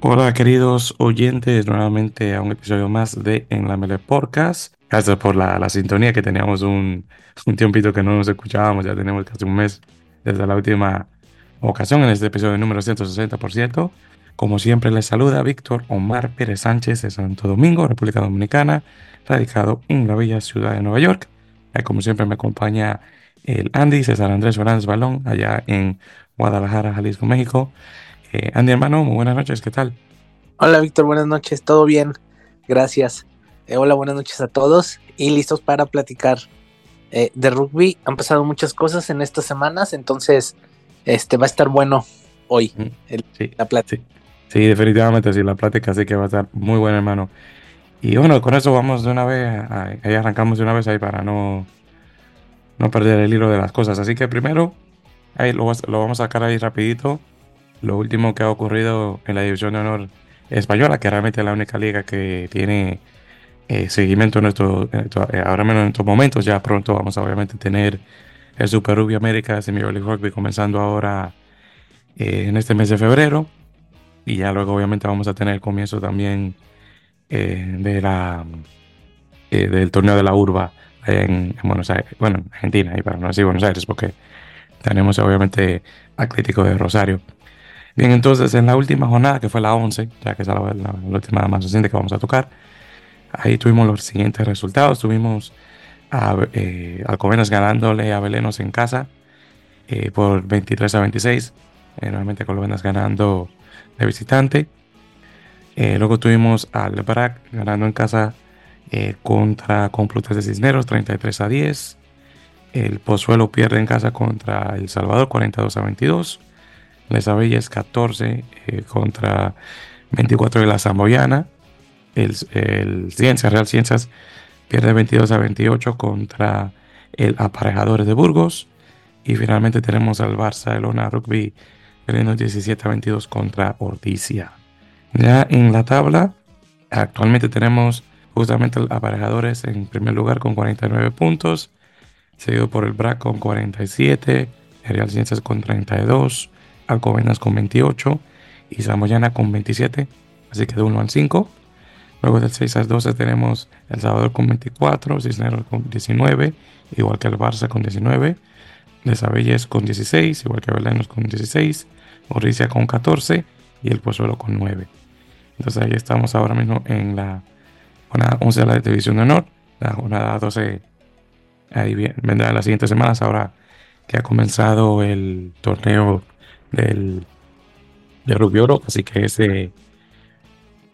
Hola queridos oyentes, nuevamente a un episodio más de En la Mele Podcast. Gracias por la, la sintonía que teníamos un, un tiempito que no nos escuchábamos, ya tenemos casi un mes desde la última ocasión en este episodio número 160%. Como siempre les saluda Víctor Omar Pérez Sánchez de Santo Domingo, República Dominicana, radicado en la bella ciudad de Nueva York. Y como siempre me acompaña el Andy César Andrés Fernández Balón allá en Guadalajara, Jalisco, México. Eh, Andy, hermano, muy buenas noches, ¿qué tal? Hola, Víctor, buenas noches, todo bien, gracias. Eh, hola, buenas noches a todos y listos para platicar eh, de rugby. Han pasado muchas cosas en estas semanas, entonces este va a estar bueno hoy Mm, el- Sí, la plática. sí, sí, definitivamente sí, la plática sí que va a estar muy buena, hermano. Y bueno, con eso vamos de una vez, ahí arrancamos de una vez ahí para no, no perder el hilo de las cosas. Así que primero, ahí lo, lo vamos a sacar ahí rapidito. Lo último que ha ocurrido en la División de Honor Española, que realmente es la única liga que tiene eh, seguimiento en esto, en esto- eh, ahora menos en estos momentos. Ya pronto vamos a obviamente tener el Super Rugby América Semi Rugby comenzando ahora eh, en este mes de febrero. Y ya luego obviamente vamos a tener el comienzo también eh, de la, eh, del torneo de la urba en, en Buenos Aires, bueno, en Argentina, y para no decir Buenos Aires, porque tenemos obviamente Atlético de Rosario. Bien, entonces en la última jornada, que fue la 11, ya que es la, la- la última más reciente que vamos a tocar, ahí tuvimos los siguientes resultados. Tuvimos a eh, Alcobendas ganándole a Belenos en casa eh, por 23 a 26. Eh, nuevamente Alcobendas ganando de visitante. Eh, luego tuvimos al Brac ganando en casa eh, contra Complutense de Cisneros 33 a 10. El Pozuelo pierde en casa contra El Salvador 42 a 22. Les Abelles 14 eh, contra 24 de la Zamboyana. El, el Ciencias, Real Ciencias pierde 22 a 28 contra el Aparejadores de Burgos. Y finalmente tenemos al Barcelona Rugby perdiendo 17 a 22 contra Ordicia. Ya en la tabla, actualmente tenemos justamente el Aparejadores en primer lugar con 49 puntos, seguido por el BRAC con 47, el Real Ciencias con 32, Alcobendas con 28 y Zamoyana con 27, así que de 1 al 5. Luego del 6 al 12 tenemos El Salvador con 24, Cisneros con 19, igual que el Barça con 19, Desabelles con 16, igual que Belenos con 16, Orricia con 14 y el Pozuelo con 9. Entonces ahí estamos ahora mismo en la jornada 11 de la División de Honor, la jornada 12 ahí vendrá en las siguientes semanas, ahora que ha comenzado el torneo del, de Rugby Oro, así que ese,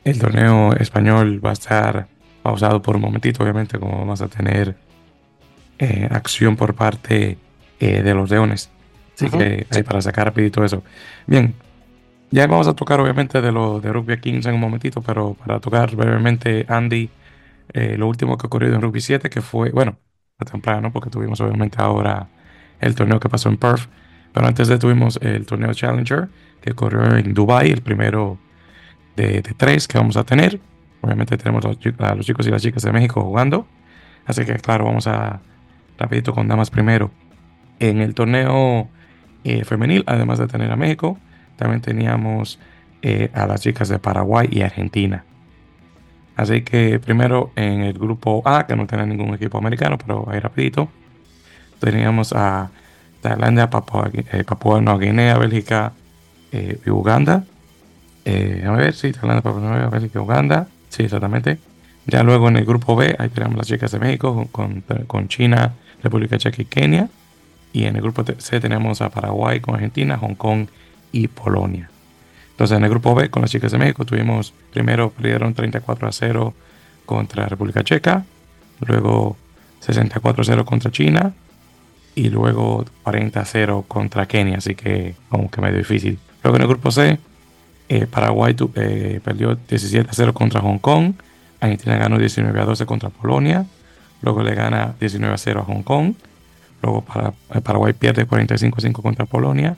el torneo español va a estar pausado por un momentito, obviamente, como vamos a tener eh, acción por parte eh, de los leones. Así que ahí para sacar rapidito eso. Bien, ya vamos a tocar obviamente de lo de Rugby 15 en un momentito, pero para tocar brevemente, Andy, eh, lo último que ha ocurrido en Rugby 7, que fue, bueno, a temprano, porque tuvimos obviamente ahora el torneo que pasó en Perth, pero antes de tuvimos el torneo Challenger, que corrió en Dubai, el primero de, de tres que vamos a tener. Obviamente tenemos a los chicos y las chicas de México jugando, así que claro, vamos a rapidito con damas primero. En el torneo eh, femenil, además de tener a México, también teníamos eh, a las chicas de Paraguay y Argentina. Así que primero en el grupo A, que no tenía ningún equipo americano, pero ahí rapidito, teníamos a Tailandia, Papua, eh, Papua Nueva Guinea, Bélgica eh, y Uganda. Eh, a ver, sí, Tailandia, Papua Nueva Bélgica Uganda. Sí, exactamente. Ya luego en el grupo B, ahí tenemos las chicas de México con, con China, República Checa y Kenia. Y en el grupo C tenemos a Paraguay con Argentina, Hong Kong y Polonia. Entonces en el grupo B con las chicas de México tuvimos, primero perdieron 34 a 0 contra República Checa, luego 64 a 0 contra China y luego 40 a 0 contra Kenia, así que como que medio difícil. Luego en el grupo C, eh, Paraguay eh, perdió 17 a 0 contra Hong Kong, Argentina ganó 19 a 12 contra Polonia, luego le gana 19 a 0 a Hong Kong, luego eh, Paraguay pierde 45 a 5 contra Polonia,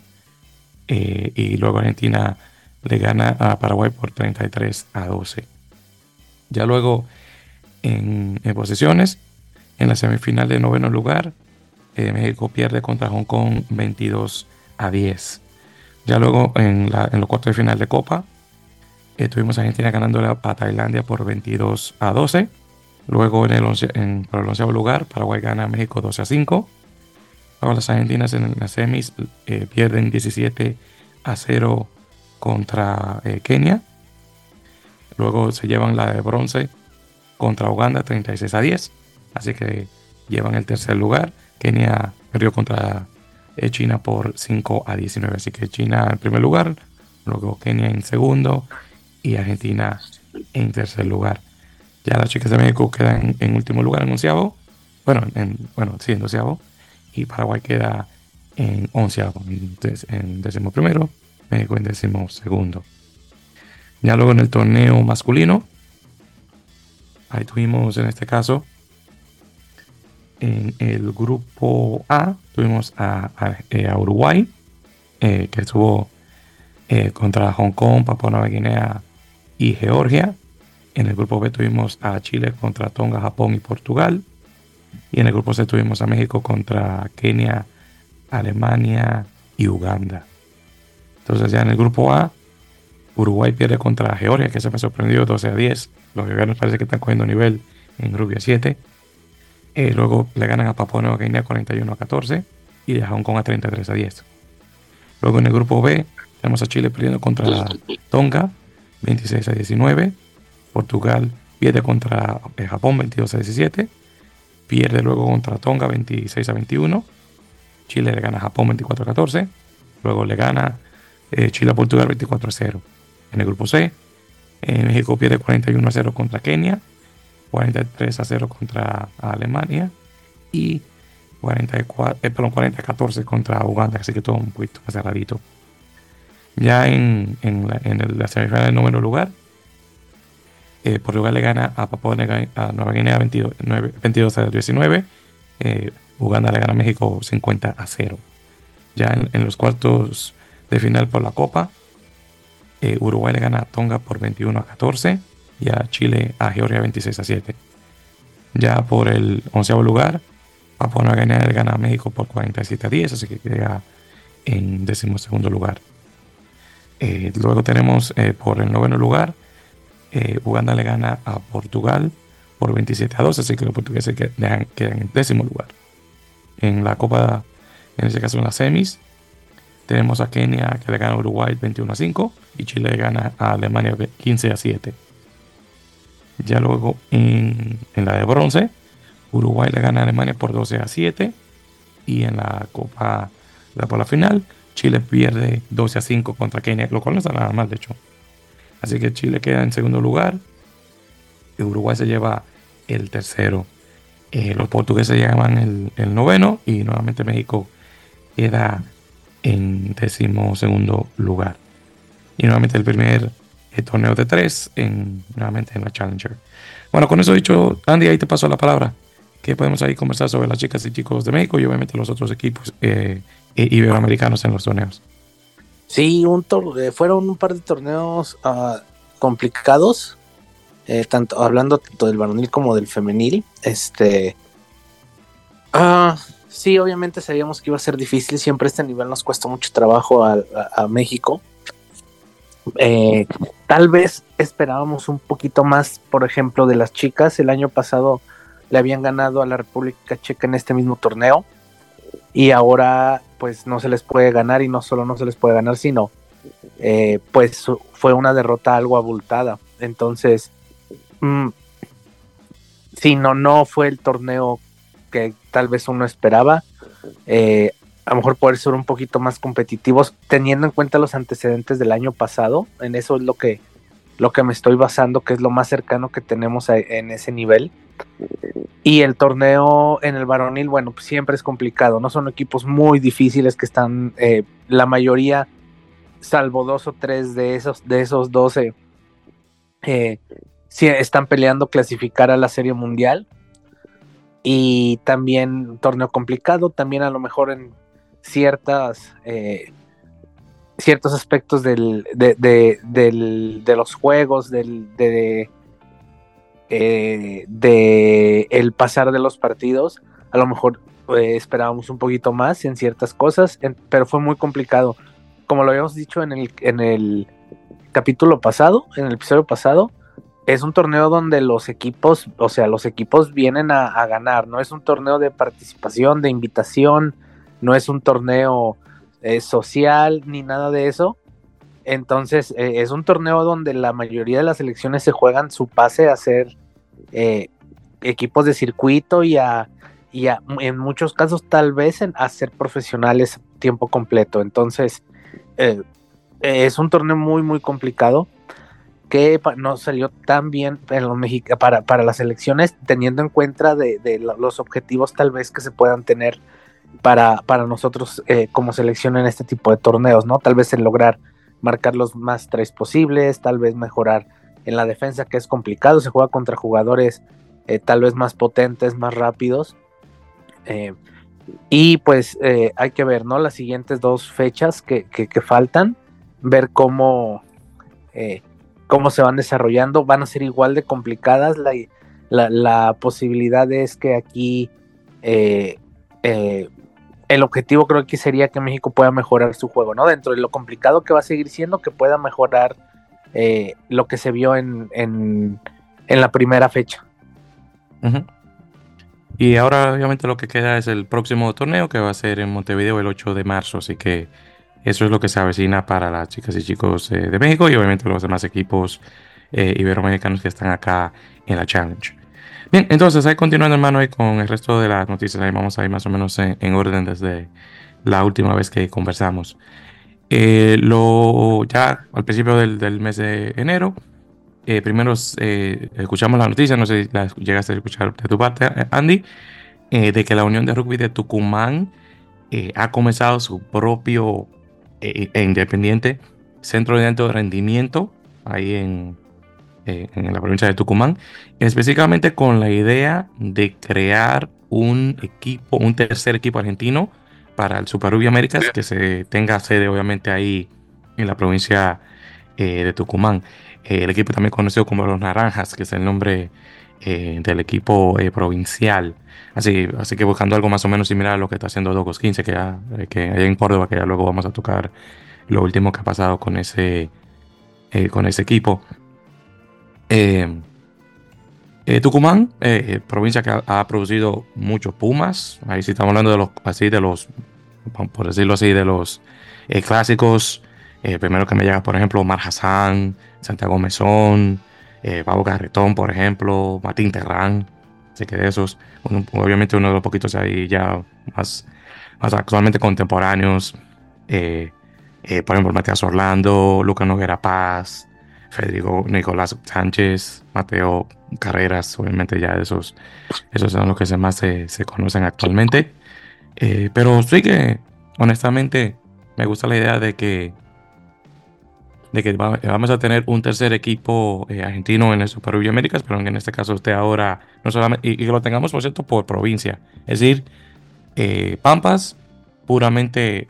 y luego Argentina le gana a Paraguay por 33 a 12. Ya luego en, en posiciones, en la semifinal de noveno lugar, eh, México pierde contra Hong Kong 22 a 10. Ya luego en, la, en los cuartos de final de Copa, eh, tuvimos a Argentina ganándole a Tailandia por 22 a 12. Luego en el, en, por el onceavo lugar, Paraguay gana a México 12 a 5. Luego las argentinas en las semis eh, pierden 17 a 0 contra eh, Kenia. Luego se llevan la de bronce contra Uganda 36 a 10. Así que llevan el tercer lugar. Kenia perdió contra eh, China por 5 a 19. Así que China en primer lugar, luego Kenia en segundo y Argentina en tercer lugar. Ya las chicas de México quedan en, último lugar en onceavo. Bueno, en, bueno, sí, en doceavo. Y Paraguay queda en onceavo, en décimo primero. México en décimo segundo. Ya luego en el torneo masculino, ahí tuvimos en este caso, en el grupo A, tuvimos a, eh, Uruguay, eh, que estuvo eh, contra Hong Kong, Papua Nueva Guinea y Georgia. En el grupo B tuvimos a Chile contra Tonga, Japón y Portugal. Y en el grupo C tuvimos a México contra Kenia, Alemania y Uganda. Entonces ya en el grupo A, Uruguay pierde contra Georgia, que se me sorprendió 12 a 10. Los georgianos parece que están cogiendo nivel en Rubia 7. Eh, luego le ganan a Papua Nueva Guinea 41 a 14 y a Hong Kong a 33 a 10. Luego en el grupo B tenemos a Chile perdiendo contra Tonga 26 a 19. Portugal pierde contra eh, Japón 22 a 17. Pierde luego contra Tonga 26 a 21. Chile le gana a Japón 24 a 14. Luego le gana eh, Chile a Portugal 24 a 0. En el grupo C, eh, México pierde 41 a 0 contra Kenia. 43 a 0 contra Alemania. Y 44, 40 a 14 contra Uganda. Así que todo un poquito más cerradito. Ya en, en, la, en la semifinal del noveno lugar, eh, Portugal le gana a Papua a Nueva Guinea 22, a 19. Eh, Uganda le gana a México 50 a 0. Ya en, los cuartos de final por la Copa, eh, Uruguay le gana a Tonga por 21 a 14 y a Chile a Georgia 26 a 7. Ya por el onceavo lugar, Papua Nueva Guinea gana a México por 47 a 10, así que queda en décimo segundo lugar. luego tenemos por el noveno lugar eh, Uganda le gana a Portugal por 27 a 2, así que los portugueses quedan, en décimo lugar. En la Copa, en este caso en las semis, tenemos a Kenia que le gana a Uruguay 21 a 5 y Chile le gana a Alemania 15 a 7. Ya luego en, la de bronce, Uruguay le gana a Alemania por 12 a 7 y en la Copa, la por la final, Chile pierde 12 a 5 contra Kenia, lo cual no está nada mal de hecho. Así que Chile queda en segundo lugar. Y Uruguay se lleva el tercero. Eh, los portugueses llevan el, noveno. Y nuevamente México queda en décimo segundo lugar. Y nuevamente el primer eh, torneo de tres en, nuevamente en la Challenger. Bueno, con eso dicho, Andy, ahí te paso la palabra. Que podemos ahí conversar sobre las chicas y chicos de México y obviamente los otros equipos eh, iberoamericanos en los torneos. Sí, un eh, fueron un par de torneos uh, complicados, eh, tanto hablando tanto del varonil como del femenil. Este, uh, sí, obviamente sabíamos que iba a ser difícil. Siempre este nivel nos cuesta mucho trabajo a, México. Eh, tal vez esperábamos un poquito más, por ejemplo, de las chicas. El año pasado le habían ganado a la República Checa en este mismo torneo y ahora pues no se les puede ganar y no solo no se les puede ganar, sino eh, pues fue una derrota algo abultada. Entonces, mm, si no, no fue el torneo que tal vez uno esperaba. Eh, a lo mejor poder ser un poquito más competitivos, teniendo en cuenta los antecedentes del año pasado. En eso es lo que, lo que me estoy basando, que es lo más cercano que tenemos en ese nivel. Y el torneo en el varonil, bueno, pues siempre es complicado, ¿no? Son equipos muy difíciles que están, eh, la mayoría, salvo dos o tres de esos, de esos 12, eh, están peleando clasificar a la Serie Mundial. Y también torneo complicado, también a lo mejor en ciertas, eh, ciertos aspectos del, de, de los juegos, del, de eh, de el pasar de los partidos. A lo mejor eh, esperábamos un poquito más en ciertas cosas, pero fue muy complicado. Como lo habíamos dicho en el, en el, capítulo pasado, en el episodio pasado, es un torneo donde los equipos, o sea, los equipos vienen a, ganar, no es un torneo de participación, de invitación, no es un torneo eh, social ni nada de eso. Entonces, eh, es un torneo donde la mayoría de las selecciones se juegan su pase a ser eh, equipos de circuito y a, y en muchos casos tal vez a ser profesionales tiempo completo. Entonces, es un torneo muy, muy complicado que no salió tan bien para, para las elecciones, teniendo en cuenta de, los objetivos tal vez que se puedan tener para, para nosotros eh, como selección en este tipo de torneos, ¿no? Tal vez en lograr marcar los más tres posibles, tal vez mejorar en la defensa, que es complicado, se juega contra jugadores eh, tal vez más potentes, más rápidos. Eh, y pues hay que ver, ¿no? Las siguientes dos fechas que, que faltan, ver cómo cómo se van desarrollando, van a ser igual de complicadas. La, posibilidad es que aquí eh, el objetivo creo que sería que México pueda mejorar su juego, ¿no? Dentro de lo complicado que va a seguir siendo, que pueda mejorar eh, lo que se vio en, en, la primera fecha. Y ahora obviamente lo que queda es el próximo torneo que va a ser en Montevideo el 8 de marzo, así que eso es lo que se avecina para las chicas y chicos eh, de México y obviamente los demás equipos eh, iberoamericanos que están acá en la Challenge. Bien, entonces ahí continuando hermano ahí con el resto de las noticias, ahí vamos a ir más o menos en, orden desde la última vez que conversamos. Eh, lo, ya al principio del, mes de enero, primero escuchamos la noticia, no sé si la llegaste a escuchar de tu parte, Andy, de que la Unión de Rugby de Tucumán ha comenzado su propio e independiente Centro de Alto Rendimiento, ahí en, eh, en la provincia de Tucumán, específicamente con la idea de crear un equipo, un tercer equipo argentino para el Super Rugby Américas, que se tenga sede obviamente ahí en la provincia eh, de Tucumán. Eh, el equipo también conocido como los Naranjas, que es el nombre del equipo provincial. Así, así que buscando algo más o menos similar a lo que está haciendo Dogos 15, que, ya, que hay en Córdoba, que ya luego vamos a tocar lo último que ha pasado con ese, con ese equipo. Eh, Tucumán, provincia que ha, producido muchos Pumas. Ahí sí estamos hablando de los, así de los, por decirlo así, de los clásicos. primero que me llega, por ejemplo, Mar Hassan, Santiago Mesón, Pablo Carretón, por ejemplo, Martín Terrán. Así que de esos, obviamente uno de los poquitos ahí ya más, más actualmente contemporáneos. Eh, eh, por ejemplo, Matías Orlando, Lucas Noguera Paz, Federico Nicolás Sánchez, Mateo Carreras, obviamente ya esos, esos son los que más se, conocen actualmente. Eh, pero sí que, honestamente, me gusta la idea de que de que vamos a tener un tercer equipo eh, argentino en el Super Rugby pero en este caso usted ahora no solamente, y, que lo tengamos por cierto por provincia, es decir, eh, Pampas puramente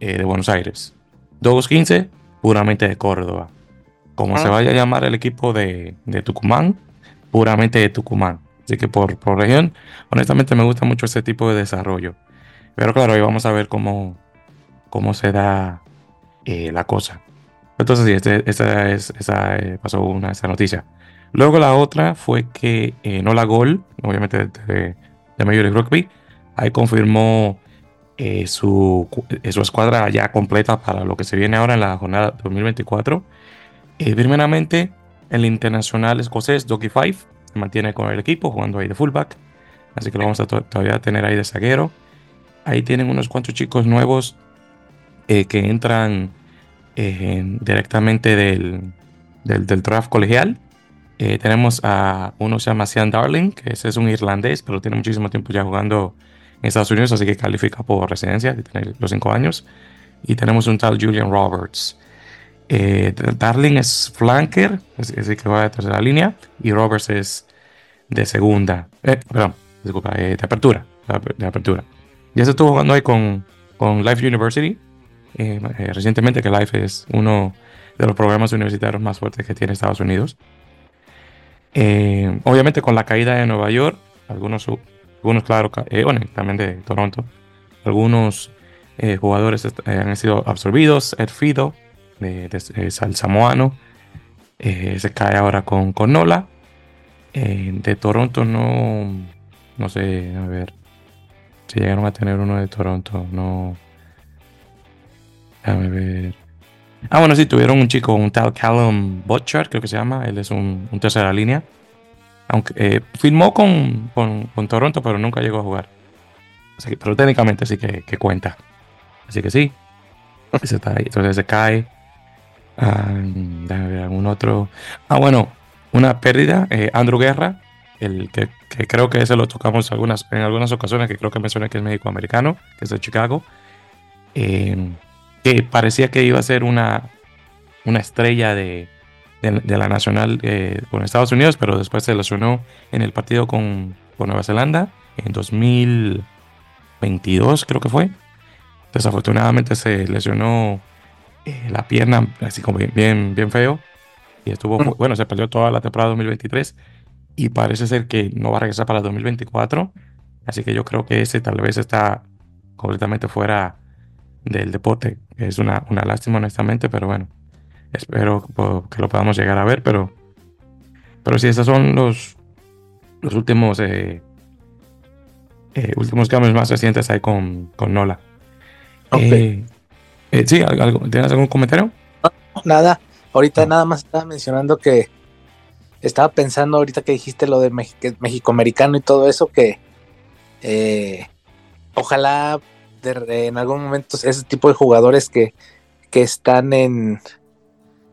de Buenos Aires, 215 puramente de Córdoba, como se ah. vaya a llamar el equipo de, Tucumán, puramente de Tucumán. Así que por, por región, honestamente me gusta mucho ese tipo de desarrollo. Pero claro, ahí vamos a ver cómo, cómo se da la cosa. Entonces, sí, este, esa, es, esa eh, pasó una esa noticia. Luego la otra fue que eh, Nola Gol, obviamente de, de Major Rugby, ahí confirmó eh, su, su escuadra ya completa para lo que se viene ahora en la jornada 2024. Primeramente, el internacional escocés Doggy Five se mantiene con el equipo jugando ahí de fullback. Así que lo vamos a todavía tener ahí de zaguero. Ahí tienen unos cuantos chicos nuevos que entran eh, directamente del, del, draft colegial. Eh, tenemos a uno se llama Sean Darling, que ese es un irlandés, pero tiene muchísimo tiempo ya jugando en Estados Unidos, así que califica por residencia, de tener los cinco años. Y tenemos un tal Julian Roberts. Eh, Darling es flanker, es decir, que va de tercera línea, y Roberts es de segunda, perdón, disculpa, de apertura, de apertura. Ya se estuvo jugando ahí con, con Life University, eh, eh, recientemente que LIFE es uno de los programas universitarios más fuertes que tiene Estados Unidos. Eh, obviamente con la caída de Nueva York, algunos, algunos claro, también de Toronto, algunos jugadores han sido absorbidos. Ed Fido de, el samoano. se cae ahora con, con Nola. de Toronto no, no sé, a ver. Si llegaron a tener uno de Toronto, no. Déjame ver. Ah, bueno, sí, tuvieron un chico, un tal Callum Butcher, creo que se llama. Él es un, tercera línea. Aunque eh, firmó con, con, Toronto, pero nunca llegó a jugar. pero técnicamente sí que, cuenta. Así que sí. Ese está ahí. Entonces se cae. Ah, algún otro. Ah, bueno, una pérdida. Eh, Andrew Guerra, el que, creo que ese lo tocamos algunas, en algunas ocasiones, que creo que mencioné que es méxico-americano, que es de Chicago. Eh, que parecía que iba a ser una, una estrella de, la Nacional eh, con Estados Unidos, pero después se lesionó en el partido con, Nueva Zelanda en 2022, creo que fue. Desafortunadamente se lesionó eh, la pierna, así como bien, bien, feo. Y estuvo, mm. bueno, se perdió toda la temporada 2023 y parece ser que no va a regresar para 2024. Así que yo creo que ese tal vez está completamente fuera del deporte. Es una, una lástima, honestamente, pero bueno, espero que lo podamos llegar a ver. Pero, pero sí, estos son los, los últimos, eh, eh, últimos cambios más recientes ahí con, con Nola. Eh, sí, ¿algo, ¿tienes algún comentario? nada, ahorita nada más estaba mencionando que estaba pensando ahorita que dijiste lo de México americano y todo eso, que ojalá en algún momento ese tipo de jugadores que, que están en,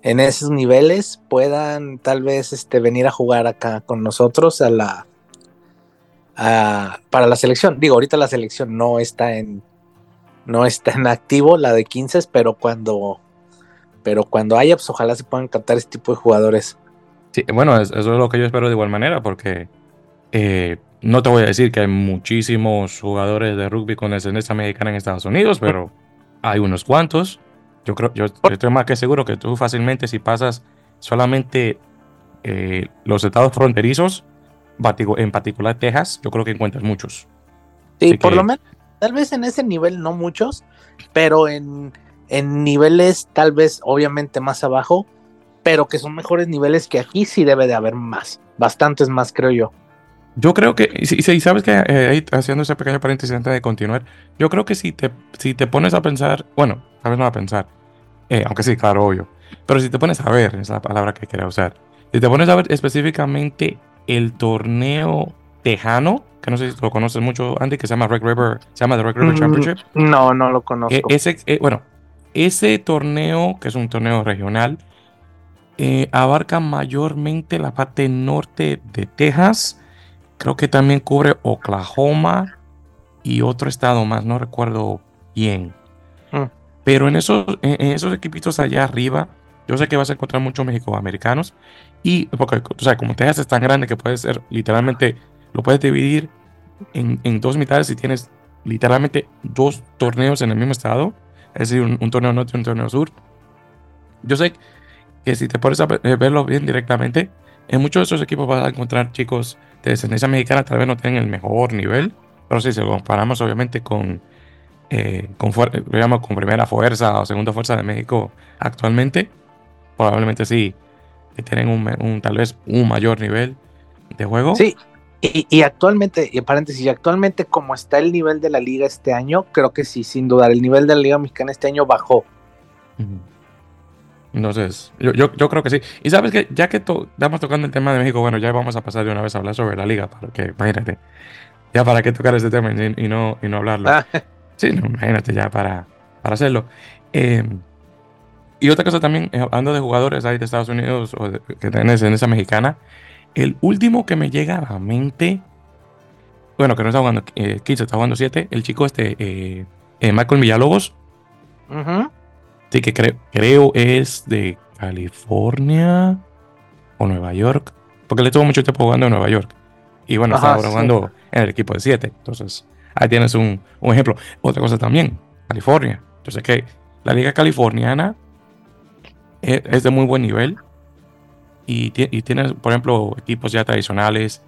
en esos niveles puedan tal vez este, venir a jugar acá con nosotros a la para la selección. Digo, ahorita la selección no está en no está en activo la de 15, pero cuando pero cuando haya, pues ojalá se puedan captar ese tipo de jugadores. Sí, bueno, eso es lo que yo espero de igual manera, porque eh, no te voy a decir que hay muchísimos jugadores de rugby con descendencia mexicana en Estados Unidos, pero hay unos cuantos. Yo creo, yo, estoy más que seguro que tú fácilmente si pasas solamente eh, los estados fronterizos, en particular Texas, yo creo que encuentras muchos. Sí, por lo menos, tal vez en ese nivel no muchos, pero en, en niveles tal vez obviamente más abajo, pero que son mejores niveles que aquí sí debe de haber más, bastantes más creo yo. Yo creo que, y, sabes que eh, haciendo ese pequeño paréntesis antes de continuar, yo creo que si te, si te pones a pensar, bueno, a ver no a pensar, eh, aunque sí, claro, obvio, pero si te pones a ver, es la palabra que quería usar, si te pones a ver específicamente el torneo tejano, que no sé si lo conoces mucho, Andy, que se llama Red River, se llama The Red River mm, Championship. No, no lo conozco. E, ese, eh, bueno, ese torneo, que es un torneo regional, abarca mayormente la parte norte de Texas Creo que también cubre Oklahoma y otro estado más, no recuerdo bien. Mm. Pero en esos, en esos equipitos allá arriba, yo sé que vas a encontrar muchos mexicoamericanos. Y porque, o sea, como Texas es tan grande que puede ser literalmente, lo puedes dividir en, en dos mitades y tienes literalmente dos torneos en el mismo estado. Es decir, un, torneo norte y un torneo sur. Yo sé que si te pones a verlo bien directamente, en muchos de esos equipos vas a encontrar chicos de descendencia mexicana tal vez no tengan el mejor nivel, pero si se lo comparamos obviamente con, eh, con, digamos, con primera fuerza o segunda fuerza de México actualmente, probablemente sí, que tienen un, tal vez un mayor nivel de juego. Sí, y, actualmente, y paréntesis, y actualmente como está el nivel de la liga este año, creo que sí, sin duda, el nivel de la liga mexicana este año bajó. Entonces, yo, yo, yo, creo que sí. Y sabes que ya que estamos tocando el tema de México, bueno, ya vamos a pasar de una vez a hablar sobre la liga, porque imagínate, ya para qué tocar ese tema y, no, y no hablarlo. Ah. Sí, imagínate ya para, para hacerlo. Em, y otra cosa también, eh, hablando de jugadores ahí de Estados Unidos o que tenés en esa mexicana, el último que me llega a la mente, bueno, que no está jugando eh, 15, está jugando 7, el chico este, eh, eh Michael Villalobos. Ajá Sí, que creo, creo es de California o Nueva York. Porque le estuvo mucho tiempo jugando en Nueva York. Y bueno, estaba jugando en el equipo de 7. Entonces, ahí tienes un, ejemplo. Otra cosa también, California. Entonces, que la liga californiana es, de muy buen nivel. Y, y, tienes, por ejemplo, equipos ya tradicionales.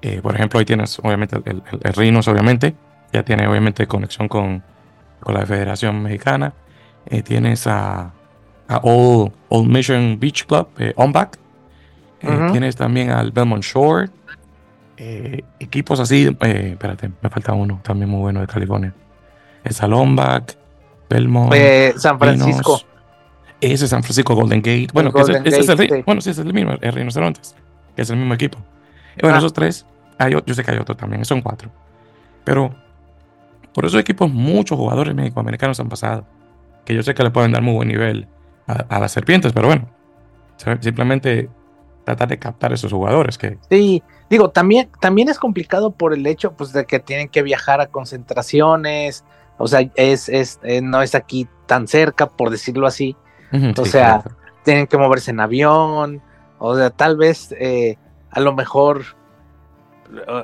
Eh, por ejemplo, ahí tienes, obviamente, el, el, Rinos, obviamente. Ya tiene, obviamente, conexión con, con la Federación Mexicana. Eh, tienes a, a Old, Mission Beach Club, eh, OnBack. Eh, tienes también al Belmont Shore. equipos así, espérate, me falta uno también muy bueno de California. Es al OnBack, Belmont. San Francisco. Ese es San Francisco Golden Gate. Bueno, ese, es el, bueno, sí, es el mismo, el Rinocerontes, que es el mismo equipo. bueno, ah. esos tres, hay, yo sé que hay otro también, son cuatro. Pero por esos equipos muchos jugadores mexicoamericanos han pasado, que yo sé que le pueden dar muy buen nivel a, las serpientes, pero bueno, simplemente tratar de captar esos jugadores que... Sí, digo, también, también es complicado por el hecho pues, de que tienen que viajar a concentraciones, o sea, es, es, eh, no es aquí tan cerca, por decirlo así, o sea, tienen que moverse en avión, o sea, tal vez eh, a lo mejor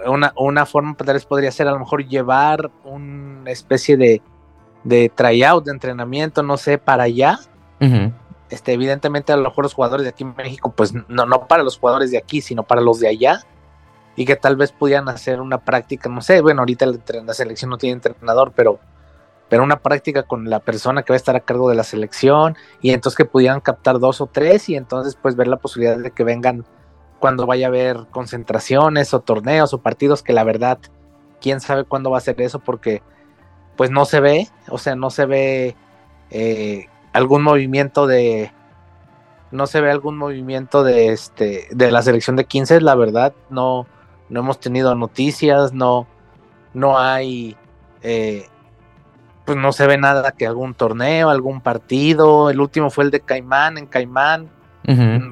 una, una forma tal vez podría ser a lo mejor llevar una especie de, de tryout, de entrenamiento, no sé, para allá. Este, evidentemente a lo mejor los jugadores de aquí en México, pues no, no para los jugadores de aquí, sino para los de allá. Y que tal vez pudieran hacer una práctica, no sé, bueno, ahorita la, selección no tiene entrenador, pero, pero una práctica con la persona que va a estar a cargo de la selección y entonces que pudieran captar dos o tres y entonces pues ver la posibilidad de que vengan cuando vaya a haber concentraciones o torneos o partidos que la verdad, quién sabe cuándo va a ser eso porque pues no se ve, o sea, no se ve eh, algún movimiento de, no se ve algún movimiento de este, de la selección de 15, la verdad, no, no hemos tenido noticias, no, no hay, eh, pues no se ve nada que algún torneo, algún partido, el último fue el de Caimán en Caimán,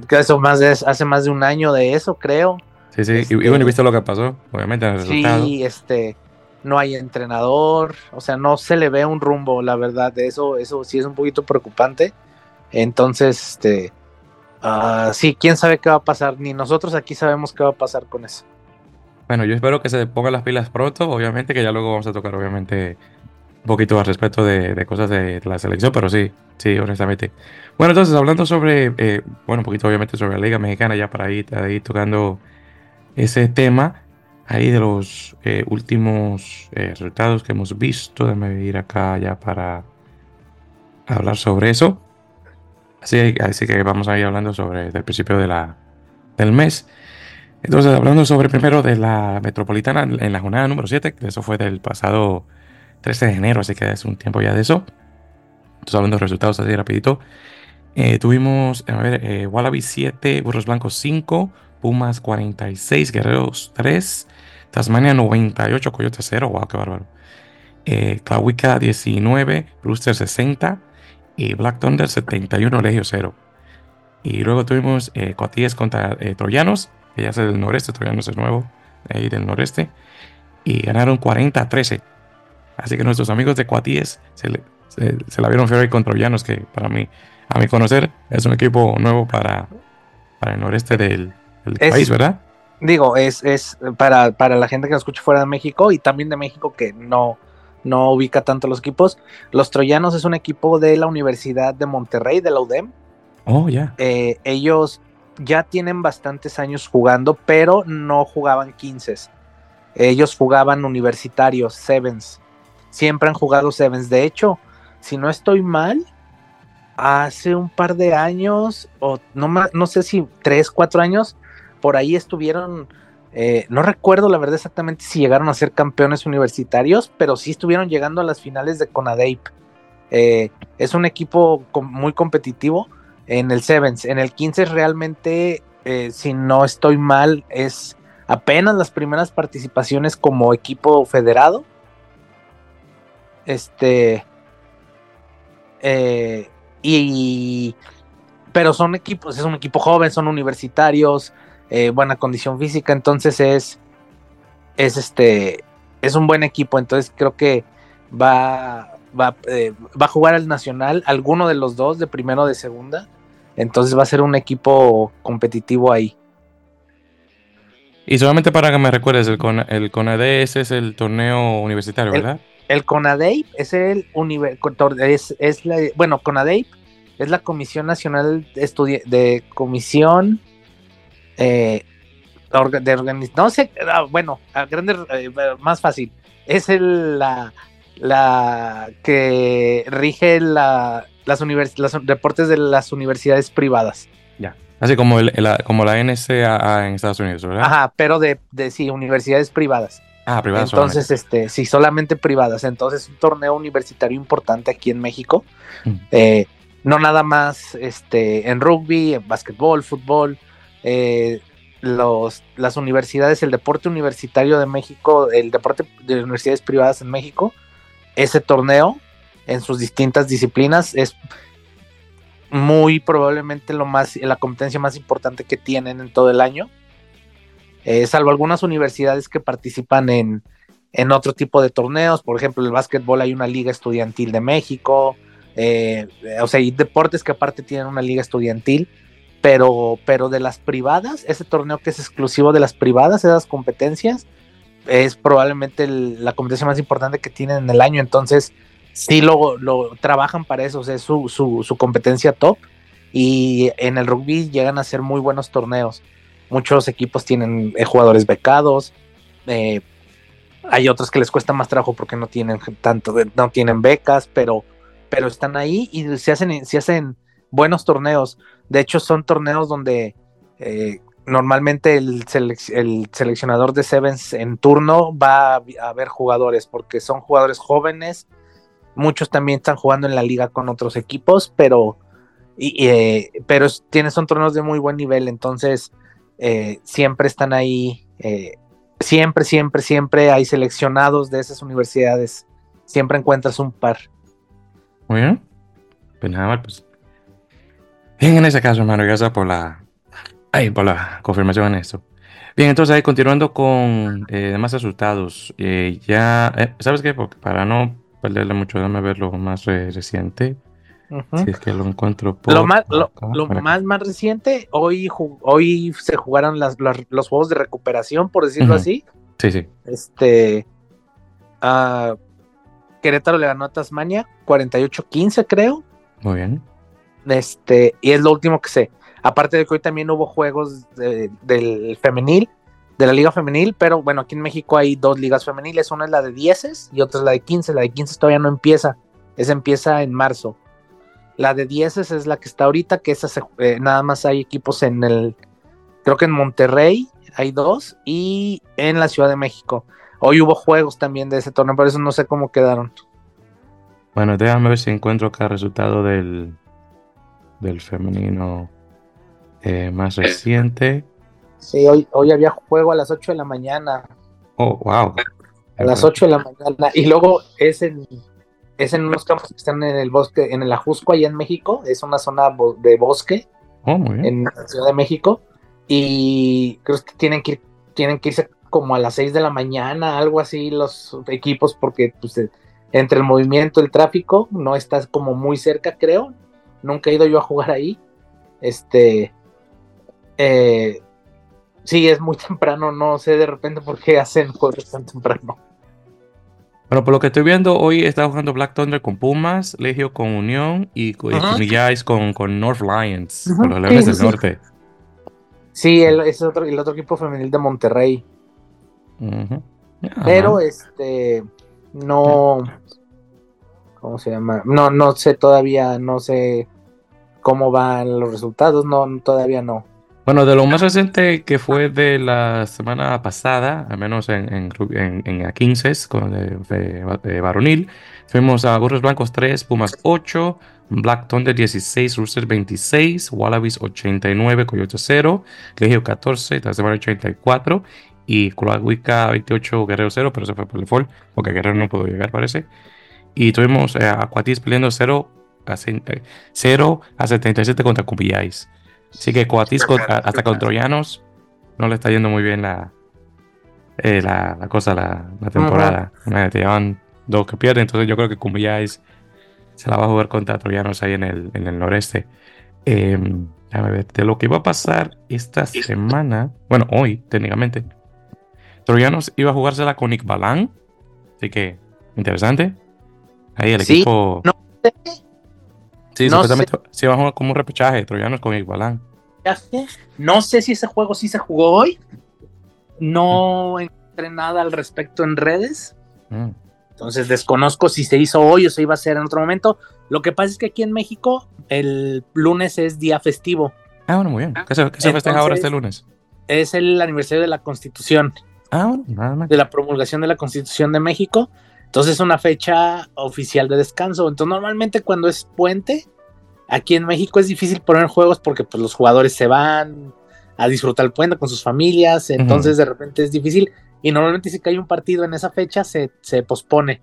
que eso más de, hace más de un año de eso, creo. Sí, sí, y, este, bueno, viste lo que pasó, obviamente, el Sí, este, no hay entrenador, o sea, no se le ve un rumbo, la verdad, eso, eso sí es un poquito preocupante. Entonces, este, uh, sí, quién sabe qué va a pasar, ni nosotros aquí sabemos qué va a pasar con eso. Bueno, yo espero que se pongan las pilas pronto, obviamente, que ya luego vamos a tocar, obviamente, un poquito al respecto de, cosas de, la selección, pero sí, sí, honestamente. Bueno, entonces, hablando sobre, eh, bueno, un poquito obviamente sobre la Liga Mexicana, ya para ir, ahí tocando ese tema, ahí de los eh, últimos eh, resultados que hemos visto, déjame ir acá ya para hablar sobre eso. Así, así que vamos a ir hablando sobre el principio de la, del mes. Entonces, hablando sobre primero de la metropolitana en la jornada número 7, que eso fue del pasado 13 de enero, así que es un tiempo ya de eso. Entonces, hablando de resultados así rapidito. Eh, tuvimos, a ver, eh, Wallaby 7, Burros Blancos 5, Pumas 46, Guerreros 3, Tasmania 98, Coyote 0, wow, qué bárbaro. Eh, 19, Brewster 60 y Black Thunder 71, Legio 0. Y luego tuvimos eh, Coatíes contra eh, Troyanos, que ya es del noreste, Troyanos es nuevo, ahí del noreste, y ganaron 40 a 13. Así que nuestros amigos de Cuatíes se, la vieron feo con Troyanos, que para mí, a mi conocer, es un equipo nuevo para, para el noreste del, país, ¿verdad? Digo, es, es para, para la gente que nos escucha fuera de México y también de México que no, no ubica tanto los equipos. Los Troyanos es un equipo de la Universidad de Monterrey, de la UDEM. Oh, ya. Eh, ellos ya tienen bastantes años jugando, pero no jugaban 15. Ellos jugaban universitarios, sevens siempre han jugado Sevens. De hecho, si no estoy mal, hace un par de años, o no, no sé si tres, cuatro años, por ahí estuvieron, eh, no recuerdo la verdad exactamente si llegaron a ser campeones universitarios, pero sí estuvieron llegando a las finales de Conadeip. Eh, es un equipo muy competitivo en el Sevens. En el 15 realmente, eh, si no estoy mal, es apenas las primeras participaciones como equipo federado este. Eh, y. Pero son equipos, es un equipo joven, son universitarios, eh, buena condición física, entonces es. Es este. Es un buen equipo, entonces creo que va. Va, eh, va a jugar al Nacional, alguno de los dos, de primero o de segunda. Entonces va a ser un equipo competitivo ahí. Y solamente para que me recuerdes, el, con, el CONADES es el torneo universitario, ¿verdad? El CONADEIP es el es, es la, bueno, CONADEIP es la Comisión Nacional de, de Comisión eh, de organización, no sé, ah, bueno, a grande, eh, más fácil, es el, la, la que rige la, las los deportes de las universidades privadas. Ya. Así como, el, como la NCAA en Estados Unidos, ¿verdad? Ajá, pero de, de sí, universidades privadas. Ah, privadas. Entonces, este, sí, solamente privadas. Entonces, un torneo universitario importante aquí en México. Mm. Eh, no nada más este, en rugby, en básquetbol, fútbol. Eh, los, las universidades, el deporte universitario de México, el deporte de universidades privadas en México, ese torneo en sus distintas disciplinas es muy probablemente lo más, la competencia más importante que tienen en todo el año. Eh, salvo algunas universidades que participan en, en, otro tipo de torneos, por ejemplo, el básquetbol hay una liga estudiantil de México, eh, o sea, hay deportes que aparte tienen una liga estudiantil, pero, pero de las privadas, ese torneo que es exclusivo de las privadas, esas competencias, es probablemente la competencia más importante que tienen en el año, entonces sí lo, lo trabajan para eso, es su, su, competencia top y en el rugby llegan a ser muy buenos torneos. Muchos equipos tienen eh, jugadores becados, eh, hay otros que les cuesta más trabajo porque no tienen tanto, no tienen becas, pero, pero están ahí y se hacen, se hacen buenos torneos. De hecho, son torneos donde eh, normalmente el, seleccionador de Sevens en turno va a, ver jugadores, porque son jugadores jóvenes. Muchos también están jugando en la liga con otros equipos, pero, pero son torneos de muy buen nivel, entonces eh, siempre están ahí, siempre, siempre, siempre hay seleccionados de esas universidades. Siempre encuentras un par. Muy bien. Pues nada, pues Bien, en ese caso, hermano, gracias por la, por la confirmación en esto. Bien, entonces ahí continuando con eh, demás resultados. Eh, ya, eh, ¿sabes qué? Porque para no perderle mucho, déjame ver lo más reciente. Si es que lo encuentro por Lo más, lo, más, más reciente, hoy, hoy se jugaron las, los juegos de recuperación, por decirlo así. Sí, sí. Este. Uh, Querétaro le ganó a Tasmania 48-15, creo. Muy bien. Este, y es lo último que sé. Aparte de que hoy también hubo juegos del femenil, de la liga femenil, pero bueno, aquí en México hay dos ligas femeniles, una es la de 10 y otra es la de 15. La de 15 todavía no empieza, esa empieza en marzo. La de 10 es la que está ahorita, que esa eh, nada más hay equipos en el, creo que en Monterrey hay dos y en la Ciudad de México. Hoy hubo juegos también de ese torneo, por eso no sé cómo quedaron. Bueno, déjame ver si encuentro acá el resultado del, del femenino eh, más reciente. Sí, hoy, hoy había juego a las 8 de la mañana. Oh, wow. A las 8 de la mañana. Y luego es en, es en unos campos que están en el bosque, en el Ajusco, allá en México. Es una zona de bosque. Oh, muy bien. En la Ciudad de México. Y creo que tienen que, tienen que irse como a las 6 de la mañana, algo así, los equipos, porque pues, entre el movimiento, el tráfico, no estás como muy cerca, creo nunca he ido yo a jugar ahí. Este, eh, sí, es muy temprano, no sé de repente por qué hacen juegos tan temprano. Bueno, por lo que estoy viendo, hoy está jugando Black Thunder con Pumas, Legio con Unión y con, con, North Lions, con los Leones del Norte. Sí, el, es otro, el otro equipo femenil de Monterrey. Pero este no, ¿cómo se llama? No, no sé todavía, no sé cómo van los resultados, no, todavía no. Bueno, de lo más reciente que fue de la semana pasada, al menos en, en, en, a 15 con de, varonil, fuimos a Burros Blancos 3, Pumas 8, Black Thunder 16, Roosters 26, Wallabies 89, Coyote 0, Legio 14, semana 84 y Coahuica 28, Guerrero 0, pero se fue por fall, porque Guerrero no pudo llegar, parece. Y tuvimos a Aquatis peleando 0 a, 0 a 77 contra Cupillais. Así que Coatis hasta con Troyanos no le está yendo muy bien la, eh, la, cosa, la, temporada. Te llevan dos que pierden, entonces yo creo que Cupillais se la va a jugar contra Troyanos ahí en el, en el noreste. A ver, de lo que iba a pasar esta semana, bueno, hoy técnicamente, Troyanos iba a jugársela con Nick Balán, así que interesante. Ahí el equipo. No Sí, no supuestamente se va a jugar como un repechaje, Troyanos con Igualán. No sé si ese juego sí se jugó hoy. No encontré nada al respecto en redes. Mm. Entonces desconozco si se hizo hoy o se iba a hacer en otro momento. Lo que pasa es que aquí en México el lunes es día festivo. Ah, bueno, muy bien. ¿Qué se, qué se festeja ahora este lunes? Es el aniversario de la Constitución. Ah, bueno, nada más. De la promulgación de la Constitución de México. Entonces es una fecha oficial de descanso. Entonces normalmente cuando es puente, aquí en México es difícil poner juegos porque pues, los jugadores se van a disfrutar el puente con sus familias. Entonces de repente es difícil. Y normalmente si cae un partido en esa fecha se, se pospone.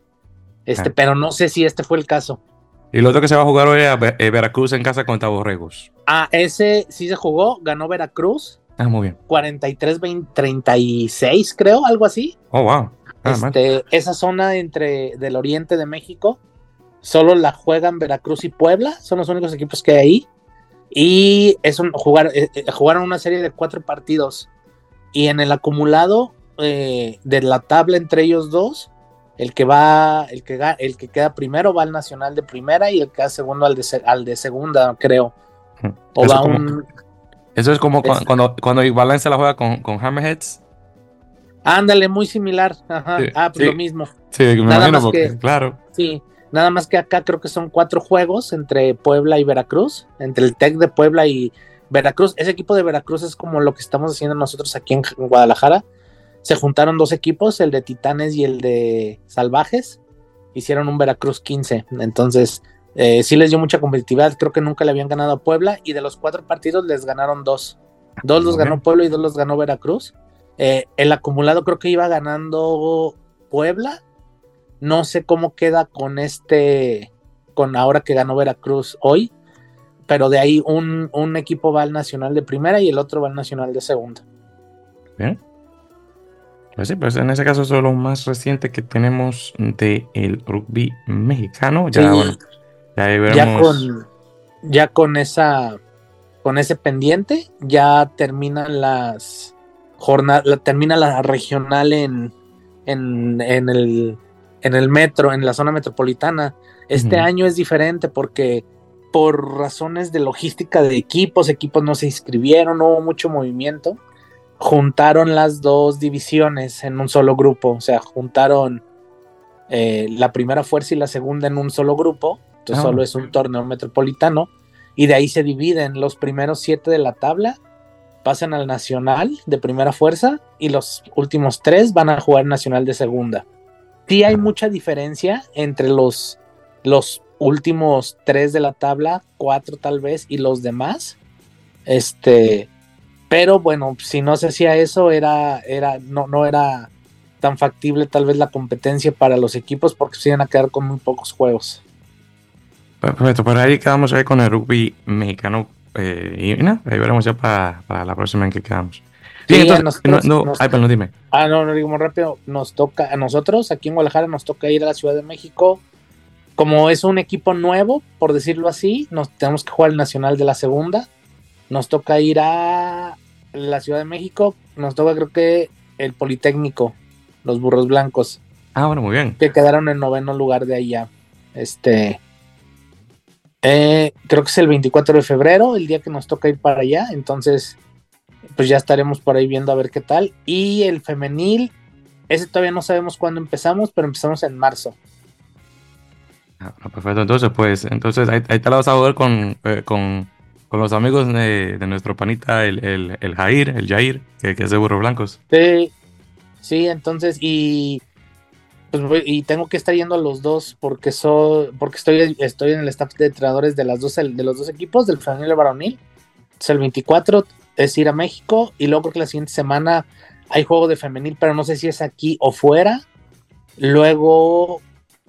Este, Ah. pero no sé si este fue el caso. Y lo otro que se va a jugar hoy es eh, Veracruz en casa contra Borregos. Ah, ese sí se jugó, ganó Veracruz, Ah, muy bien. 43-36 creo, algo así. Oh, wow. Mal. Este, esa zona entre del oriente de México, solo la juegan Veracruz y Puebla, son los únicos equipos que hay ahí. Y es un, jugar, eh, eh, jugaron una serie de cuatro partidos. Y en el acumulado eh, de la tabla entre ellos dos, el que va, el que, el que queda primero va al Nacional de primera y el que queda segundo al de, al de segunda, creo. O Eso va como- un. Eso es como es- cuando, cuando Valencia la juega con, con Hammerheads. Ándale, muy similar. Ajá. Sí, ah, pues sí. lo mismo. Sí, me Nada imagino más porque, que- claro. Sí, nada más que acá creo que son cuatro juegos entre Puebla y Veracruz, entre el TEC de Puebla y Veracruz. Ese equipo de Veracruz es como lo que estamos haciendo nosotros aquí en Guadalajara. Se juntaron dos equipos, el de Titanes y el de Salvajes. Hicieron un Veracruz 15. Entonces, eh, sí les dio mucha competitividad. Creo que nunca le habían ganado a Puebla y de los cuatro partidos les ganaron dos. Dos los ganó. Puebla y dos los ganó Veracruz. Eh, el acumulado creo que iba ganando Puebla. No sé cómo queda con este, con ahora que ganó Veracruz hoy, pero de ahí un, un equipo va al Nacional de primera y el otro va al Nacional de segunda. Bien. Pues sí, pues en ese caso eso es lo más reciente que tenemos del el rugby mexicano. Ya, Sí. bueno, ya veremos. Ya con, ya con esa, con ese pendiente, ya terminan las termina la regional en, en, en el, en el metro, en la zona metropolitana. Este año es diferente porque por razones de logística de equipos, equipos no se inscribieron, no hubo mucho movimiento. Juntaron las dos divisiones en un solo grupo, o sea, juntaron eh, la primera fuerza y la segunda en un solo grupo, entonces Ah. solo es un torneo metropolitano, y de ahí se dividen los primeros siete de la tabla, pasan al nacional de primera fuerza, y los últimos tres van a jugar nacional de segunda. Sí hay mucha diferencia entre los, los últimos tres de la tabla, cuatro tal vez, y los demás. Este, pero bueno, si no se hacía eso, era, era, no, no era tan factible tal vez la competencia para los equipos porque se iban a quedar con muy pocos juegos. Perfecto, por ahí quedamos ahí con el rugby mexicano. Eh, y nada, ahí veremos ya para, para la próxima en que quedamos. Sí, Sí, entonces, nosotros- no, no, nos- ay, perdón, dime. Ah, no, no digo muy rápido, nos toca, a nosotros aquí en Guadalajara nos toca ir a la Ciudad de México. Como es un equipo nuevo, por decirlo así, nos tenemos que jugar el Nacional de la Segunda. Nos toca ir a la Ciudad de México, nos toca creo que el Politécnico, los Burros Blancos. Ah, bueno, muy bien. que quedaron en noveno lugar de allá. Este. Eh, creo que es el 24 de febrero, el día que nos toca ir para allá. Entonces, pues ya estaremos por ahí viendo a ver qué tal. Y el femenil, ese todavía no sabemos cuándo empezamos, pero empezamos en marzo. Ah, bueno, perfecto, entonces, pues, entonces ahí, ahí te la vas a ver con, eh, con, con los amigos de, de nuestro panita, el, el, el Jair, el Jair, que, que es de Burros Blancos. Sí, sí, entonces, y. Pues voy- y tengo que estar yendo a los dos porque soy, porque estoy, estoy en el staff de entrenadores de las dos, de los dos equipos, del femenil y el varonil. Entonces el 24 es ir a México y luego creo que la siguiente semana hay juego de femenil, pero no sé si es aquí o fuera. Luego,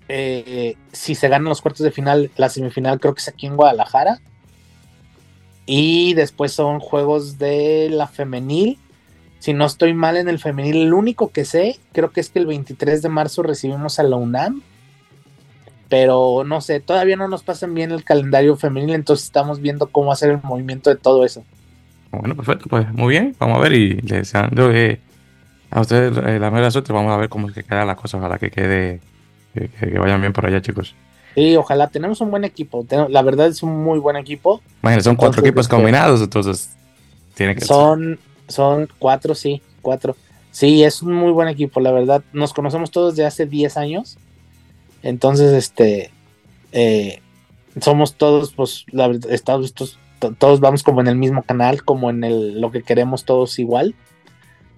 eh, si se ganan los cuartos de final, la semifinal creo que es aquí en Guadalajara. Y después son juegos de la femenil. Si no estoy mal en el femenil, el único que sé, creo que es que el 23 de marzo recibimos a la UNAM. Pero no sé, todavía no nos pasan bien el calendario femenil, entonces estamos viendo cómo hacer el movimiento de todo eso. Bueno, perfecto, pues muy bien, vamos a ver y deseando eh, a ustedes eh, la mera suerte, vamos a ver cómo es que queda la cosa, ojalá que quede, que, vayan bien por allá, chicos. Sí, ojalá, tenemos un buen equipo. La verdad es un muy buen equipo. Imagínense, son cuatro Entonces, equipos este, combinados, entonces tiene que Son, son cuatro, sí, cuatro. Sí, es un muy buen equipo, la verdad. Nos conocemos todos de hace 10 años. Entonces, este, eh, somos todos, pues, la Estados, todos, todos vamos como en el mismo canal, como en el, lo que queremos todos igual.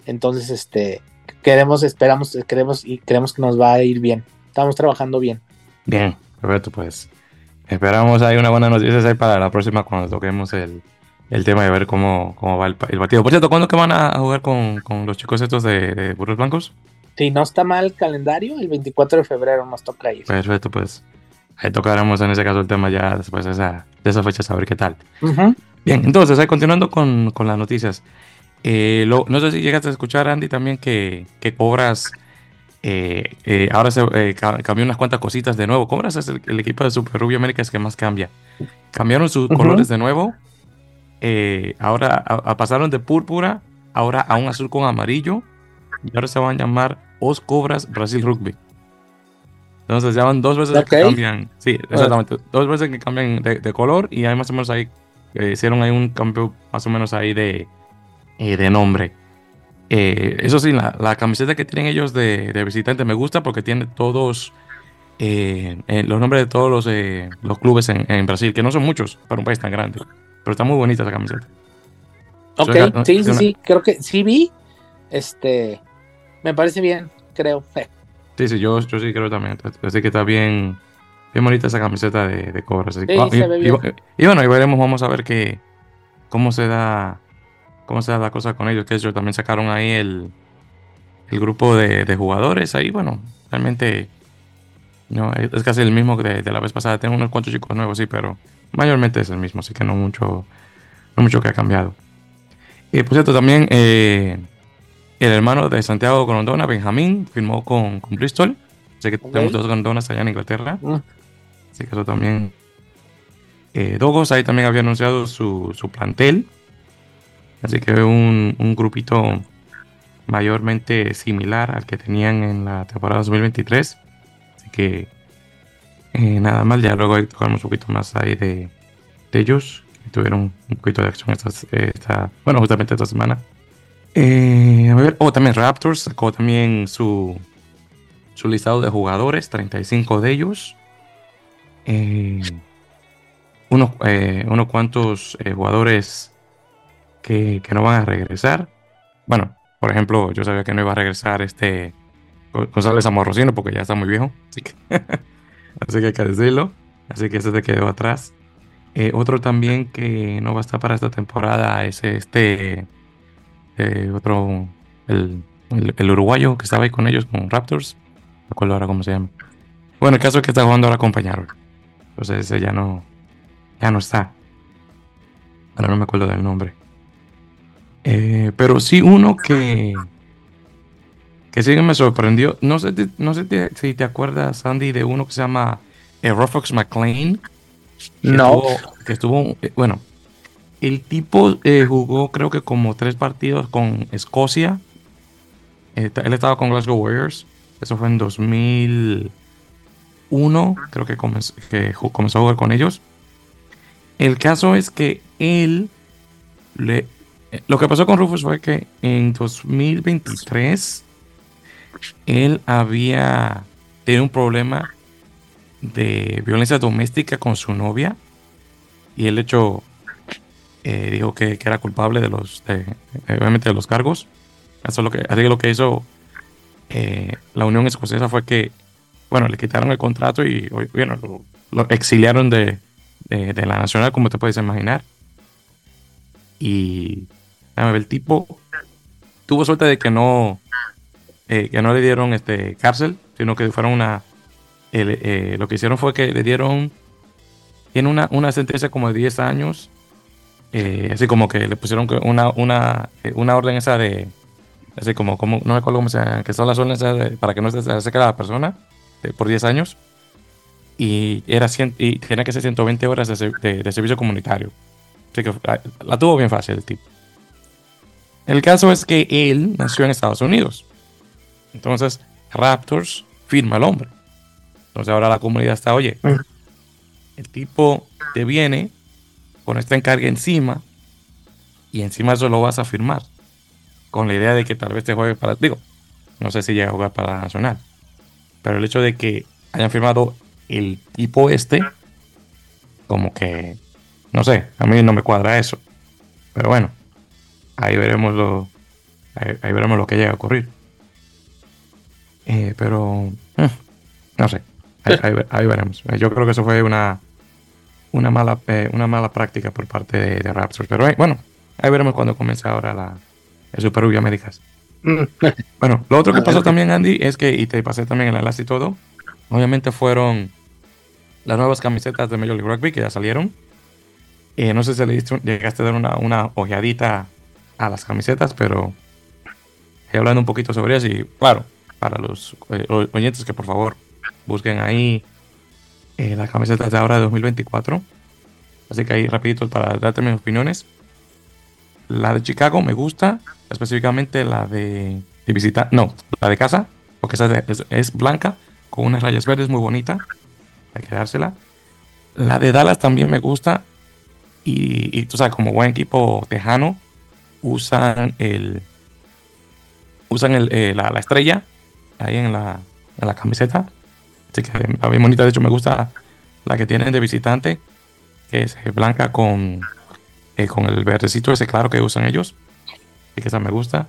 Entonces, este, queremos, esperamos, queremos y creemos que nos va a ir bien. Estamos trabajando bien. Bien, perfecto, pues. Esperamos hay una buena noticia para la próxima cuando toquemos el, el tema de ver cómo, cómo va el, el, partido. Por cierto, ¿cuándo que van a jugar con, con los chicos estos de, de, Burros Blancos? Si no está mal el calendario, el 24 de febrero nos toca ir. Perfecto, pues. Ahí tocaremos en ese caso el tema ya después de esa, de esa fecha, saber qué tal. Uh -huh. Bien, entonces, ahí continuando con, con las noticias. Eh, lo, no sé si llegaste a escuchar, Andy, también que, que Cobras eh, eh, ahora se cambió unas cuantas cositas de nuevo. Cobras es el, el, equipo de Super Rubio Américas que más cambia. Cambiaron sus uh -huh. colores de nuevo. Eh, ahora a, a pasaron de púrpura ahora a un azul con amarillo. Y ahora se van a llamar Os Cobras Brasil Rugby. Entonces ya van dos veces okay. que cambian. Sí, exactamente. Bueno. Dos veces que cambian de, de, color. Y hay más o menos ahí. Eh, hicieron ahí un cambio más o menos ahí de, eh, de nombre. Eh, eso sí, la, la, camiseta que tienen ellos de, de, visitante me gusta porque tiene todos los nombres de todos los, los clubes en, en, Brasil, que no son muchos para un país tan grande. Pero está muy bonita esa camiseta. Ok, sí, sí, sí, creo que sí vi. Este, me parece bien, creo. Sí, sí, yo, yo sí creo también. Así que está bien, bien bonita esa camiseta de, de Cobra. Sí, ah, y, se ve bien. Y, y, bueno, y veremos, vamos a ver qué, cómo se da cómo se da la cosa con ellos. Que ellos también sacaron ahí el, el grupo de, de, jugadores. Ahí, bueno, realmente no, es casi el mismo que de, de, la vez pasada. Tengo unos cuantos chicos nuevos, sí, pero mayormente es el mismo, así que no mucho, no mucho que ha cambiado. Y por cierto, también eh, el hermano de Santiago Grondona, Benjamín, firmó con, con Bristol. Sé que okay. tenemos dos Grondonas allá en Inglaterra. Mm. Así que eso también. Eh, Dogos ahí también había anunciado su, su plantel. Así que un, un, grupito mayormente similar al que tenían en la temporada 2023. Así que eh, nada más, ya luego tocamos un poquito más ahí de, de ellos. Tuvieron un poquito de acción esta, esta bueno, justamente esta semana. Eh, a ver, oh, también Raptors sacó también su, su listado de jugadores, 35 de ellos. Eh, unos, unos cuantos jugadores que, que, no van a regresar. Bueno, por ejemplo, yo sabía que no iba a regresar este González Amorrocino porque ya está muy viejo. Así que, así que hay que. Así que ese se quedó atrás. Eh, otro también que no va a estar para esta temporada es este eh, otro, el, uruguayo que estaba ahí con ellos, con Raptors. No acuerdo ahora cómo se llama. Bueno, el caso es que está jugando ahora con Peñarol. Entonces ese ya no, ya no está. Ahora no me acuerdo del nombre. Eh, pero sí uno que que sí me sorprendió. No sé, no sé si te acuerdas, Andy, de uno que se llama eh, Rufox McLean. Que no. Estuvo, que estuvo, eh, bueno, el tipo eh, jugó creo que como tres partidos con Escocia. Él estaba con Glasgow Warriors. Eso fue en 2001. Creo que comenzó, que comenzó a jugar con ellos. El caso es que él le, lo que pasó con Rufus fue que en 2023 él había tenido un problema de violencia doméstica con su novia y el hecho eh, dijo que, que, era culpable de los obviamente de los cargos. Eso es lo que así que lo que hizo eh, la Unión Escocesa fue que bueno le quitaron el contrato y bueno lo, exiliaron de, de, la nacional como te puedes imaginar. Y el tipo tuvo suerte de que no eh, que no le dieron este cárcel sino que fueron una eh, lo que hicieron fue que le dieron tiene una, una sentencia como de 10 años eh, así como que le pusieron una, una, eh, una orden esa de, así como, como no me acuerdo cómo se llama, que son las órdenes de, para que no se seque la persona de, por 10 años. Y, era cien, y tenía que ser 120 horas de, de, de, servicio comunitario. Así que la, la tuvo bien fácil el tipo. El caso es que él nació en Estados Unidos. Entonces, Raptors firma el hombre. Entonces ahora la comunidad está, oye, el tipo te viene con esta encarga encima y encima eso lo vas a firmar con la idea de que tal vez te juegue para digo no sé si llega a jugar para la nacional pero el hecho de que hayan firmado el tipo este, como que, no sé, a mí no me cuadra eso. Pero bueno, ahí veremos lo, ahí, veremos lo que llega a ocurrir. Eh, pero, eh, no sé, ahí, veremos. Yo creo que eso fue una, una, mala, eh, una mala práctica por parte de, Raptors. Pero bueno, ahí veremos cuando comience ahora la, el Super Rugby Américas. Mm. bueno, lo otro que pasó también, Andy, es que, y te pasé también el enlace y todo, obviamente fueron las nuevas camisetas de Major League Rugby que ya salieron. Eh, no sé si le llegaste a dar una, una ojeadita a las camisetas, pero he hablando un poquito sobre ellas y claro, para los eh, oyentes que por favor busquen ahí eh, las camisetas de ahora de 2024. Así que ahí rapidito para darte mis opiniones. La de Chicago me gusta, específicamente la de, de visita, no, la de casa, porque esa es, blanca con unas rayas verdes muy bonita, hay que dársela. La de Dallas también me gusta y, tú sabes, como buen equipo tejano, usan el usan el, eh, la, estrella ahí en la, en la camiseta. Así que está bien bonita. De hecho, me gusta la que tienen de visitante, que es blanca con, eh, con el verdecito ese claro que usan ellos. Así que esa me gusta.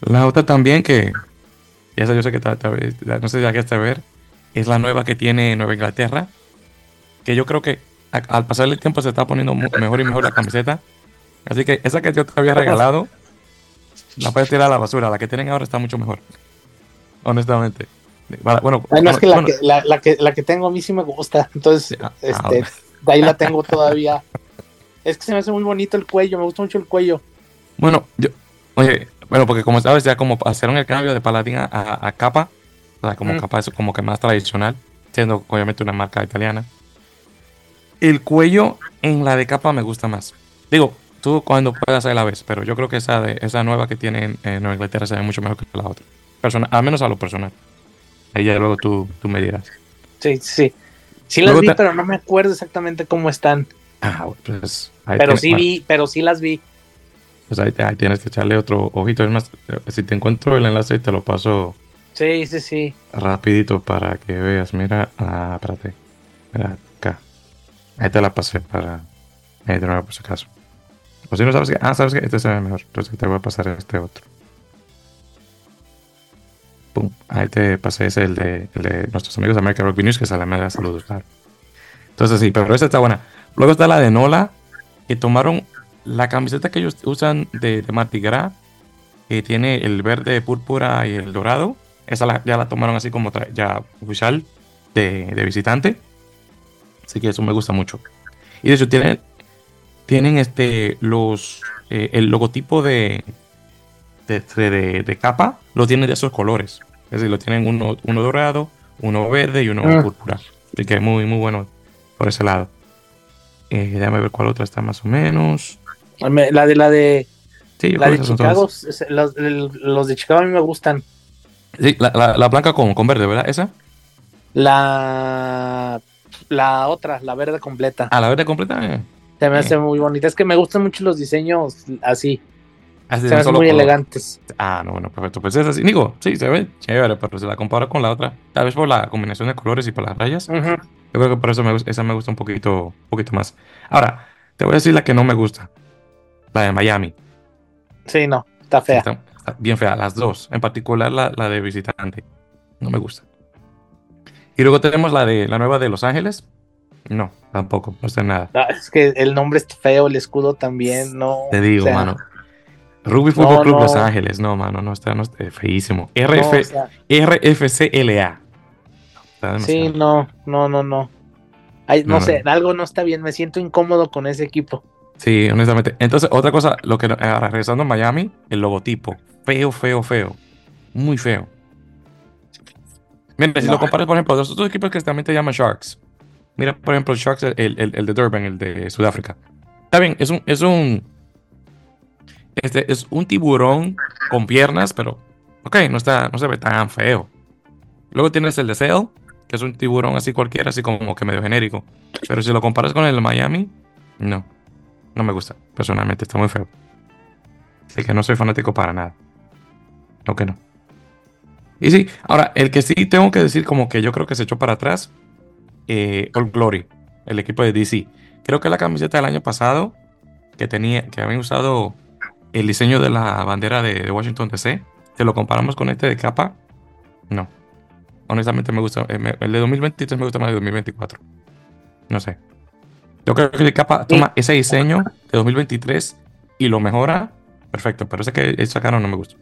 La otra también que, esa yo sé que no sé si la que ver, es la nueva que tiene Nueva Inglaterra. Que yo creo que al pasar el tiempo se está poniendo mejor y mejor la camiseta. Así que esa que yo te había regalado, la puedes tirar a la basura. La que tienen ahora está mucho mejor. Honestamente. Bueno, es que, la, que la, que la, que tengo a mí sí me gusta. Entonces, ah, este, de ahí la tengo todavía. Es que se me hace muy bonito el cuello, me gusta mucho el cuello. Bueno, yo, oye, bueno, porque como sabes, ya como hicieron el cambio de paladín a, capa, o sea, como capa es como que más tradicional, siendo obviamente una marca italiana. El cuello en la de capa me gusta más. Digo, tú cuando puedas ahí la ves, pero yo creo que esa de esa nueva que tienen en Nueva Inglaterra se ve mucho mejor que la otra. Persona, al menos a lo personal. Ahí ya luego tú, tú me dirás. Sí, sí. Sí las vi, pero no me acuerdo exactamente cómo están. Ah, pues. pero sí vi, pero sí las vi. Pues ahí, tienes que echarle otro ojito. Es más, si te encuentro el enlace, te lo paso. Sí, sí, sí. Rapidito para que veas. Mira, ah, espérate. Mira, acá. Ahí te la pasé para. Ahí de nuevo, por si acaso. O si no sabes que. Ah, sabes que este se ve mejor. Entonces te voy a pasar este otro. Pum. Ahí te pasé ese, el de, nuestros amigos de American Rugby News, que se la da saludos, claro. Entonces sí, pero esta está buena. Luego está la de Nola, que tomaron la camiseta que ellos usan de, de Mardi Gras, que tiene el verde, púrpura y el dorado. Esa ya la tomaron así como ya oficial de, de, visitante. Así que eso me gusta mucho. Y de hecho tienen, tienen este, los, eh, el logotipo de, de, capa lo tienen de esos colores. Es decir, lo tienen uno, uno dorado, uno verde y uno ah. púrpura. Así que muy, muy bueno por ese lado. Eh, déjame ver cuál otra está más o menos. La de la de. Sí, la de Chicago. Los, de Chicago a mí me gustan. Sí, la, la, blanca con, con, verde, ¿verdad? ¿Esa? La. La otra, la verde completa. Ah, la verde completa. Eh. Se me hace muy bonita. Es que me gustan mucho los diseños así se muy elegantes. Ah, no, bueno, perfecto. Pues es así. Digo, sí, se ve chévere, pero se la compara con la otra. Tal vez por la combinación de colores y por las rayas. Yo creo que por eso esa me gusta un poquito, un poquito más. Ahora, te voy a decir la que no me gusta. La de Miami. Sí, no, está fea. Está, bien fea, las dos. En particular la, la, de visitante. No me gusta. Y luego tenemos la de la nueva de Los Ángeles. No, tampoco, no está nada. Ah, es que el nombre es feo, el escudo también, no. Te digo, mano. Rugby Football Club Los Ángeles, no, mano, no está, no está feísimo. RF, RFCLA. sí, no, no, no, no. no, sé, algo no está bien, me siento incómodo con ese equipo. Sí, honestamente. Entonces, otra cosa, lo que regresando a Miami, el logotipo. Feo, feo, feo. Muy feo. Mira, si lo comparas, por ejemplo, los otros equipos que también te llaman Sharks. Mira, por ejemplo, el Sharks, el, el de Durban, el de Sudáfrica. Está bien, es un, es un este es un tiburón con piernas, pero ok, no, está, no se ve tan feo. Luego tienes el de Sail, que es un tiburón así cualquiera, así como que medio genérico. Pero si lo comparas con el de Miami, no. No me gusta, personalmente, está muy feo. Así que no soy fanático para nada. No que no. Y sí, ahora, el que sí tengo que decir como que yo creo que se echó para atrás, eh, All Glory, el equipo de DC. Creo que la camiseta del año pasado, que tenía, que habían usado el diseño de la bandera de, Washington DC, si lo comparamos con este de capa, no. Honestamente me gusta, eh, el de 2023 me gusta más de 2024. No sé. Yo creo que el de capa toma ese diseño de 2023 y lo mejora, perfecto, pero ese que sacaron no me gusta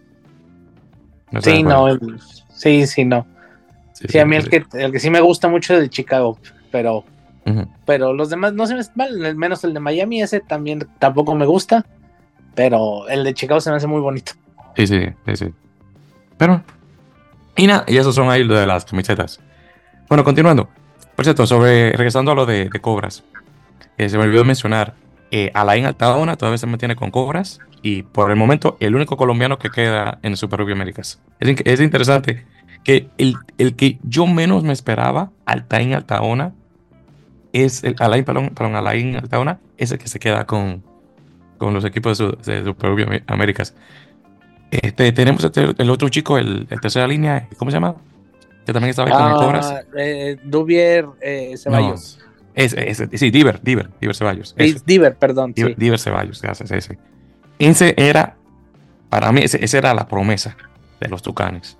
sí, no, sí, sí, no. Sí, a mí el, que, el que sí me gusta mucho es el de Chicago, pero, pero los demás no se me mal, menos el de Miami, ese también tampoco me gusta, pero el de Chicago se me hace muy bonito. Sí, sí, sí, sí. Pero, y nada, y esos son ahí lo de las camisetas. Bueno, continuando. Por cierto, sobre, regresando a lo de, Cobras, eh, se me olvidó mencionar, eh, Alain Altadona todavía se mantiene con Cobras, y por el momento el único colombiano que queda en Super Rugby Américas. Es, interesante que el, el, que yo menos me esperaba, Altain Altaona, es el Alain, perdón, Alain Altaona, es el que se queda con, con los equipos de, Super Rugby Américas. Este, tenemos este, el otro chico, el, tercera línea, ¿cómo se llama? Que también estaba con el Cobras. Ah, eh, Dubier eh, Ceballos. sí, Diver, Diver, Diver Ceballos. Diver, perdón. Diver, sí. Diver Ceballos, gracias, ese. Ese era, para mí, esa era la promesa de los Tucanes.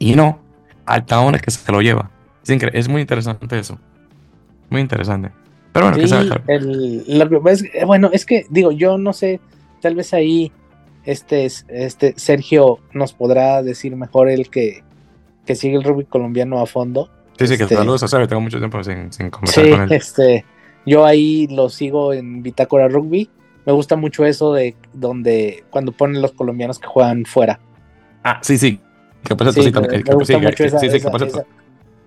Y no, Altaona que se lo lleva. Es, es muy interesante eso. Muy interesante. Pero bueno, es, eh, bueno, es que digo, yo no sé, tal vez ahí este, este Sergio nos podrá decir mejor el que, que sigue el rugby colombiano a fondo. Sí, sí, que este, saludos a Sergio, tengo mucho tiempo sin, sin conversar con él. Este, yo ahí lo sigo en Bitácora Rugby me gusta mucho eso de donde cuando ponen los colombianos que juegan fuera. Ah, sí, sí.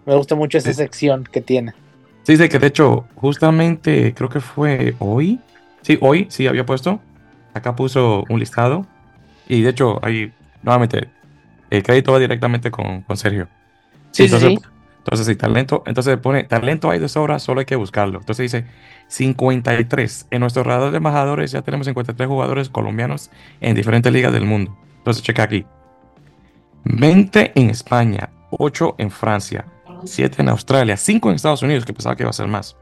Me, gusta mucho esa sección que tiene. Sí, sí, que de hecho, justamente creo que fue hoy. Sí, hoy sí había puesto. Acá puso un listado. Y de hecho, ahí, nuevamente, el crédito va directamente con, con Sergio. Sí, sí, sí. Entonces, sí, talento. Entonces pone, talento hay de sobra, solo hay que buscarlo. Entonces dice, 53. En nuestro radar de embajadores ya tenemos 53 jugadores colombianos en diferentes ligas del mundo. Entonces, checa aquí. 20 en España, 8 en Francia, 7 en Australia, 5 en Estados Unidos, que pensaba que iba a ser más.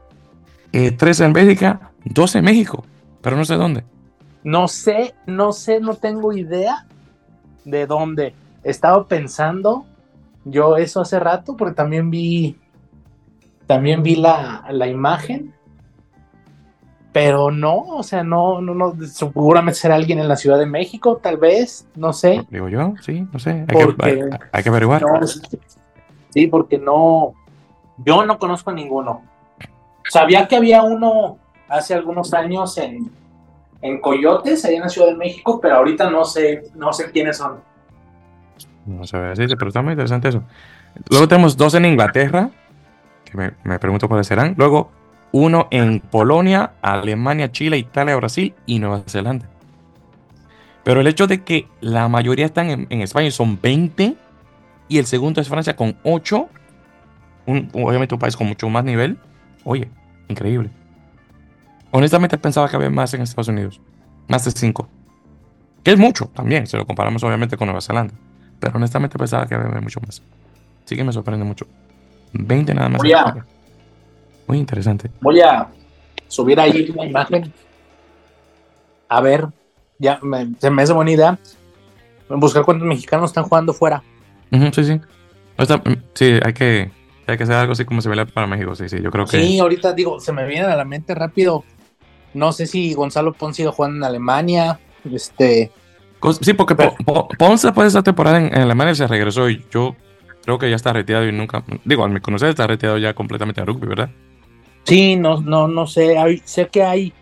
3 eh, en Bélgica, 12 en México, pero no sé dónde. No sé, no sé, no tengo idea de dónde. Estaba pensando yo eso hace rato, porque también vi, la imagen, pero no, o sea, no, no, no, seguramente será alguien en la Ciudad de México, tal vez, no sé. Digo yo, sí, no sé, hay, que, hay, que, averiguar. sí, porque no, yo no conozco a ninguno. Sabía que había uno hace algunos años en, en Coyotes, allá en la Ciudad de México, pero ahorita no sé, no sé quiénes son. No ve así, pero está muy interesante eso. Luego tenemos dos en Inglaterra, que me, me pregunto cuáles serán. Luego uno en Polonia, Alemania, Chile, Italia, Brasil y Nueva Zelanda. Pero el hecho de que la mayoría están en, en España son 20 y el segundo es Francia con 8, un, obviamente un país con mucho más nivel. Oye, increíble. Honestamente pensaba que había más en Estados Unidos, más de 5. Que es mucho también, si lo comparamos obviamente con Nueva Zelanda. Pero honestamente pensaba que había mucho más. Sí que me sorprende mucho. 20 nada más. Muy interesante. Voy a subir ahí una imagen. A ver, ya se me hace buena idea. Buscar cuántos mexicanos están jugando fuera. sí, sí. sí, hay que, hay que hacer algo así como se ve para México. Sí, sí, yo creo que. Sí, ahorita digo, se me viene a la mente rápido. No sé si Gonzalo Ponce sigue jugando en Alemania. Este. Sí, porque Ponce después de esa temporada en, Alemania se regresó y yo creo que ya está retirado y nunca, digo, al mi conocer está retirado ya completamente a rugby, ¿verdad? Sí, no, no, no sé, sé que hay,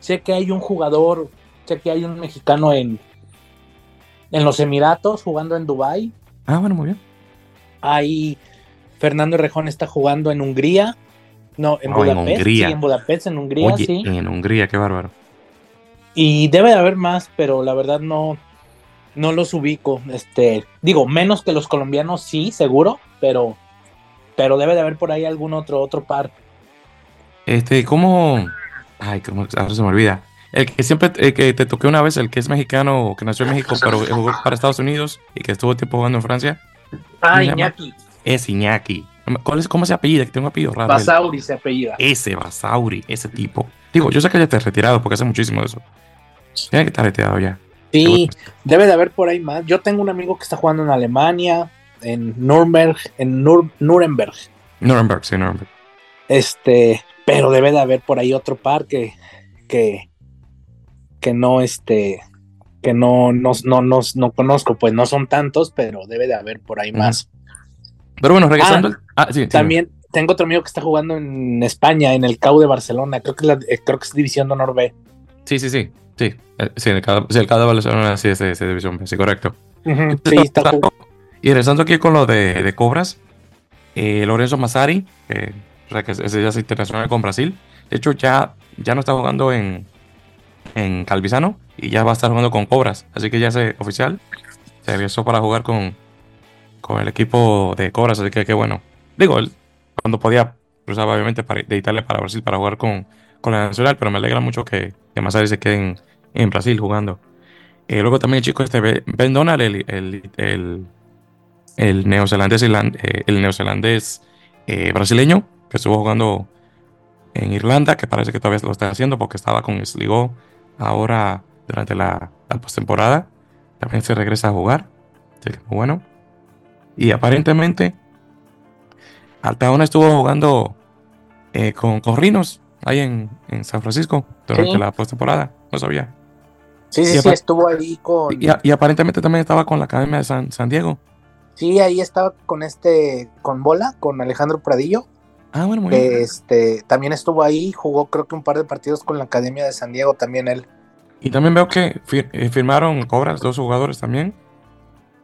sé que hay un jugador, sé que hay un mexicano en, en los Emiratos jugando en Dubai. Ah, bueno, muy bien. Hay Fernando Rejón está jugando en Hungría. No, en Budapest. En Hungría. Sí, en Budapest, en Hungría, sí. En Hungría, qué bárbaro. Y debe de haber más, pero la verdad no, no los ubico. Este, digo, menos que los colombianos, sí, seguro, pero, pero debe de haber por ahí algún otro, otro par. Este, ¿cómo? Ay, cómo ahora se me olvida. El que siempre que te toqué una vez, el que es mexicano, que nació en México, pero jugó para Estados Unidos y que estuvo tiempo jugando en Francia. Ah, Iñaki. Es Iñaki. ¿Cómo se apellida? Que tengo un apellido raro. Basauri se apellida. Ese Basauri, ese tipo. Digo, yo sé que ya está retirado porque hace muchísimo de eso. Tiene que estar retirado ya. Sí, debe de haber por ahí más. Yo tengo un amigo que está jugando en Alemania, en Nuremberg, en Nuremberg. Nuremberg, sí, Nuremberg. Este, pero debe de haber por ahí otro par que, que, no, este, que no, no, no, no, conozco, pues no son tantos, pero debe de haber por ahí más. Pero bueno, regresando. Ah, ah, también tengo otro amigo que está jugando en España, en el CAU de Barcelona. Creo que, es eh, creo que es División de Honor B. Sí, sí, sí. Sí, eh, sí, el CAU, sí, el de Barcelona sí es, División B, sí, correcto. sí, está Y regresando aquí con lo de, de Cobras, eh, Lorenzo Massari, que, que ese ya es internacional con Brasil. De hecho, ya, ya no está jugando en, en Calvisano y ya va a estar jugando con Cobras. Así que ya es oficial. Se regresó para jugar con, con el equipo de Cobras, así que qué bueno. Digo, él, cuando podía cruzaba obviamente para, de Italia para Brasil para jugar con, con la Nacional, pero me alegra mucho que, que Massari se quede en, en Brasil jugando. Eh, luego también el chico este Ben Donald, el, el, el, el neozelandés, eh, el neozelandés eh, brasileño, que estuvo jugando en Irlanda, que parece que todavía lo está haciendo porque estaba con Sligo ahora durante la, la postemporada. También se regresa a jugar. Así que bueno. Y aparentemente, Altaona estuvo jugando eh, con, Corrinos ahí en, San Francisco durante la postemporada. No sabía. Sí, sí, sí, estuvo ahí con. Y, aparentemente también estaba con la Academia de San, San, Diego. Sí, ahí estaba con este, con Bola, con Alejandro Pradillo. Ah, bueno, muy bien. Este, también estuvo ahí, jugó creo que un par de partidos con la Academia de San Diego también él. Y también veo que eh, firmaron Cobras dos jugadores también.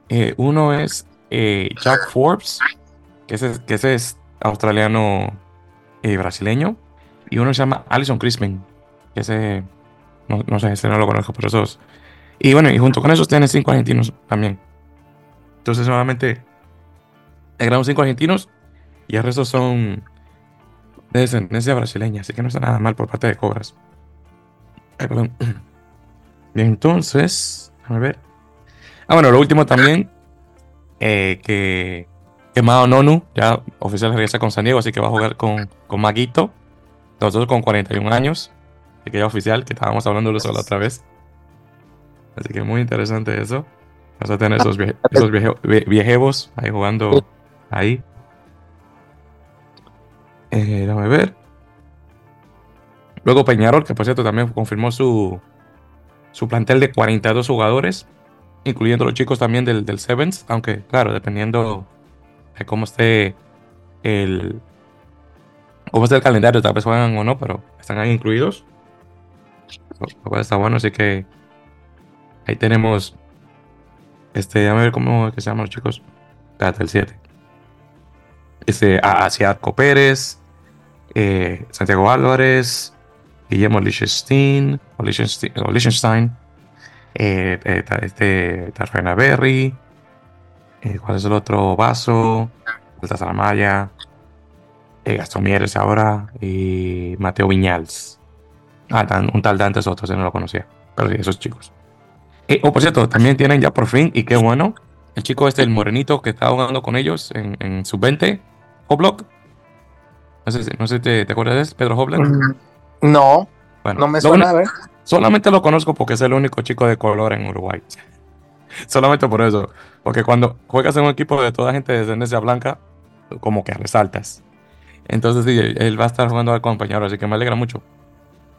Eh, uno es eh, Jack Forbes, que ese, que ese es australiano y brasileño, y uno se llama Alison Crispin, que ese, no, no sé, ese no lo conozco, pero esos. Y bueno, y junto con esos tienen cinco argentinos también. Entonces, solamente gran cinco argentinos y el resto son de descendencia brasileña, así que no está nada mal por parte de Cobras. perdón. Bien, entonces, a ver. Ah, bueno, lo último también eh, que, que Mao Nonu ya oficial regresa con San Diego, así que va a jugar con, con Maguito, nosotros con 41 años, así que ya oficial, que estábamos hablando de eso la otra vez. Así que muy interesante eso. Vamos a tener esos, viejevos ahí jugando ahí. Eh, déjame ver. Luego Peñarol, que por cierto también confirmó su, su plantel de 42 jugadores incluyendo los chicos también del, del Sevens, aunque claro, dependiendo de cómo esté el cómo esté el calendario, tal vez juegan o no, pero están ahí incluidos. Lo está bueno, así que ahí tenemos este, a ver cómo que se llaman los chicos. Espérate, el 7. Este, Asiatco Pérez, eh, Santiago Álvarez, Guillermo Lichtenstein, o Lichtenstein, eh, eh este Tarfena Berry, ¿cuál es el otro? Vaso, Baltasar Maya, eh, Gastón Mieres ahora y Mateo Viñals. Ah, un tal Dante Soto, ese no lo conocía, pero sí, esos chicos. oh, por cierto, también tienen ya por fin, y qué bueno, el chico este, el morenito que estaba jugando con ellos en, en sub-20, Hoblock. No sé, no sé te, te acuerdas de él, Pedro Hoblock. Mm, no, bueno, no me suena, a ver. Solamente lo conozco porque es el único chico de color en Uruguay. Solamente por eso. Porque cuando juegas en un equipo de toda gente de descendencia blanca, como que resaltas. Entonces sí, él va a estar jugando al compañero, así que me alegra mucho.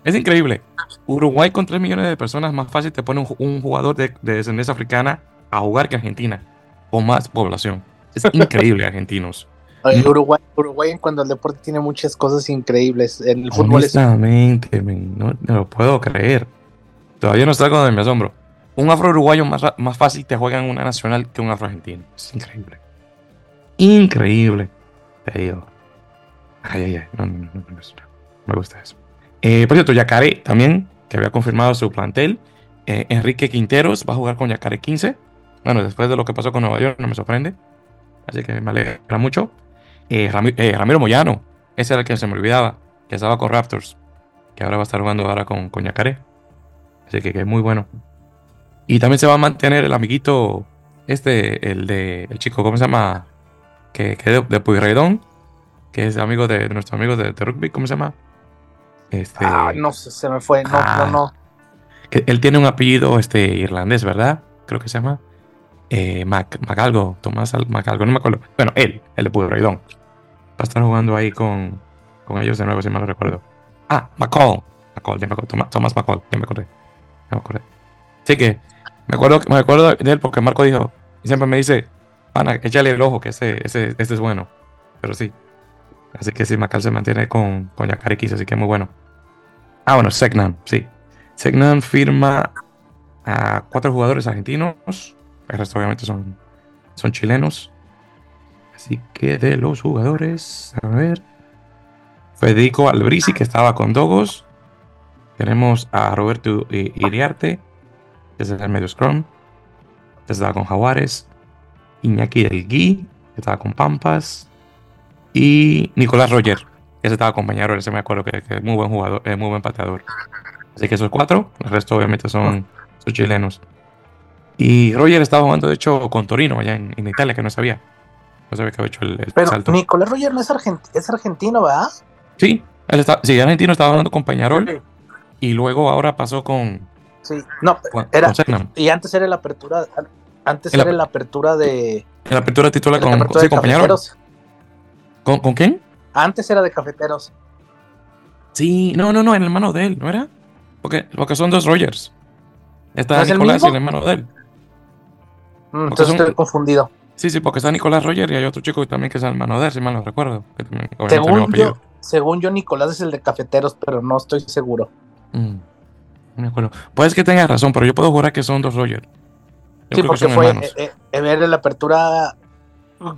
Es increíble. Uruguay con 3 millones de personas más fácil te pone un, jugador de, descendencia africana a jugar que Argentina, con más población. Es increíble, argentinos. Uruguay, Uruguay en cuanto al deporte tiene muchas cosas increíbles. El fútbol Honestamente, no, lo puedo creer. Todavía no salgo de mi asombro. Un afro-uruguayo más, más fácil te juega en una nacional que un afro-argentino. Es increíble. Increíble. Te digo. Ay, ay, ay. No, no, no, no, me gusta eso. Eh, por cierto, Yacaré también, que había confirmado su plantel. Eh, Enrique Quinteros va a jugar con Yacaré 15. Bueno, después de lo que pasó con Nueva York, no me sorprende. Así que me alegra mucho. Eh, eh, Ramiro, Moyano, ese era el que se me olvidaba, que estaba con Raptors, que ahora va a estar jugando ahora con, con Yacaré. Así que, que es muy bueno. Y también se va a mantener el amiguito este, el de, el chico, ¿cómo se llama? Que, que de, de Puyredón, que es amigo de, de nuestro amigo de, de rugby, ¿cómo se llama? Este, Ah, no sé, se me fue. No, Ah. no, no. que él tiene un apellido este, irlandés, ¿verdad? Creo que se llama. Eh, Mac, Macalgo, Tomás Al- Macalgo, no me acuerdo. Bueno, él, el de Puyredón. A estar jugando ahí con, con ellos de nuevo, si mal no recuerdo. Ah, McCall. McCall, ya me. Tomás, Tomás McCall, ya me acordé. Ya acordé. Así que me acuerdo, me acuerdo de él porque Marco dijo, y siempre me dice, Ana, échale el ojo, que ese, ese, este es bueno. Pero sí. Así que sí, Macal se mantiene con, con Yakari Kiss, así que muy bueno. Ah, bueno, Segnan, sí. Segnan firma a cuatro jugadores argentinos. El resto obviamente son, son chilenos. Así que de los jugadores, a ver. Federico Albrisi, que estaba con Dogos. Tenemos a Roberto I- Iriarte, que el medio scrum. Que estaba con Jaguares. Iñaki del Gui, que estaba con Pampas. Y Nicolás Roger, que estaba con Peñarol, ese me acuerdo que, es muy buen jugador, es muy buen pateador. Así que esos cuatro, el resto obviamente son, chilenos. Y Roger estaba jugando, de hecho, con Torino, allá en Italia, que no sabía. No sabía que había hecho el, el Pero salto. Nicolás Roger no es, argent- es argentino, ¿verdad? Sí, él está, sí, argentino estaba jugando con Peñarol y luego ahora pasó con, Sí. No, con, era. con. Y antes era la apertura. Antes El era la apertura de. En la apertura titular la con, apertura sí, con Peñarol. ¿Con, con quién? Antes era de cafeteros. Sí, no, no, no, el hermano de él, ¿no era? Porque, porque son dos Rogers. Está ¿No es el Nicolás y el hermano de él. Mm, Entonces son- estoy confundido. Sí, sí, porque está Nicolás Roger y hay otro chico también que es el hermano de él, si mal no recuerdo. Que también, Según yo, apellido. según yo, Nicolás es el de cafeteros, pero no estoy seguro. Mm, no me acuerdo. Puede que tengas razón, pero yo puedo jurar que son dos Roger. Yo sí, porque fue eh, eh, ver la apertura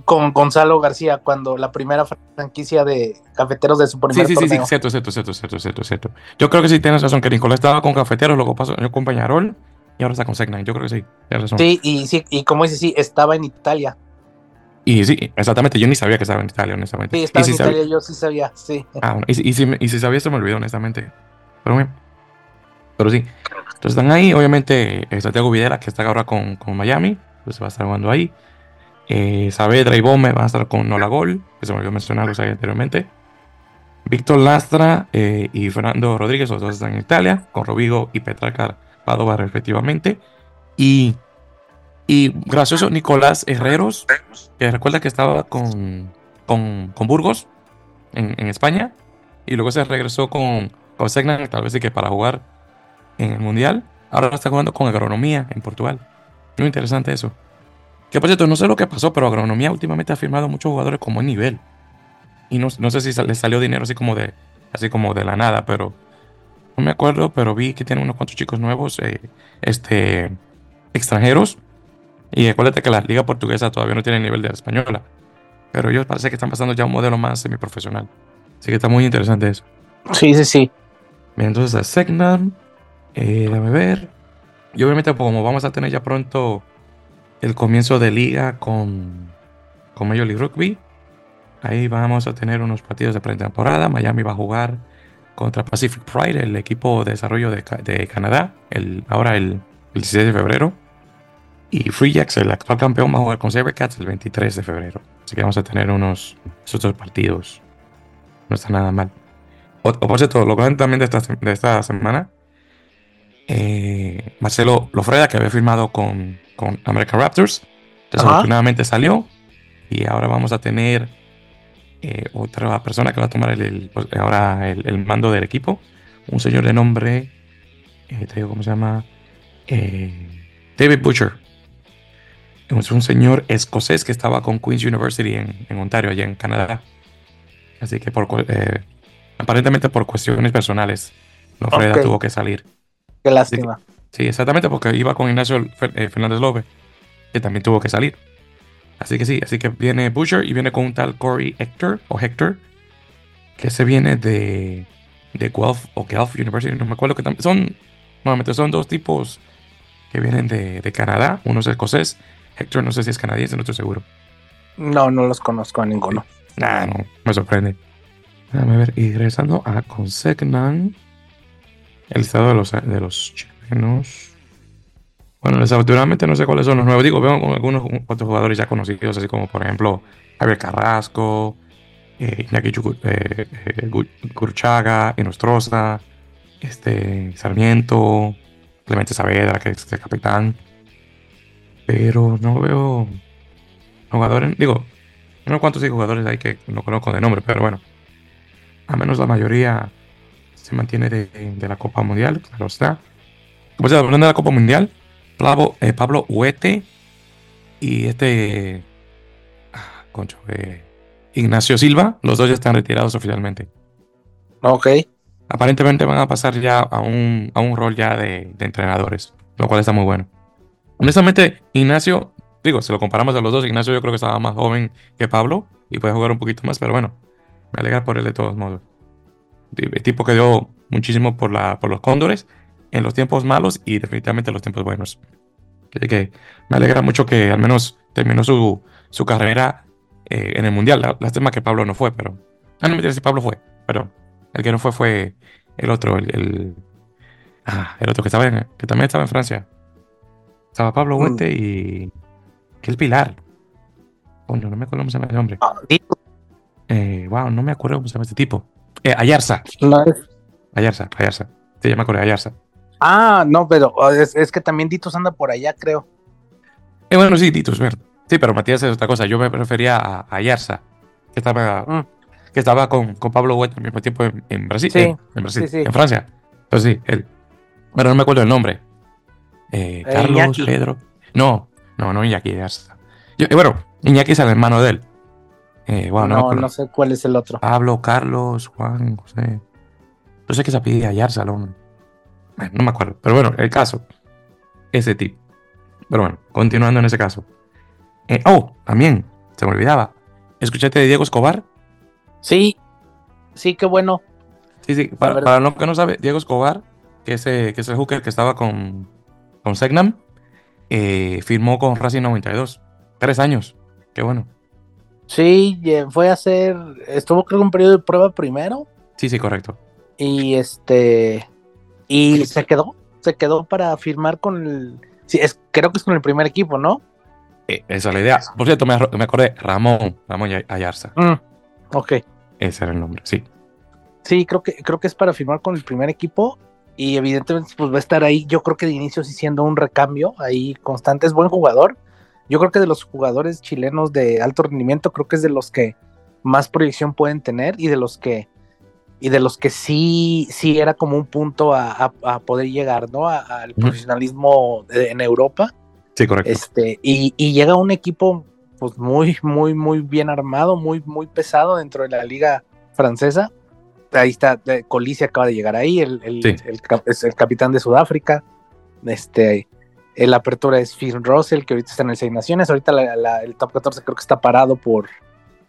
con Gonzalo García cuando la primera franquicia de cafeteros de su Sí, primer sí, sí, sí, torneo. cierto, cierto, cierto, cierto, cierto, cierto. Yo creo que sí tienes razón, que Nicolás estaba con cafeteros, luego pasó yo con Peñarol y ahora está con Segnan. Yo creo que sí, razón. Sí, y sí, y como dice, sí, estaba en Italia. Y sí, exactamente, yo ni sabía que estaba en Italia, honestamente. Sí, Y estaba en Italia, yo sí sabía, sí. Ah, bueno, y, si- y si, y si sabía, se me olvidó, honestamente. Pero bien. Pero sí. Entonces están ahí, obviamente, eh, Santiago Videla, que está ahora con, con Miami, pues va a estar jugando ahí. Eh, Saavedra y Bome van a estar con Nola Gol, que se me olvidó mencionarlos ahí anteriormente. Víctor Lastra eh, y Fernando Rodríguez, los dos están en Italia, con Robigo y Petrarca Padova, respectivamente. Y, y gracioso, Nicolás Herreros, que recuerda que estaba con, con, con Burgos en, en España y luego se regresó con, con Segnan, tal vez sí que para jugar en el Mundial. Ahora está jugando con Agronomía en Portugal. Muy interesante eso. Que por cierto, no sé lo que pasó, pero Agronomía últimamente ha firmado muchos jugadores buen nivel. Y no, no sé si les salió dinero así como de así como de la nada, pero no me acuerdo, pero vi que tienen unos cuantos chicos nuevos, eh, este, extranjeros. Y acuérdate que la liga portuguesa todavía no tiene el nivel de la española. Pero ellos parece que están pasando ya a un modelo más semiprofesional. Así que está muy interesante eso. Sí, sí, sí. Bien, entonces a Segnan, eh, déjame ver. Y obviamente pues, como vamos a tener ya pronto el comienzo de liga con, con Major League Rugby, ahí vamos a tener unos partidos de pretemporada. Miami va a jugar contra Pacific Pride, el equipo de desarrollo de, de Canadá, el, ahora el, el 16 de febrero. Y Free Jacks, el actual campeón, va a jugar con Sabercats el 23 de febrero. Así que vamos a tener unos esos dos partidos. No está nada mal. O, o por cierto, lo grande también de esta, de esta semana, eh, Marcelo Lofreda, que había firmado con, con American Raptors, desafortunadamente salió. Y ahora vamos a tener eh, otra persona que va a tomar el, el- pues, ahora el, el mando del equipo. Un señor de nombre, eh, te digo cómo se llama, Eh, David Butcher. Es un señor escocés que estaba con Queen's University en, en Ontario, allá en Canadá. Así que por, eh, aparentemente por cuestiones personales, Lofreda Ok. tuvo que salir. Qué lástima. Sí, exactamente, porque iba con Ignacio eh, Fernández López, que también tuvo que salir. Así que sí, así que viene Butcher y viene con un tal Corey Hector, o Hector, que se viene de, de Guelph o Guelph University, no me acuerdo que también son, nuevamente son dos tipos que vienen de, de Canadá, uno es escocés, Hector no sé si es canadiense, no estoy seguro. No, no los conozco a ninguno. Nah, no, me sorprende. Déjame ver, y regresando a Consegnan, el listado de los, de los chilenos. Bueno, desafortunadamente no sé cuáles son los nuevos. Digo, veo algunos otros jugadores ya conocidos, así como por ejemplo Javier Carrasco, eh, Iñaki eh, eh este, Sarmiento, Clemente Saavedra, que es el capitán. Pero no veo jugadores, digo, no cuántos jugadores hay que no conozco de nombre, pero bueno, al menos la mayoría se mantiene de, la Copa Mundial, claro está. Se hablando de la Copa Mundial, Pablo, eh, Pablo Huete y este, ah, concho, eh, Ignacio Silva, los dos ya están retirados oficialmente. Ok. Aparentemente van a pasar ya a un, a un rol ya de, de entrenadores, lo cual está muy bueno. Honestamente, Ignacio, digo, si lo comparamos a los dos, Ignacio yo creo que estaba más joven que Pablo y puede jugar un poquito más, pero bueno, me alegra por él de todos modos. El tipo que dio muchísimo por, la, por los cóndores en los tiempos malos y definitivamente en los tiempos buenos. Así que me alegra mucho que al menos terminó su, su carrera eh, en el Mundial. Lástima que Pablo no fue, pero... Ah, no me si Pablo fue, pero el que no fue fue el otro, el, ah, el otro que, estaba en, que también estaba en Francia. Estaba Pablo mm. Huete y... Que el Pilar. Bueno, no me acuerdo cómo se llama ese hombre. Ah, eh, wow, no me acuerdo cómo se llama este tipo. Eh, Ayarza. Ayarza, Ayarza. Se llama Corea Ayarza. Ah, no, pero oh, es, que también Ditos anda por allá, creo. Eh, bueno, sí, Ditos, ver. Sí, pero Matías es otra cosa. Yo me refería a Ayarza, que estaba, mm. que estaba con, con Pablo Huet al mismo tiempo en, Brasil. Sí, en, Brasil, en Francia. Entonces sí, él. Bueno, no me acuerdo el nombre. Eh, eh Carlos, Pedro. No, no, no Iñaki Ayarza. bueno, Iñaki es el hermano de él. Eh, no, no, sé cuál es el otro. Pablo, Carlos, Juan, José. No sé qué se pide ayer, Salón. No me acuerdo. Pero bueno, el caso. Ese tipo. Pero bueno, continuando en ese caso. Eh, oh, también, se me olvidaba. ¿Escuchaste de Diego Escobar? Sí, sí, qué bueno. Sí, sí, para, para lo que no sabe, Diego Escobar, que es, que es el hooker que estaba con, con Segnam, eh, firmó con Racing 92. Tres años. Qué bueno. Sí, fue a hacer, estuvo creo que un periodo de prueba primero. Sí, sí, correcto. Y este, y se quedó, se quedó para firmar con el, sí, es, creo que es con el primer equipo, ¿no? Eh, esa es la idea. Por cierto, me, acordé, Ramón, Ramón Ayarza. Mm, ok. Ese era el nombre, sí. Sí, creo que, creo que es para firmar con el primer equipo y evidentemente pues va a estar ahí, yo creo que de inicio sí siendo un recambio ahí constante, es buen jugador yo creo que de los jugadores chilenos de alto rendimiento, creo que es de los que más proyección pueden tener y de los que y de los que sí, sí era como un punto a, poder llegar, ¿no? Al profesionalismo en Europa. Sí, correcto. Este, y, llega un equipo pues muy, muy, muy bien armado, muy, muy pesado dentro de la liga francesa. Ahí está, Colisi acaba de llegar ahí, el, es el capitán de Sudáfrica. Este, la apertura es Phil Russell, que ahorita está en el Seis Naciones. Ahorita el top 14 creo que está parado por,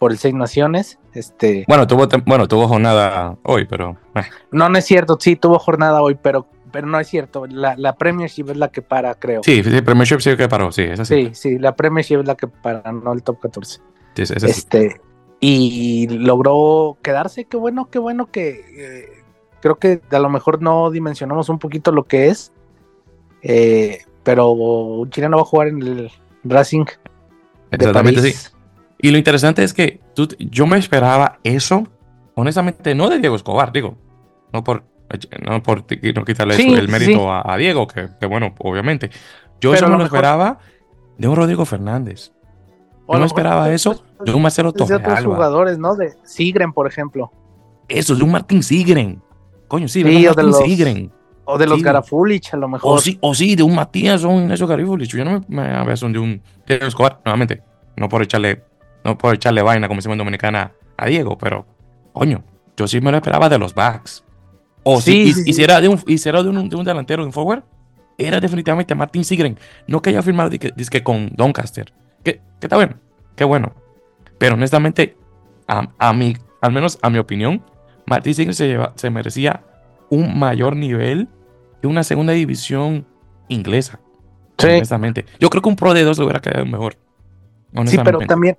por el Seis Naciones. Este... Bueno, tuvo, bueno, tuvo jornada hoy, pero. Eh. No, no es cierto. Sí, tuvo jornada hoy, pero, pero no es cierto. La, la Premiership es la que para, creo. Sí, sí, Premiership sí que paró, sí, así. Sí, sí, la Premiership es la que para, no el top 14. Sí, es así. Este, y logró quedarse. Qué bueno, qué bueno que. Eh, creo que a lo mejor no dimensionamos un poquito lo que es. Eh, pero un chileno va a jugar en el Racing. Exactamente, sí. Y lo interesante es que yo me esperaba eso, honestamente, no de Diego Escobar, digo, no por no por no quitarle el mérito a, Diego, que, bueno, obviamente. Yo solo me esperaba de un Rodrigo Fernández. Yo no esperaba eso de un Marcelo Torres. De otros jugadores, ¿no? De Sigren, por ejemplo. Eso, de un Martín Sigren. Coño, sí, de Martín Sigren. O de los Garafulich, a lo mejor. O sí, o sí, de un Matías o un esos Garafulich. Yo no me, me son de un Diego Escobar, nuevamente. No por echarle, no por echarle vaina, como decimos en Dominicana, a Diego, pero, coño, yo sí me lo esperaba de los backs. O sí, y, si era de un, y de un, de un delantero, de un forward, era definitivamente Martín Sigren. No que haya firmado que con Doncaster. Que, que está bueno, qué bueno. Pero honestamente, a, a mi, al menos a mi opinión, Martín Sigren se, lleva, se merecía un mayor nivel que una segunda división inglesa. Sí. Honestamente. Yo creo que un Pro de 2 le hubiera quedado mejor. Sí, pero también,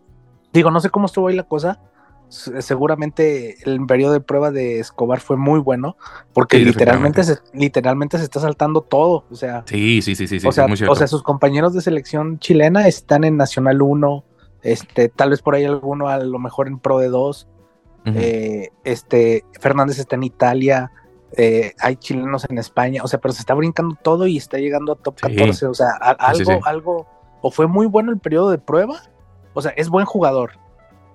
digo, no sé cómo estuvo ahí la cosa, seguramente el periodo de prueba de Escobar fue muy bueno, porque literalmente se, literalmente se está saltando todo, o sea. Sí, sí, sí, sí, o, sea, o sea, sus compañeros de selección chilena están en Nacional 1, este, tal vez por ahí alguno a lo mejor en Pro de 2, eh, este, Fernández está en Italia, eh, hay chilenos en España, o sea, pero se está brincando todo y está llegando a top 14, o sea, algo, algo, o fue muy bueno el periodo de prueba, o sea, es buen jugador,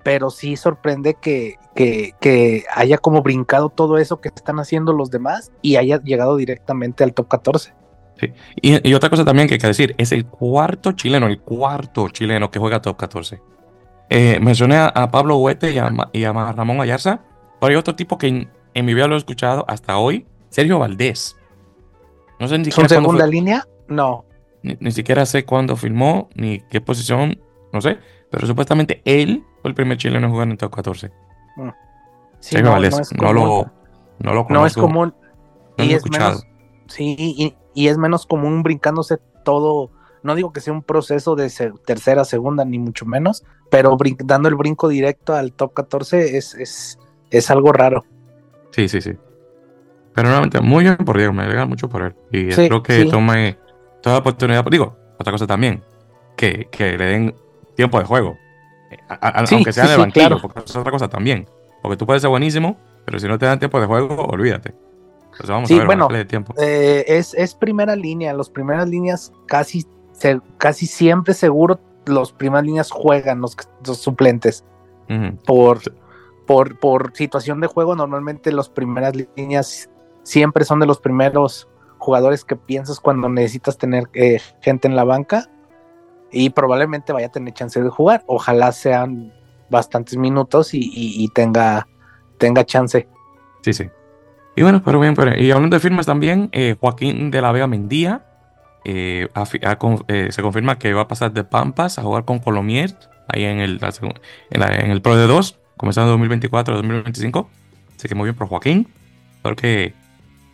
pero sí sorprende que, que, haya como brincado todo eso que están haciendo los demás y haya llegado directamente al top 14. Sí. Y, otra cosa también que hay que decir, es el cuarto chileno, el cuarto chileno que juega top 14. Eh, mencioné a, Pablo Huete y a, y a, Ramón Ayarza, pero hay otro tipo que en, mi vida lo he escuchado hasta hoy, Sergio Valdés. No sé ni siquiera. ¿Son segunda línea? No. Ni, ni, siquiera sé cuándo filmó, ni qué posición, no sé. Pero supuestamente él fue el primer chileno en jugar en el top 14. Mm. Sí, no, no, es no, lo, no lo conozco. No es común. y es menos, sí, y, es menos común brincándose todo. No digo que sea un proceso de tercera, segunda, ni mucho menos, pero dando el brinco directo al top 14 es, es, es algo raro. Sí, sí, sí. Pero nuevamente, muy bien por Diego, me alegra mucho por él. Y espero que tome toda la oportunidad. Digo, otra cosa también, que, que le den tiempo de juego. Eh, aunque sea de banquillo, porque es otra cosa también. Porque tú puedes ser buenísimo, pero si no te dan tiempo de juego, olvídate. Entonces vamos a ver, bueno, de tiempo. Eh, es, es, primera línea. Las primeras líneas casi, casi siempre seguro los primeras líneas juegan los, suplentes. por, por, por situación de juego, normalmente las primeras líneas siempre son de los primeros jugadores que piensas cuando necesitas tener eh, gente en la banca y probablemente vaya a tener chance de jugar. Ojalá sean bastantes minutos y, tenga, tenga chance. Sí, sí. Y bueno, pero bien, pero, y hablando de firmas también, eh, Joaquín de la Vega Mendía eh, eh, se confirma que va a pasar de Pampas a jugar con Colomier ahí en el, en, el Pro de 2, comenzando 2024-2025. Así que muy bien por Joaquín, porque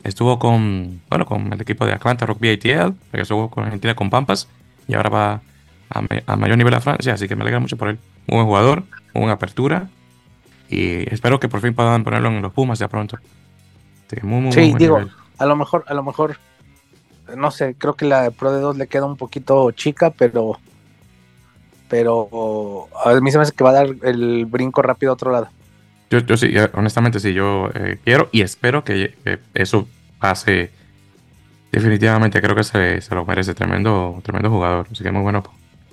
estuvo con, bueno, con el equipo de Atlanta Rugby ATL, estuvo con Argentina con Pampas y ahora va a, mayor nivel a Francia, así que me alegra mucho por él. Un buen jugador, una apertura y espero que por fin puedan ponerlo en los Pumas ya pronto. Sí, muy, muy, sí digo, a lo mejor, a lo mejor, no sé, creo que la Pro de 2 le queda un poquito chica, pero pero a mí se me hace que va a dar el brinco rápido a otro lado. Yo, yo sí, honestamente sí, yo eh, quiero y espero que, eso pase definitivamente creo que se, se, lo merece. Tremendo, tremendo jugador. Así que muy bueno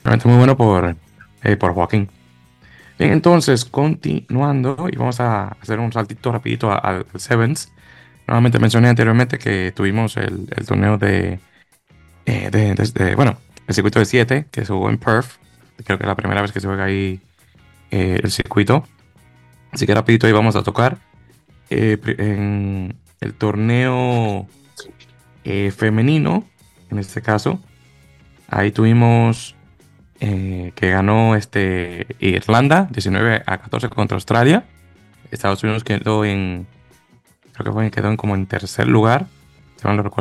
Realmente muy bueno por, eh, por Joaquín. Bien, entonces, continuando, y vamos a hacer un saltito rapidito al Sevens. Nuevamente mencioné anteriormente que tuvimos el, torneo de, eh, de, bueno, el circuito de 7, que se jugó en Perth. Creo que es la primera vez que se juega ahí eh, el circuito. Así que rapidito ahí vamos a tocar. en el torneo femenino, en este caso, ahí tuvimos eh, que ganó este, Irlanda 19 a 14 contra Australia. Estados Unidos quedó en, creo que fue, quedó en como en tercer lugar.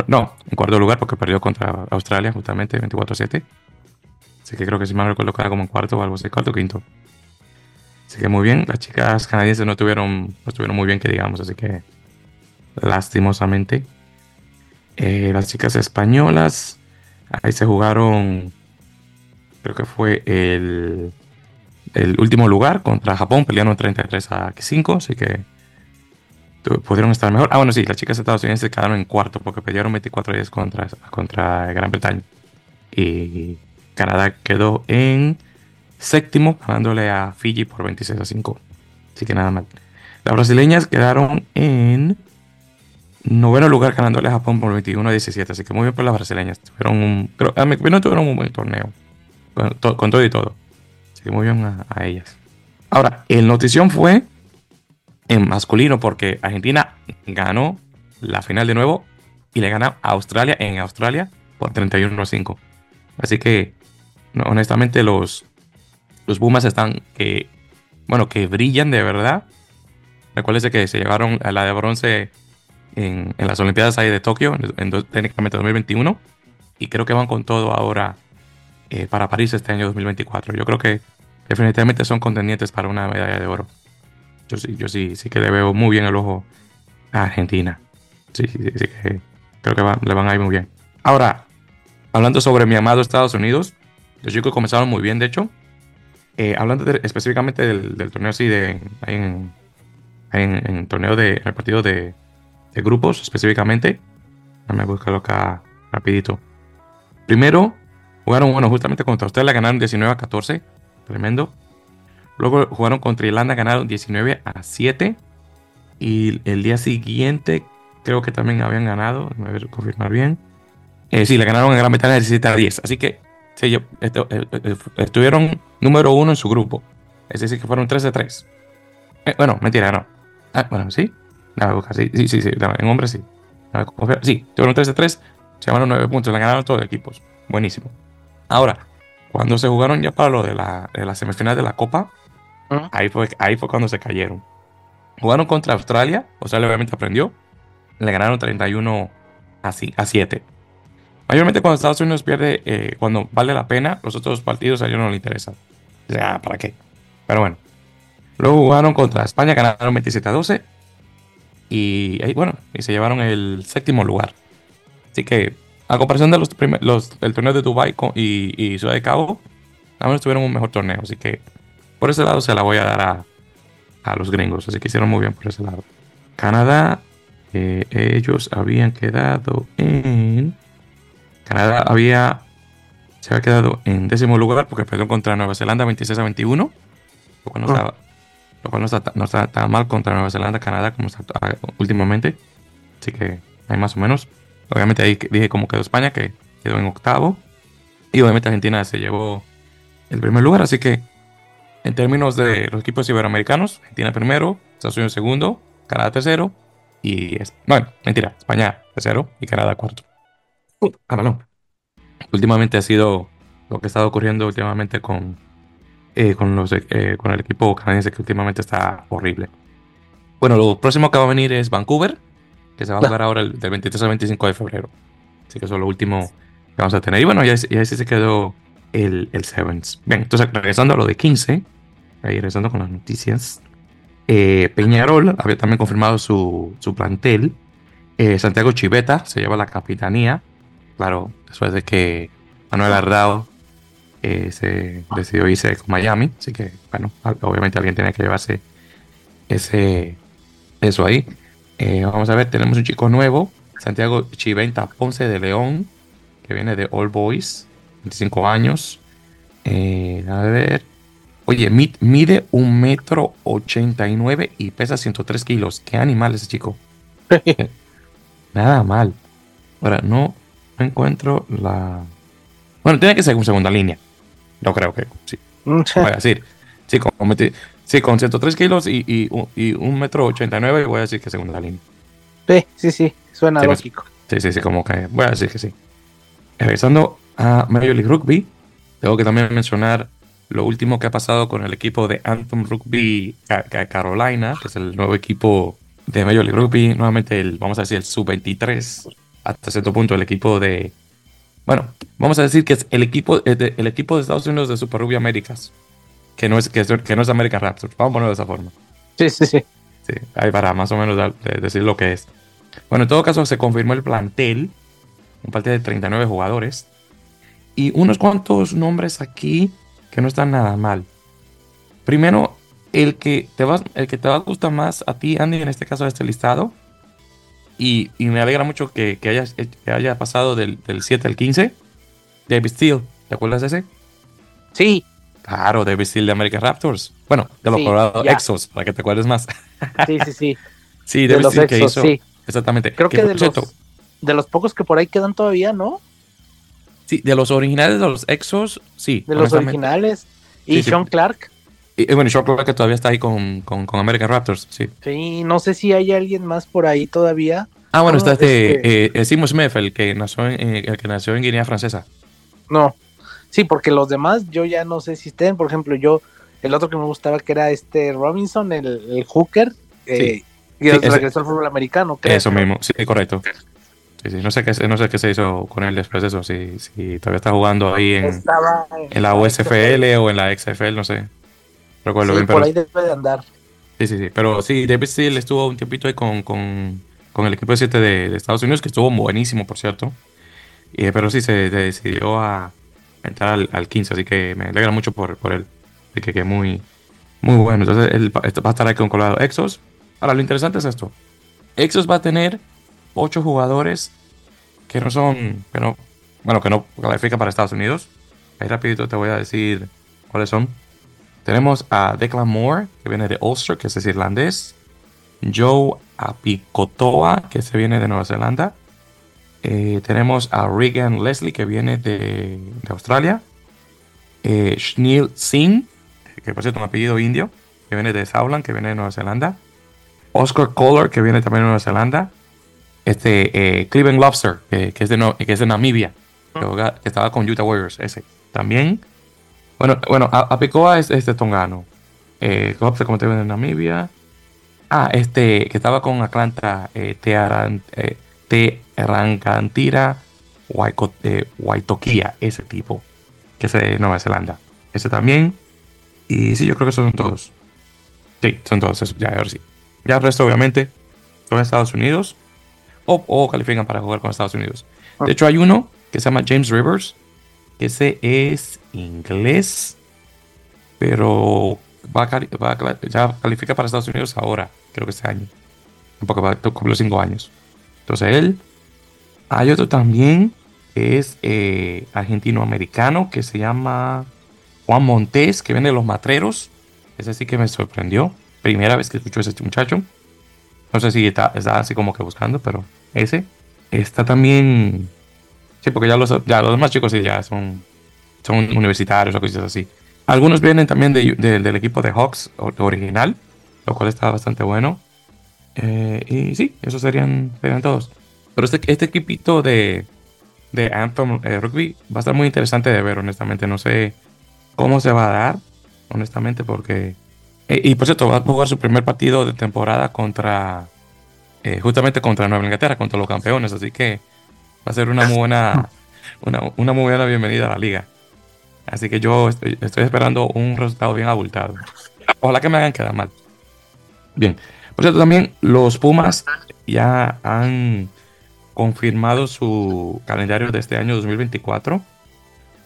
no, en cuarto lugar porque perdió contra Australia justamente 24 a 7. Así que creo que si mal recuerdo queda como en cuarto o algo así, cuarto o quinto. Así que muy bien, las chicas canadienses no estuvieron, no estuvieron muy bien que digamos, así que lastimosamente. Eh, las chicas españolas, ahí se jugaron creo que fue el, el último lugar contra Japón, pelearon 33 a 5, así que pudieron estar mejor. Ah, bueno, sí, las chicas estadounidenses quedaron en cuarto porque pelearon 24 días contra, contra Gran Bretaña. Y Canadá quedó en séptimo, ganándole a Fiji por 26 a 5. Así que nada mal. Las brasileñas quedaron en noveno lugar, ganándole a Japón por 21 a 17. Así que muy bien por las brasileñas. Tuvieron un, a tuvieron un buen torneo con, todo y todo. Así que muy bien a, ellas. Ahora, el notición fue en masculino porque Argentina ganó la final de nuevo y le gana a Australia en Australia por 31 a 5. Así que, honestamente, los, los están que, bueno, que brillan de verdad. Recuérdense que se llevaron a la de bronce en, las Olimpiadas ahí de Tokio, en, técnicamente 2021. Y creo que van con todo ahora eh, para París este año 2024. Yo creo que definitivamente son contendientes para una medalla de oro. yo sí, yo sí, sí que le veo muy bien el ojo a Argentina. Sí, sí, sí, que creo que le van a ir muy bien. Ahora, hablando sobre mi amado Estados Unidos, los chicos comenzaron muy bien, de hecho. Eh, hablando específicamente del, torneo así de en, en, torneo de el partido de, de grupos específicamente. Déjame buscarlo acá rapidito. Primero, jugaron, bueno, justamente contra Australia, ganaron 19 a 14. Tremendo. Luego jugaron contra Irlanda, ganaron 19 a 7. Y el día siguiente creo que también habían ganado. A ver, confirmar bien. Eh, sí, le ganaron en Gran Bretaña 17 a 10. Así que sí, eh, eh, estuvieron número uno en su grupo. Es decir, que fueron 3 de 3. bueno, mentira, no. Ah, bueno, sí. sí, sí, sí, sí. en hombres sí. Sí, tuvieron 3 de 3. Se llamaron 9 puntos. Le ganaron todos los equipos. Buenísimo. Ahora, cuando se jugaron ya para lo de la, de la semifinal de la Copa, ahí, fue, ahí fue cuando se cayeron. Jugaron contra Australia. Australia obviamente aprendió. Le ganaron 31 a, a 7. Mayormente cuando Estados Unidos pierde, eh, cuando vale la pena, los otros partidos a ellos no les interesan. O sea, ¿para qué? Pero bueno. Luego jugaron contra España, ganaron 27 a 12. Y bueno, y se llevaron el séptimo lugar. Así que, a comparación de los, los del torneo de Dubai y, y, Ciudad de Cabo, menos tuvieron un mejor torneo. Así que, por ese lado se la voy a dar a, a los gringos. Así que hicieron muy bien por ese lado. Canadá, eh, ellos habían quedado en Canadá había, se había quedado en décimo lugar porque perdió contra Nueva Zelanda 26 a 21, lo cual no, ah. está, no, está, tan mal contra Nueva Zelanda, Canadá como está ah, últimamente. Así que hay más o menos. Obviamente ahí dije cómo quedó España, que quedó en octavo. Y obviamente Argentina se llevó el primer lugar. Así que en términos de los equipos iberoamericanos, Argentina primero, Estados Unidos segundo, Canadá tercero. Y, bueno, mentira, España tercero y Canadá cuarto. Ah, últimamente ha sido lo que ha estado ocurriendo últimamente con, eh, con, los, eh, con el equipo canadiense que últimamente está horrible. Bueno, lo próximo que va a venir es Vancouver, que se va a jugar ahora el, del 23 al 25 de febrero. Así que eso es lo último que vamos a tener. Y bueno, ya, ya sí se quedó el, el Sevens. Bien, entonces regresando a lo de 15, ahí regresando con las noticias. Eh, Peñarol había también confirmado su, su plantel. Santiago Chiveta se lleva la capitanía claro, después de que Manuel Ardao eh, se decidió irse con Miami, así que, bueno, obviamente alguien tiene que llevarse ese, eso ahí. Eh, vamos a ver, tenemos un chico nuevo, Santiago Chiventa Ponce de León, que viene de All Boys, 25 años. Eh, a ver, oye, mide un metro 89 y pesa 103 kilos. ¿Qué animal ese chico? Nada mal. Ahora, no encuentro la. Bueno, tiene que ser con segunda línea. Yo creo que sí. Voy a decir. Sí, con, sí, con 103 kilos y, y, y un metro 89, voy a decir que segunda línea. Sí, sí, sí. Suena lógico. Sí, sí, sí, como que voy a decir que sí. Regresando a Major League Rugby, tengo que también mencionar lo último que ha pasado con el equipo de Anthem Rugby Carolina, que es el nuevo equipo de Major League Rugby. Nuevamente, el, vamos a decir, el sub-23 hasta cierto punto el equipo de. Bueno, vamos a decir que es el equipo, de, el equipo de Estados Unidos de Super Rugby Américas. Que no es, que, que no es American Raptors. Vamos a ponerlo de esa forma. Sí, sí, sí. Sí, ahí para más o menos decir lo que es. Bueno, en todo caso, se confirmó el plantel. Un plantel de 39 jugadores. Y unos cuantos nombres aquí que no están nada mal. Primero, el que te va, el que te va a gustar más a ti, Andy, en este caso de este listado, y, me alegra mucho que, haya, haya pasado del, 7 al 15. David Steele, ¿te acuerdas de ese? Sí. Claro, David Steele de American Raptors. Bueno, de los Colorado Exos, para que te acuerdes más. Sí, sí, sí. sí, David Steele que hizo. Sí. Exactamente. Creo que, de, los, de los pocos que por ahí quedan todavía, ¿no? Sí, de los originales de los Exos, sí. De los originales. Y Sean Clark. Y, bueno, Sean Clark que todavía está ahí con, con, con American Raptors, sí. Sí, no sé si hay alguien más por ahí todavía. Ah, bueno, está este, eh, Simon Smith, el que, nació en, el que nació en Guinea Francesa. No, sí, porque los demás yo ya no sé si estén. Por ejemplo, yo, el otro que me gustaba que era este Robinson, el, hooker, eh, y regresó al fútbol americano. Eso mismo, sí, correcto. Sí, sí, no sé qué, no sé qué se hizo con él después de eso, si, si todavía está jugando ahí en, en, la USFL o en la XFL, no sé. Recuerdo bien, por ahí debe de andar. Sí, sí, sí. Pero sí, David Steele estuvo un tiempito ahí con, con, con el equipo de 7 de, de, Estados Unidos, que estuvo buenísimo, por cierto. Y, pero sí, se, decidió a entrar al, al, 15, así que me alegra mucho por, por él. Así que, que muy, muy bueno. Entonces, él va a estar ahí con Colorado Exos. Ahora, lo interesante es esto. Exos va a tener 8 jugadores que no son, que no, bueno, que no califican para Estados Unidos. Ahí rapidito te voy a decir cuáles son. Tenemos a Declan Moore, que viene de Ulster, que es irlandés. Joe Apicotoa, que se viene de Nueva Zelanda. Eh, tenemos a Regan Leslie, que viene de, Australia. Eh, Singh, que por cierto un apellido indio, que viene de Southland, que viene de Nueva Zelanda. Oscar Kohler, que viene también de Nueva Zelanda. Este, eh, Cleveland Lobster, que, es de que es de Namibia, que, estaba con Utah Warriors, ese. También. Bueno, bueno Apicoa es este tongano. Eh, Lobster, como te ven en Namibia. Ah, este, que estaba con Atlanta, eh, Tearan, eh, Tearancantira, Waitokia, ese tipo, que es de Nueva Zelanda. Ese también. Y sí, yo creo que son todos. Sí, son todos esos. Ya, a ver si. Ya el resto, obviamente, son Estados Unidos o, califican para jugar con Estados Unidos. De ah. hecho, hay uno que se llama James Rivers, que ese es inglés, pero va ya califica para Estados Unidos ahora, creo que este año. Porque va a cumplir cinco años. Entonces él. Hay otro también que es eh, argentino-americano que se llama Juan Montés, que viene de los Matreros. Ese sí que me sorprendió. Primera vez que escucho a ese muchacho. No sé si está, así como que buscando, pero ese. Está también. Sí, porque ya los, ya los demás chicos sí ya son, son universitarios o cosas así. Algunos vienen también del equipo de Hawks original, lo cual está bastante bueno. Eh, y sí, esos serían, serían todos. Pero este, este equipito de, de Anthem eh, Rugby va a estar muy interesante de ver, honestamente. No sé cómo se va a dar, honestamente, porque eh, y por cierto, va a jugar su primer partido de temporada contra, eh, justamente contra Nueva Inglaterra, contra los campeones. Así que va a ser una muy buena, una, muy buena bienvenida a la liga. Así que yo estoy, esperando un resultado bien abultado. Ojalá que me hagan quedar mal. Bien. Por cierto, también los Pumas ya han confirmado su calendario de este año 2024.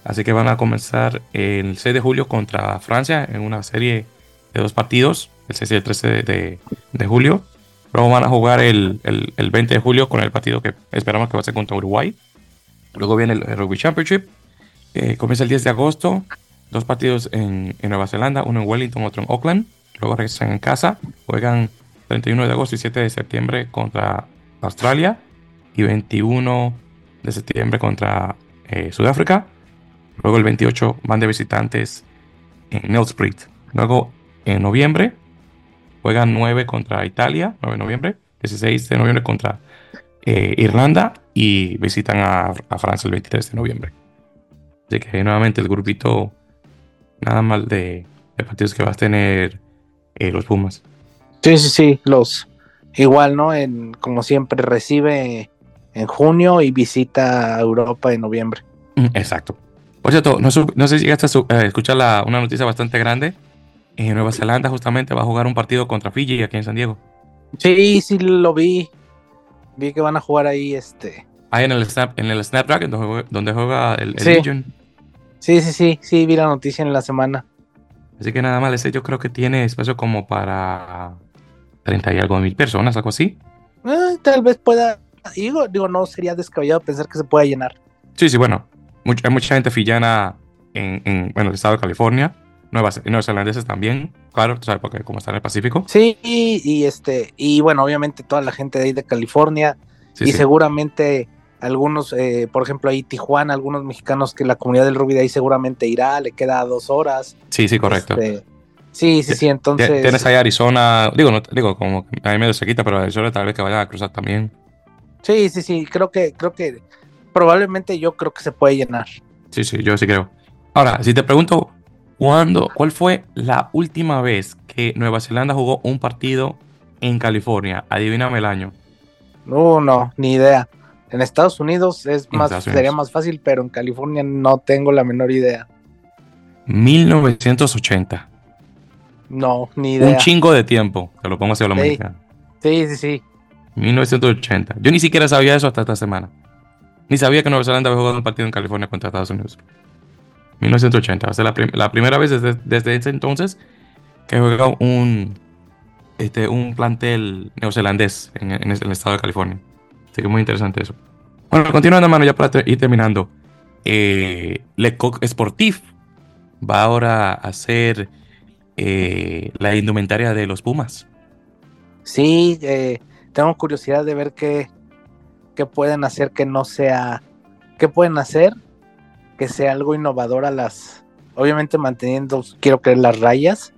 Así que van a comenzar el 6 de julio contra Francia en una serie de dos partidos, el 6 y el 13 de, julio. Luego van a jugar el, 20 de julio con el partido que esperamos que va a ser contra Uruguay. Luego viene el, Rugby Championship. comienza el 10 de agosto. Dos partidos en, Nueva Zelanda, uno en Wellington, otro en Auckland. Luego regresan en casa. Juegan 31 de agosto y 7 de septiembre contra Australia. Y 21 de septiembre contra eh, Sudáfrica. Luego el 28 van de visitantes en Nelspruit. Luego en noviembre. Juegan 9 contra Italia, 9 de noviembre. 16 de noviembre contra eh, Irlanda y visitan a, Francia el 23 de noviembre. Así que nuevamente el grupito, nada mal de, partidos que vas a tener eh, los Pumas. Sí, sí, sí, los igual, ¿no? En, como siempre recibe en junio y visita a Europa en noviembre. Mm, exacto. Por cierto, no, sé si llegaste a eh, escuchar una noticia bastante grande en Nueva Zelanda justamente va a jugar un partido contra Fiji aquí en San Diego. Sí, sí lo vi. Vi que van a jugar ahí este. Ahí en el Snap, en el Snapdragon donde juega, el, sí. Legion. Sí, sí, sí, sí, vi la noticia en la semana. Así que nada más, ese yo creo que tiene espacio como para 30 y algo mil personas, algo así. Eh, tal vez pueda, digo, digo, no sería descabellado pensar que se pueda llenar. Sí, sí, bueno, hay mucha gente fillana en, en bueno, el estado de California nuevas, neozelandeses también, claro, ¿sabes? Porque como está en el Pacífico. Sí, y, este, y bueno, obviamente toda la gente de ahí de California y seguramente algunos, eh, por ejemplo, ahí Tijuana, algunos mexicanos que la comunidad del rugby de ahí seguramente irá, le queda dos horas. Sí, sí, correcto. Este, sí, sí, sí, entonces. Tienes ahí Arizona, digo, no, digo, como a mí medio se quita, pero Arizona tal vez que vayan a cruzar también. Sí, sí, sí, creo que, creo que probablemente yo creo que se puede llenar. Sí, sí, yo sí creo. Ahora, si te pregunto, ¿Cuándo, ¿Cuál fue la última vez que Nueva Zelanda jugó un partido en California? Adivíname el año. No, no, ni idea. En Estados Unidos es más, sería más fácil, pero en California no tengo la menor idea. 1980. No, ni idea. Un chingo de tiempo, te lo pongo así a lo Sí. Sí, sí, sí. 1980. Yo ni siquiera sabía eso hasta esta semana. Ni sabía que Nueva Zelanda había jugado un partido en California contra Estados Unidos. 1980. Va a ser la, la primera vez desde, desde ese entonces que juega un, este, un plantel neozelandés en, en el estado de California. Así que muy interesante eso. Bueno, continuando, hermano, ya para ir terminando. Eh, Le Coq Sportif va ahora a hacer eh, la indumentaria de los Pumas. Sí, eh, tengo curiosidad de ver qué, qué pueden hacer que no sea, qué pueden hacer que sea algo innovador a las, obviamente manteniendo, quiero creer las rayas,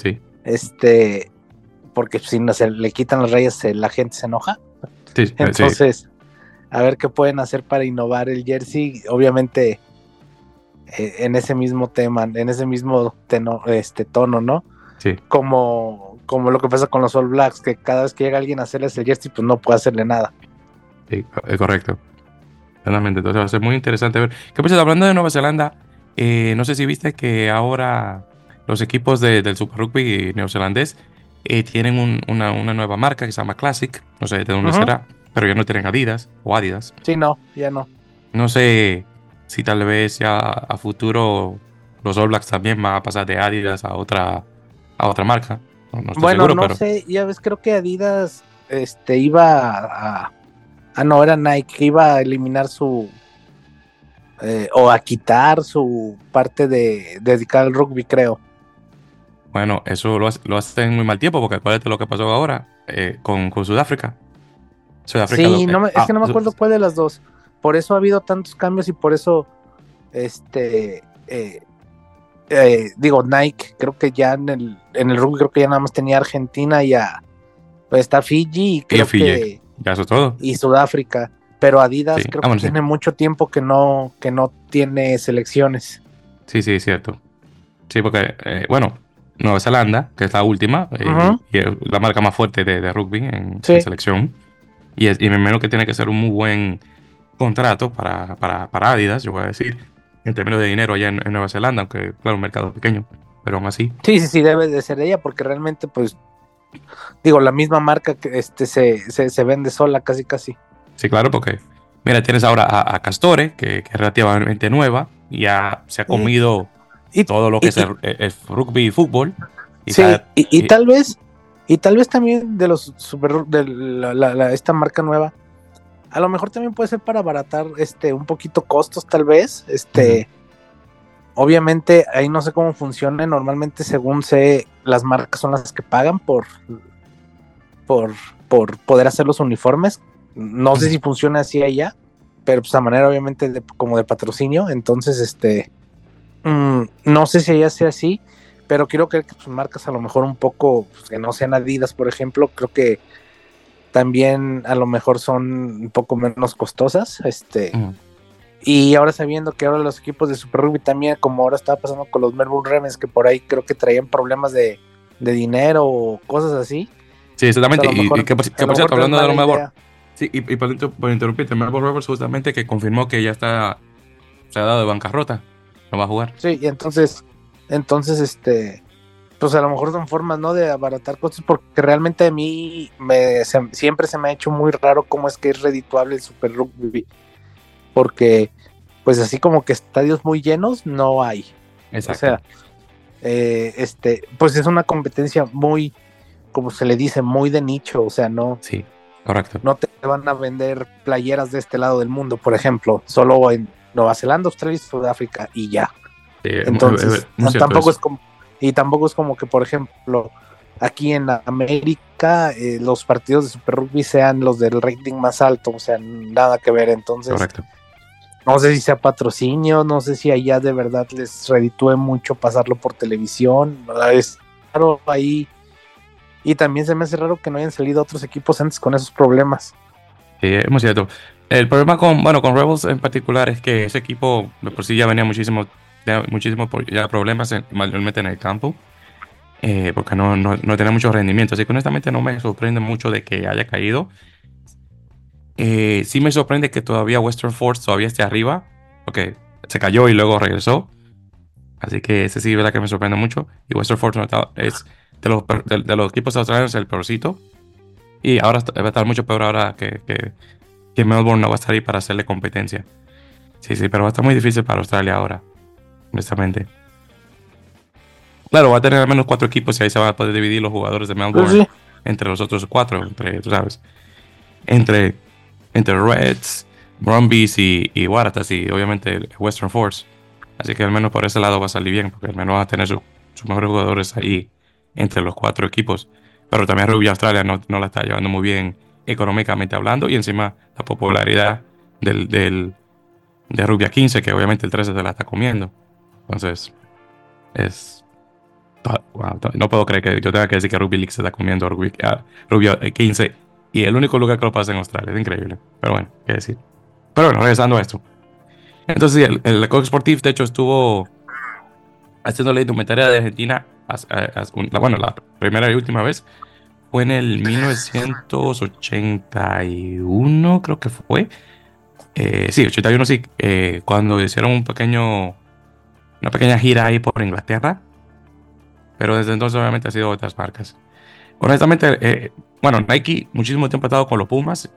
sí, este, porque si no se le quitan las rayas la gente se enoja, sí, sí. entonces a ver qué pueden hacer para innovar el jersey, obviamente eh, en ese mismo tema, en ese mismo teno- este tono, ¿no? sí. Como, como lo que pasa con los All Blacks, que cada vez que llega alguien a hacerles el jersey, pues no puede hacerle nada. Sí, es correcto. Totalmente. Entonces va a ser muy interesante ver. ¿Qué pasa? Hablando de Nueva Zelanda, eh, no sé si viste que ahora los equipos de- del Super Rugby neozelandés eh, tienen un- una, una nueva marca que se llama Classic. No sé de dónde será, pero ya no tienen Adidas o Adidas. Sí, no, ya no. No sé si tal vez ya a futuro los All Blacks también van a pasar de Adidas a otra, a otra marca. No, bueno, seguro, no pero sé, ya ves, creo que Adidas este, iba a, Ah, no, era Nike, que iba a eliminar su... eh, o a quitar su parte de dedicada al rugby, creo. bueno, eso lo, hace- lo hacen en muy mal tiempo porque acuérdate lo que pasó ahora eh, con, con Sudáfrica. Sudáfrica Sí, lo- no me- eh, es que no me ah, acuerdo cuál de las dos. Por eso ha habido tantos cambios y por eso, este, eh, eh, digo, Nike, creo que ya en el, en el rugby creo que ya nada más tenía Argentina y a, pues está Fiji y creo Fiji. que Ya eso es todo. y Sudáfrica, pero Adidas Sí, creo que tiene mucho tiempo que no que no tiene selecciones. Sí, sí, es cierto. Sí, porque, eh, bueno, Nueva Zelanda, que es la última, eh, y la marca más fuerte de, de rugby en, Sí. en selección. Y, es, y me imagino que tiene que ser un muy buen contrato para, para, para Adidas, yo voy a decir, en términos de dinero allá en, en Nueva Zelanda, aunque, claro, un mercado pequeño, pero aún así. Sí, sí, sí, debe de ser ella porque realmente pues digo, la misma marca que este se, se, se vende sola casi casi. Sí, claro, porque, mira, tienes ahora a, a Castore, que, que es relativamente nueva, ya se ha comido Y, todo lo que y- es el, el rugby y fútbol. Y sí, y y- tal vez y tal vez también de los super de la, la- la- esta marca nueva a lo mejor también puede ser para abaratar este un poquito costos tal vez este obviamente ahí no sé cómo funciona normalmente según sé las marcas son las que pagan por por por poder hacer los uniformes no sé si funciona así allá pero pues a manera obviamente de- como de patrocinio entonces este mm, no sé si allá sea así pero quiero creer que pues, marcas a lo mejor un poco pues, que no sean Adidas, por ejemplo, creo que también a lo mejor son un poco menos costosas, este, y ahora sabiendo que ahora los equipos de Super Rugby también, como ahora estaba pasando con los Melbourne Ravens, que por ahí creo que traían problemas de, de dinero o cosas así. Sí, exactamente. lo Y- mejor- y, qué lo por cierto, mejor hablando de Melbourne, idea. Sí, y, y por, por interrumpirte, Melbourne Rovers justamente que confirmó que ya está se ha dado de bancarrota. No va a jugar. Sí, y entonces, entonces, este, pues a lo mejor son formas, ¿no? De abaratar costos, porque realmente a mí me, se- siempre se me ha hecho muy raro cómo es que es redituable el Super Rugby, porque, pues así como que estadios muy llenos, no hay. Exacto. O sea, eh, este, pues es una competencia muy, como se le dice, muy de nicho, o sea, no, sí, correcto. no te van a vender playeras de este lado del mundo, por ejemplo, solo en Nueva Zelanda, Australia y Sudáfrica y ya. Sí, muy- Entonces, muy tampoco es como, y tampoco es como que, por ejemplo, aquí en América eh, los partidos de Super Rugby sean los del rating más alto, o sea, nada que ver. Entonces, Correcto. no sé si sea patrocinio, no sé si allá de verdad les reditúe mucho pasarlo por televisión. Es raro ahí. Y también se me hace raro que no hayan salido otros equipos antes con esos problemas. Sí, es muy cierto. El problema con, bueno, con Rebels en particular es que ese equipo de por sí ya venía muchísimo, ya, muchísimo por- ya problemas en- mayormente en el campo, eh, porque no, no, no tenía mucho rendimiento. Así que honestamente no me sorprende mucho de que haya caído. Eh, sí me sorprende que todavía Western Force todavía esté arriba, porque se cayó y luego regresó. Así que ese sí, verdad que me sorprende mucho. Y Western Force es de los, de, los equipos australianos el peorcito. Y ahora va a estar mucho peor ahora que, que, que, Melbourne no va a estar ahí para hacerle competencia. Sí, sí, pero va a estar muy difícil para Australia ahora, honestamente. Claro, va a tener al menos cuatro equipos y ahí se van a poder dividir los jugadores de Melbourne entre los otros cuatro, entre, tú sabes, entre, entre Reds, Brumbies y, y Waratahs y obviamente Western Force. Así que al menos por ese lado va a salir bien, porque al menos va a tener sus mejores jugadores ahí entre los cuatro equipos. Pero también Rugby Australia no, no, la está llevando muy bien económicamente hablando y encima la popularidad del, del, de Rugby 15, que obviamente el 13 se la está comiendo. Entonces, es... no puedo creer que yo tenga que decir que Rugby League se está comiendo Rugby, uh, 15 y el único lugar que lo pasa en Australia. Es increíble. Pero bueno, qué decir. Pero bueno, regresando a esto. Entonces, el, el Coq Sportif, de hecho, estuvo haciendo la indumentaria de Argentina, bueno, la primera y última vez fue en el 1981, creo que fue. Eh, sí, 81 sí, eh, cuando hicieron un pequeño, una pequeña gira ahí por Inglaterra. Pero desde entonces obviamente ha sido otras marcas. Honestamente, eh, bueno, Nike muchísimo tiempo ha estado con los Pumas.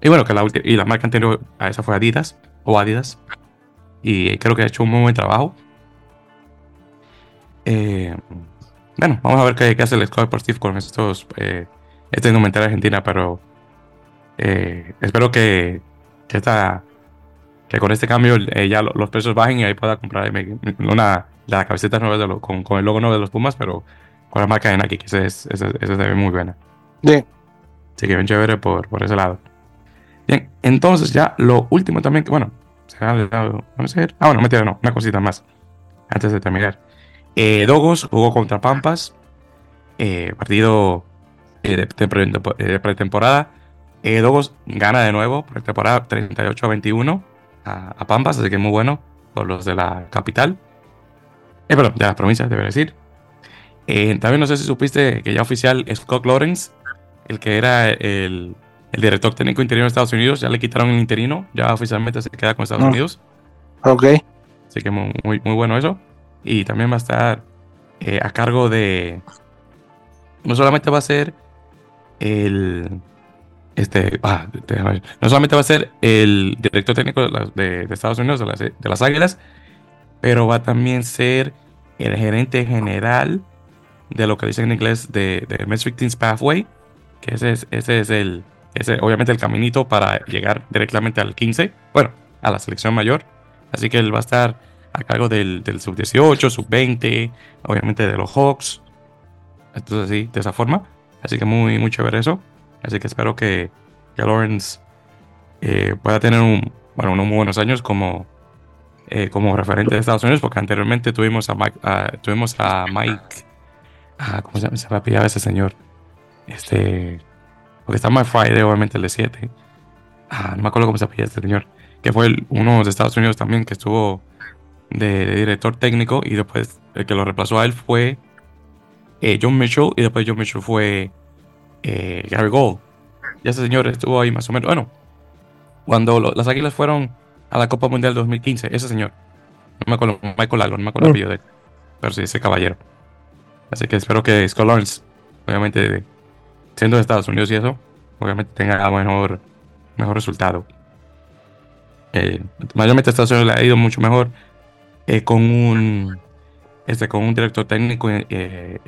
y bueno, que la, y la marca anterior a esa fue Adidas o Adidas. Y creo que ha hecho un muy buen trabajo. Eh, bueno, vamos a ver qué, hace el Scout Steve con estos eh, este de Argentina, pero eh, espero que, que, que con este cambio eh, ya los precios bajen y ahí pueda comprar una la camiseta nueva de con, con, el logo nuevo de los Pumas, pero con la marca de Nike, que esa es, muy buena. Sí. Así que bien chévere por, por ese lado. Bien, entonces ya lo último también, que bueno, será lado, ah bueno, mentira, no, una cosita más, antes de terminar. Eh, Dogos jugó contra Pampas, eh, partido de, pretemporada. Dogos gana de nuevo, pretemporada 38 a 21 a, Pampas, así que muy bueno por los de la capital. perdón, de la provincia, debería decir. también no sé si supiste que ya oficial Scott Lawrence, el que era el, el director técnico interino de Estados Unidos, ya le quitaron el interino, ya oficialmente se queda con Estados ah. Unidos. Ok. Así que muy, muy, bueno eso. Y también va a estar eh, a cargo de. No solamente va a ser el. Este, ah, no solamente va a ser el director técnico de, Estados Unidos, de las, de las, Águilas, pero va a también ser el gerente general de lo que dicen en inglés de, de Match Victims Pathway, que ese es, ese es el, ese, obviamente el caminito para llegar directamente al 15, bueno, a la selección mayor. Así que él va a estar a cargo del, sub-18, sub-20, obviamente de los Hawks. Entonces, sí, de esa forma. Así que muy, muy chévere eso. Así que espero que, que Lawrence eh, pueda tener un, bueno, unos muy buenos años como, eh, como referente de Estados Unidos, porque anteriormente tuvimos a Mike, Mike, ¿cómo se? Se va a pillar ese señor. Este, porque está Mike Friday, obviamente el de 7. Ah, no me acuerdo cómo se apellida este señor. Que fue uno de Estados Unidos también que estuvo de, director técnico. Y después el que lo reemplazó a él fue eh, John Mitchell. Y después John Mitchell fue eh, Gary Gold. Y ese señor estuvo ahí más o menos. Bueno, cuando las águilas fueron a la Copa Mundial 2015, ese señor. No me acuerdo, Michael Allen, no me acuerdo el mm. apellido de él. Pero sí, ese caballero. Así que espero que Scott Lawrence, obviamente siendo de Estados Unidos y eso, obviamente tenga mejor, mejor resultado. Eh, mayormente Estados Unidos le ha ido mucho mejor eh, con un este con un director técnico eh,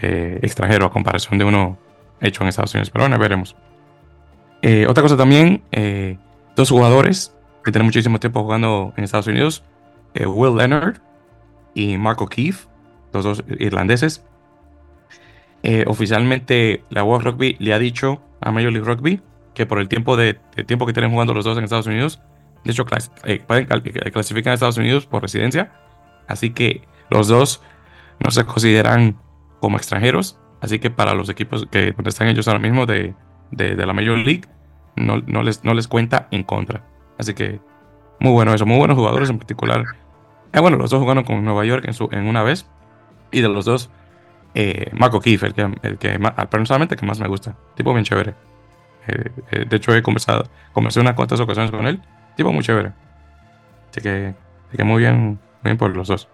extranjero a comparación de uno hecho en Estados Unidos. Pero bueno, veremos. otra cosa también, dos jugadores que tienen muchísimo tiempo jugando en Estados Unidos, Will Leonard y Marco Keefe, los dos irlandeses, eh, oficialmente la World Rugby le ha dicho a Major League Rugby que por el tiempo, de, tiempo que tienen jugando los dos en Estados Unidos, de hecho eh, pueden eh, clasificar a Estados Unidos por residencia, así que los dos no se consideran como extranjeros, así que para los equipos que están ellos ahora mismo de, de, la Major League, no, no, les, no les cuenta en contra. Así que muy bueno eso, muy buenos jugadores en particular. bueno, los dos jugaron con Nueva York en, su, en una vez, y de los dos eh, Marco Keefe, el que, el que personalmente que más me gusta. Tipo bien chévere. Eh, eh, de hecho, he conversado, conversé unas cuantas ocasiones con él. Tipo muy chévere. Así que, así que muy bien, muy bien por los dos.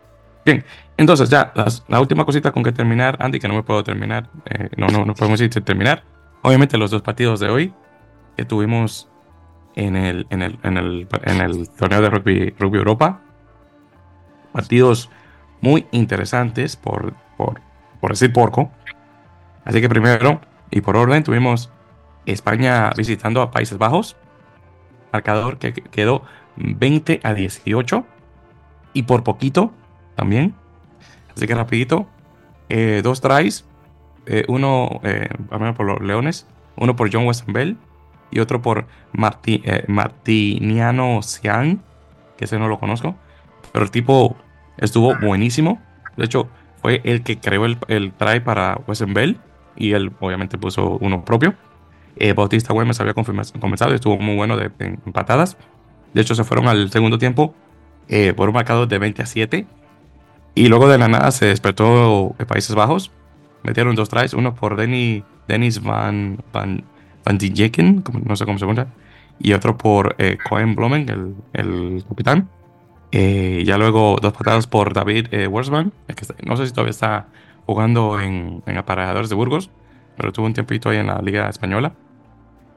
Bien, entonces ya, la última cosita con que terminar, Andy, que no me puedo terminar, eh, no, no, no podemos decir terminar. Obviamente los dos partidos de hoy que tuvimos en el, en el, en el, en el torneo de rugby, rugby Europa, partidos muy interesantes por, por, por decir porco. Así que primero, y por orden, tuvimos España visitando a Países Bajos, marcador que quedó 20 a 18 y por poquito también. Así que rapidito, eh, dos tries, eh, uno eh, por los Leones, uno por John Bell y otro por Marti, Martiniano Sian, que ese no lo conozco, pero el tipo estuvo buenísimo. De hecho, fue el que creó el, el try para Bell y él obviamente puso uno propio. Bautista Güemes había comenzado y estuvo muy bueno de, en, patadas. De hecho, se fueron al segundo tiempo por un marcador de 20 a 7 y luego de la nada se despertó en Países Bajos. Metieron dos tries, uno por Denny, Dennis Van, Van, Van Dijeken, no sé cómo se llama, y otro por eh, Cohen Blumen, el, el capitán. Eh, ya luego dos patadas por David eh, Worsman, que no sé si todavía está jugando en, en aparejadores de Burgos, pero tuvo un tiempito ahí en la Liga Española.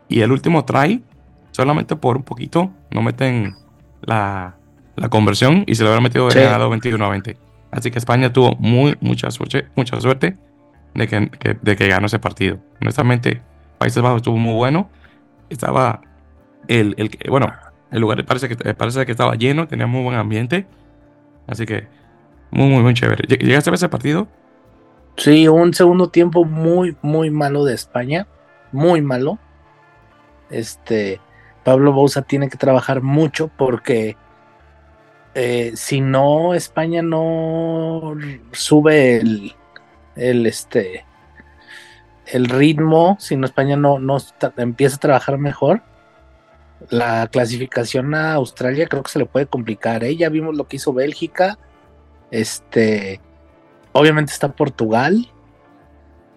Y el último try, solamente por un poquito, no meten la, la conversión y se lo hubiera metido sí. ganado 21 a 20. Así que España tuvo muy, mucha suerte, mucha suerte de que, de que ganó ese partido. Honestamente, Países Bajos estuvo muy bueno. Estaba el, el bueno, el lugar parece que, parece que estaba lleno, tenía muy buen ambiente. Así que muy, muy, muy chévere. ¿Llegaste a ver ese partido? Sí, un segundo tiempo muy, muy malo de España. Muy malo. Este, Pablo Bouza tiene que trabajar mucho porque eh, si no España no sube el, el este el ritmo, si no España no, no empieza a trabajar mejor, la clasificación a Australia creo que se le puede complicar. ¿eh? Ya vimos lo que hizo Bélgica. Este, obviamente está Portugal.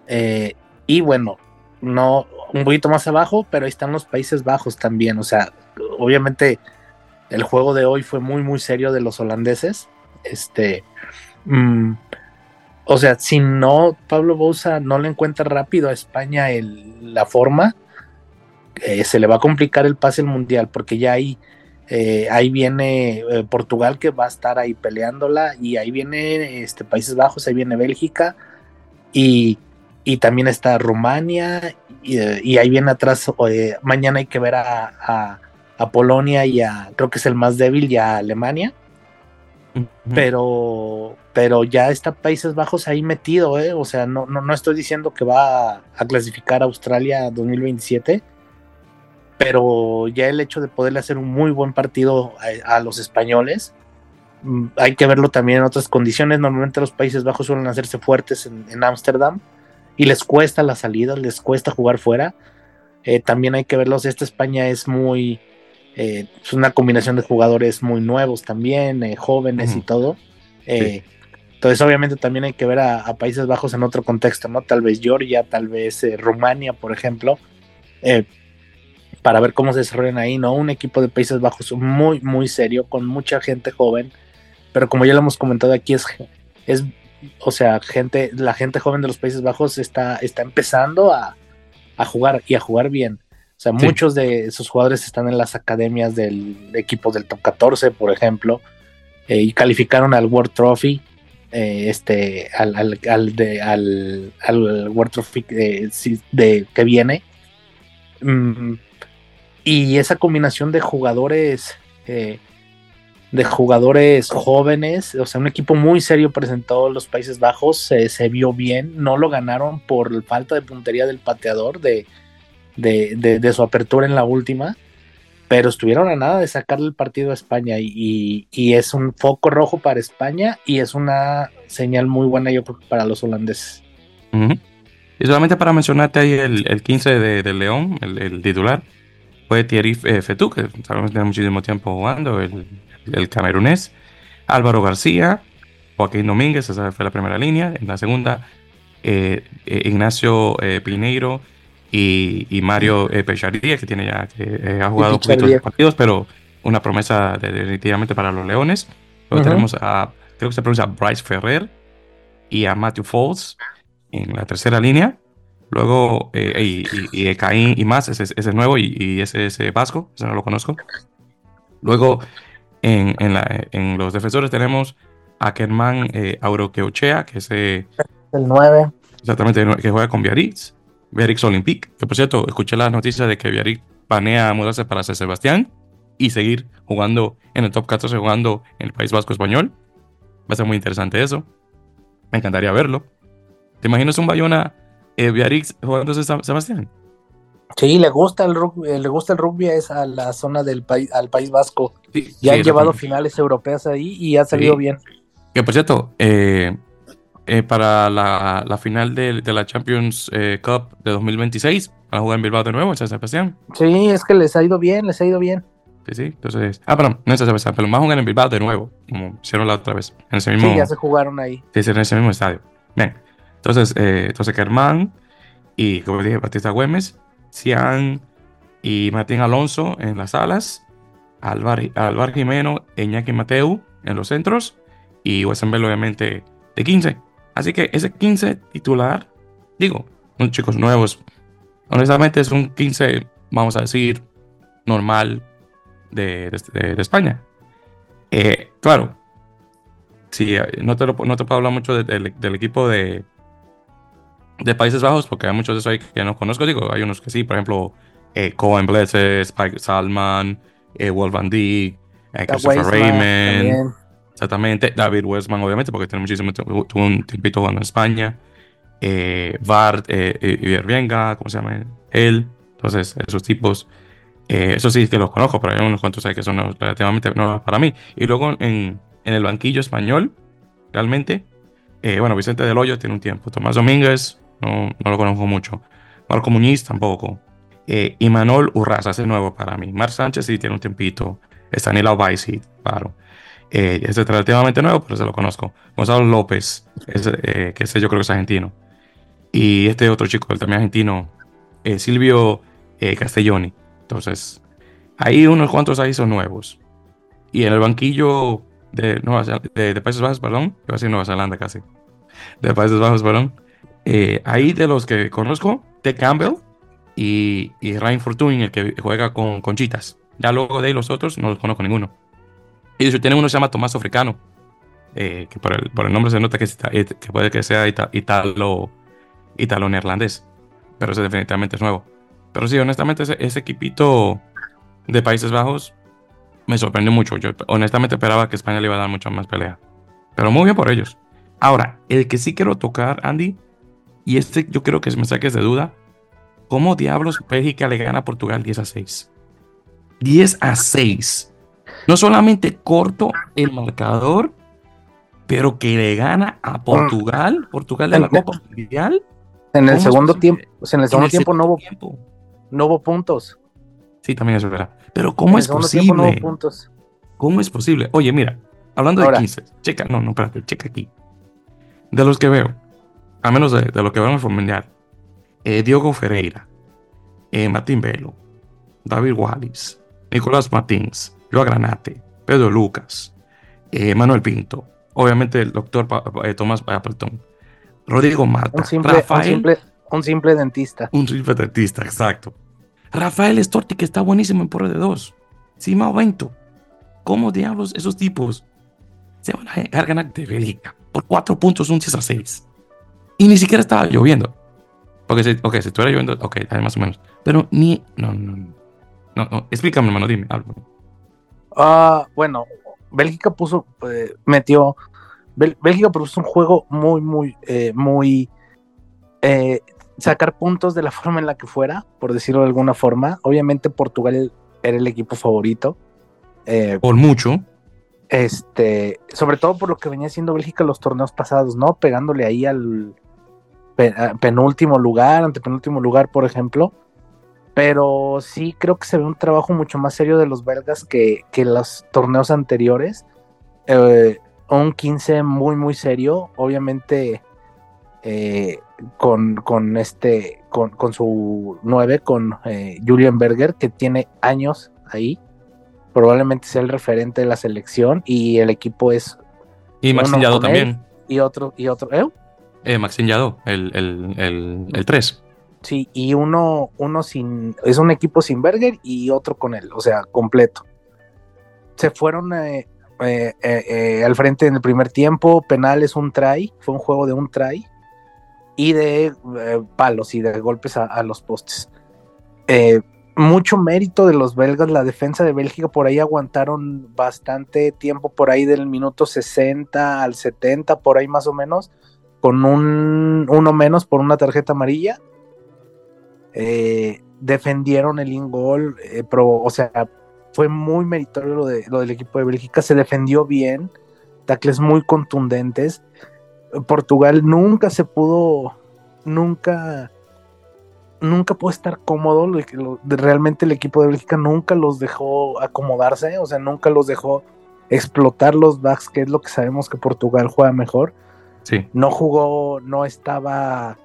Eh, y bueno, no un poquito más abajo, pero ahí están los Países Bajos también. O sea, obviamente el juego de hoy fue muy, muy serio de los holandeses. Este. Mm, o sea, si no, Pablo Bouza no le encuentra rápido a España el, la forma, eh, se le va a complicar el pase al mundial, porque ya ahí, eh, ahí viene eh, Portugal que va a estar ahí peleándola, y ahí viene este, Países Bajos, ahí viene Bélgica, y, y también está Rumania, y, ahí viene atrás, mañana hay que ver a Polonia y a, creo que es el más débil, y a Alemania. Pero, pero ya está Países Bajos ahí metido, ¿eh? O sea, no, no, no estoy diciendo que va a, clasificar a Australia 2027, pero ya el hecho de poderle hacer un muy buen partido a, los españoles, mm, hay que verlo también en otras condiciones. Normalmente los Países Bajos suelen hacerse fuertes en Ámsterdam y les cuesta la salida, les cuesta jugar fuera. Eh, también hay que verlos. Esta España es muy, eh, es una combinación de jugadores muy nuevos también, eh, jóvenes y todo. Eh, entonces, obviamente, también hay que ver a, Países Bajos en otro contexto, ¿no? Tal vez Georgia, tal vez Rumania, por ejemplo, para ver cómo se desarrollan ahí, ¿no? Un equipo de Países Bajos muy, muy serio, con mucha gente joven, pero como ya lo hemos comentado aquí, es, es o sea, gente, la gente joven de los Países Bajos está, está empezando a, a jugar y a jugar bien. O sea, muchos de esos jugadores están en las academias del equipo del top 14, por ejemplo, eh, y calificaron al World Trophy, eh, este, al, al, de, al, World Trophy de, que viene. Mm, y esa combinación de jugadores, eh, de jugadores jóvenes, o sea, un equipo muy serio presentó los Países Bajos, se vio bien, no lo ganaron por falta de puntería del pateador de de, su apertura en la última, pero estuvieron a nada de sacarle el partido a España y, es un foco rojo para España y es una señal muy buena yo creo para los holandeses. Y solamente para mencionarte ahí el, 15 de, León, el, titular, fue Thierry eh, Fetou, que sabemos que tiene muchísimo tiempo jugando, el, el camerunés, Álvaro García, Joaquín Domínguez, esa fue la primera línea, en la segunda, eh, eh, Ignacio Pineiro, y, Mario eh, que tiene ya que eh, ha jugado poquitos partidos, pero una promesa definitivamente para los Leones. Luego tenemos a creo que se pronuncia Bryce Ferrer, y a Matthew Foles en la tercera línea. Luego, eh, y, y, Caín y más, ese, es nuevo, y, ese es Vasco, ese no lo conozco. Luego, en, en, la, en los defensores tenemos a Kerman eh, Auroqueochea, que es el 9. Exactamente, que juega con Biarritz, Biarritz Olympique. Que por cierto, escuché la noticia de que Biarritz planea mudarse para San Sebastián y seguir jugando en el top 14, jugando en el País Vasco Español. Va a ser muy interesante eso. Me encantaría verlo. ¿Te imaginas un Bayona eh, Biarritz jugando en San Sebastián? Sí, le gusta el rugby, eh, le gusta el rugby a la zona del país, al País Vasco. ya han llevado finales europeas ahí y ha salido bien. Que por cierto, eh, eh, para la, final de, la Champions eh, Cup de 2026, van a jugar en Bilbao de nuevo, en San Sebastián. Sí, es que les ha ido bien, les ha ido bien. Sí, sí, entonces. Ah, perdón, no en San Sebastián, pero van a jugar en Bilbao de nuevo, como hicieron la otra vez. En ese mismo, sí, ya se jugaron ahí. Sí, en ese mismo estadio. Bien, entonces, eh, entonces Germán y, como dije, Batista Güemes, Cian y Martín Alonso en las alas, Alvar Jimeno, Iñaki Mateu en los centros y Wesenbel obviamente de 15. Así que ese 15 titular, digo, son chicos nuevos. Honestamente es un 15, vamos a decir, normal de, España. Eh, claro, sí, eh, no te, no te puedo hablar mucho del equipo de, de Países Bajos, porque hay muchos de esos ahí que no conozco. Digo, hay unos que sí, por ejemplo, eh, Cohen Blesses, Spike Salman, eh, Wolf Van Dijk, Christopher Raymond. Exactamente. David Westman, obviamente, porque tiene muchísimo tuvo un tiempito jugando en España. Eh, Bart eh, y Venga, ¿cómo se llama? Él. Entonces, esos tipos, eh, eso sí que los conozco, pero hay unos cuantos que son relativamente nuevos para mí. Y luego en, en el banquillo español, realmente, eh, bueno, Vicente del Hoyo tiene un tiempo. Tomás Domínguez, no, no lo conozco mucho. Marco Muñiz tampoco. Eh, y Manuel Urraza, ese nuevo para mí. Mar Sánchez sí tiene un tiempito. Estanislao Baisi, claro. Eh, es relativamente nuevo, pero se lo conozco. Gonzalo López, eh, que ese yo creo que es argentino. Y este otro chico, el también argentino, eh, Silvio Castelloni. Entonces, hay unos cuantos ahí son nuevos. Y en el banquillo de, de, Países Bajos, perdón, iba a decir Nueva Zelanda casi, de Países Bajos, perdón, ahí de los que conozco, Ted Campbell y, y Ryan Fortuny, el que juega con Conchitas. Ya luego de ahí los otros no los conozco ninguno. Y de hecho, tienen uno que se llama Tomás Africano, eh, que por el, nombre se nota que, eh, puede que sea italo, italo neerlandés, pero ese definitivamente es nuevo. Pero sí, honestamente, ese, ese, equipito de Países Bajos me sorprendió mucho. Yo honestamente esperaba que España le iba a dar mucha más pelea. Pero muy bien por ellos. Ahora, el que sí quiero tocar, Andy, y este yo creo que me saques de duda, ¿cómo diablos Bélgica le gana a Portugal 10 a 6? 10 a 6 no solamente corto el marcador, pero que le gana a Portugal, Portugal de la Copa Mundial. En el segundo tiempo, pues, en el segundo tiempo no hubo, no hubo puntos. Sí, también es verdad. Pero ¿cómo es posible? No hubo puntos. ¿Cómo es posible? Oye, mira, hablando de 15, checa, no, no, espérate, checa aquí. De los que veo, a menos de, lo que veo en el eh, Diogo Ferreira, eh, Martín Velo, David Wallis, Nicolás Martins, Joa Granate, Pedro Lucas, eh, Manuel Pinto, obviamente el doctor eh, Tomás Appleton, Rodrigo Marta, un simple, Rafael, un simple, dentista. Un simple dentista, exacto. Rafael Storti, que está buenísimo en porra de dos. Simao Bento. ¿Cómo diablos esos tipos se van a ganar de Bélgica por cuatro puntos, un 6 a 6? Y ni siquiera estaba lloviendo. Porque si, okay, si estuviera lloviendo, ok, más o menos. Pero ni. No, no, no. no, Explícame, hermano, dime algo. Ah, bueno, Bélgica puso, eh, metió, Bélgica puso un juego muy, muy, eh, muy, eh, sacar puntos de la forma en la que fuera, por decirlo de alguna forma. Obviamente Portugal era el equipo favorito. por mucho. Este, sobre todo por lo que venía haciendo Bélgica los torneos pasados, ¿no? Pegándole ahí al penúltimo lugar, ante penúltimo lugar, por ejemplo pero sí creo que se ve un trabajo mucho más serio de los belgas que, que los torneos anteriores. Eh, un 15 muy, muy serio, obviamente eh, con, con, este, con, con, su 9, con eh, Julian Berger, que tiene años ahí, probablemente sea el referente de la selección y el equipo es Y Maxine Yadó también. y otro, y otro, ¿eh? eh Yadó, el, el, el, el 3. Sí, y uno, uno sin, es un equipo sin Berger y otro con él, o sea, completo. Se fueron eh, eh, eh, al frente en el primer tiempo, penal es un try, fue un juego de un try y de palos y de golpes a, los postes. mucho mérito de los belgas, la defensa de Bélgica por ahí aguantaron bastante tiempo, por ahí del minuto 60 al 70, por ahí más o menos, con un uno menos por una tarjeta amarilla eh, defendieron el ingol, eh, o sea, fue muy meritorio lo, de, lo del equipo de Bélgica, se defendió bien, tacles muy contundentes. Portugal nunca se pudo, nunca, nunca pudo estar cómodo. Realmente el equipo de Bélgica nunca los dejó acomodarse, o sea, nunca los dejó explotar los backs, que es lo que sabemos que Portugal juega mejor. Sí. No jugó, no estaba,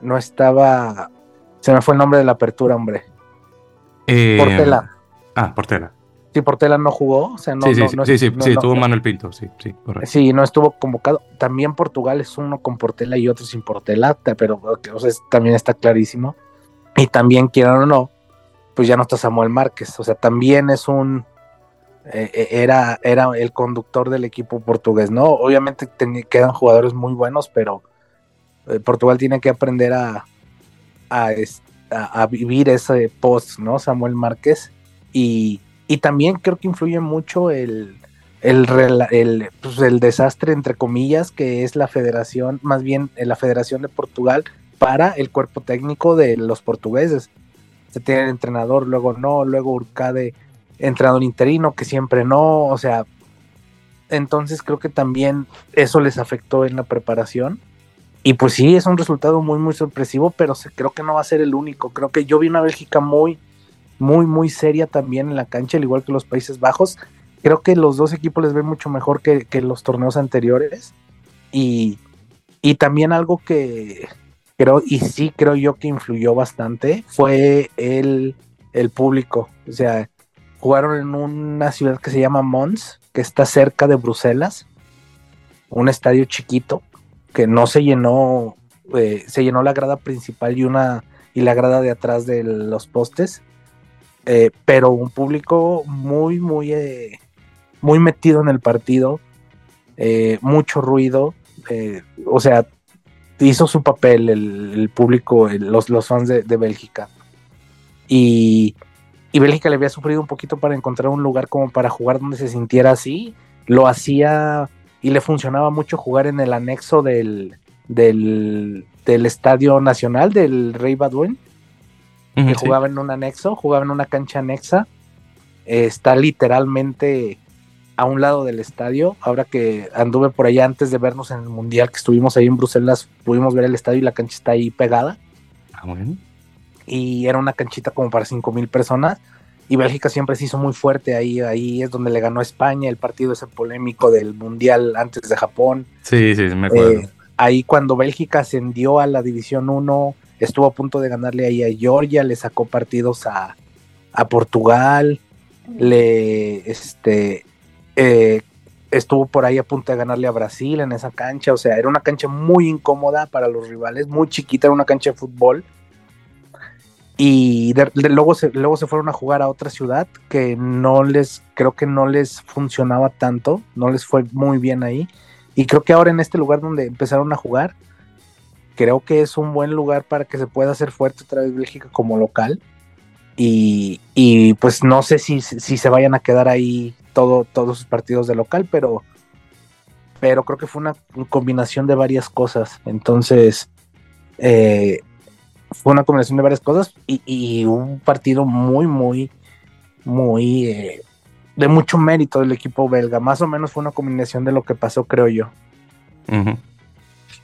no estaba se me fue el nombre de la apertura, hombre. Eh, Portela. Ah, Portela. Sí, Portela no jugó, o sea, no. Sí, sí, no, sí, sí, sí, estuvo Manuel Pinto, sí, sí, correcto. Sí, no estuvo convocado. También Portugal es uno con Portela y otro sin Portela, pero o sea, también está clarísimo. Y también, quieran o no, pues ya no está Samuel Márquez, o sea, también es un. Eh, eh, era, era el conductor del equipo portugués, ¿no? Obviamente quedan jugadores muy buenos, pero Portugal tiene que aprender a, a, vivir ese post, ¿no? Samuel Márquez. Y, también creo que influye mucho el, el, pues, el, desastre, entre comillas, que es la federación, más bien eh, la Federación de Portugal para el cuerpo técnico de los portugueses. Se tiene el entrenador, luego no, luego Urcade, entrenador interino, que siempre no, o sea, entonces creo que también eso les afectó en la preparación y pues sí, es un resultado muy, muy sorpresivo, pero creo que no va a ser el único. Creo que yo vi una Bélgica muy, muy, muy seria también en la cancha, al igual que los Países Bajos. Creo que los dos equipos les ven mucho mejor que, los torneos anteriores. Y, también algo que creo, y sí creo yo que influyó bastante, fue el, el público. O sea, jugaron en una ciudad que se llama Mons, que está cerca de Bruselas, un estadio chiquito que no se llenó, eh, se llenó la grada principal y una y la grada de atrás de los postes, eh, pero un público muy, muy, eh, muy metido en el partido, mucho ruido, o sea, hizo su papel el, público, los, los fans de, Bélgica. Y, y Bélgica le había sufrido un poquito para encontrar un lugar como para jugar donde se sintiera así. Lo hacía y le funcionaba mucho jugar en el anexo del, del, Estadio Nacional del Rey Badwin, que jugaba en un anexo, jugaba en una cancha anexa. está literalmente a un lado del estadio. Ahora que anduve por allá antes de vernos en el Mundial, que estuvimos ahí en Bruselas, pudimos ver el estadio y la cancha está ahí pegada. Ah, bueno. Y era una canchita como para cinco mil personas y Bélgica siempre se hizo muy fuerte ahí, ahí es donde le ganó a España el partido ese polémico del Mundial antes de Japón. Sí, sí, me acuerdo. Eh, ahí cuando Bélgica ascendió a la División 1, estuvo a punto de ganarle ahí a Georgia, le sacó partidos a, Portugal, le este eh, estuvo por ahí a punto de ganarle a Brasil en esa cancha, o sea, era una cancha muy incómoda para los rivales, muy chiquita, era una cancha de fútbol y luego, se, luego se fueron a jugar a otra ciudad que no les, creo que no les funcionaba tanto, no les fue muy bien ahí. Y creo que ahora en este lugar donde empezaron a jugar, creo que es un buen lugar para que se pueda hacer fuerte otra vez Bélgica como local. Y, y pues no sé si, si, se vayan a quedar ahí todo, todos sus partidos de local, pero, pero creo que fue una combinación de varias cosas. Entonces, eh, fue una combinación de varias cosas y, un partido muy, muy, muy eh, de mucho mérito del equipo belga. Más o menos fue una combinación de lo que pasó, creo yo.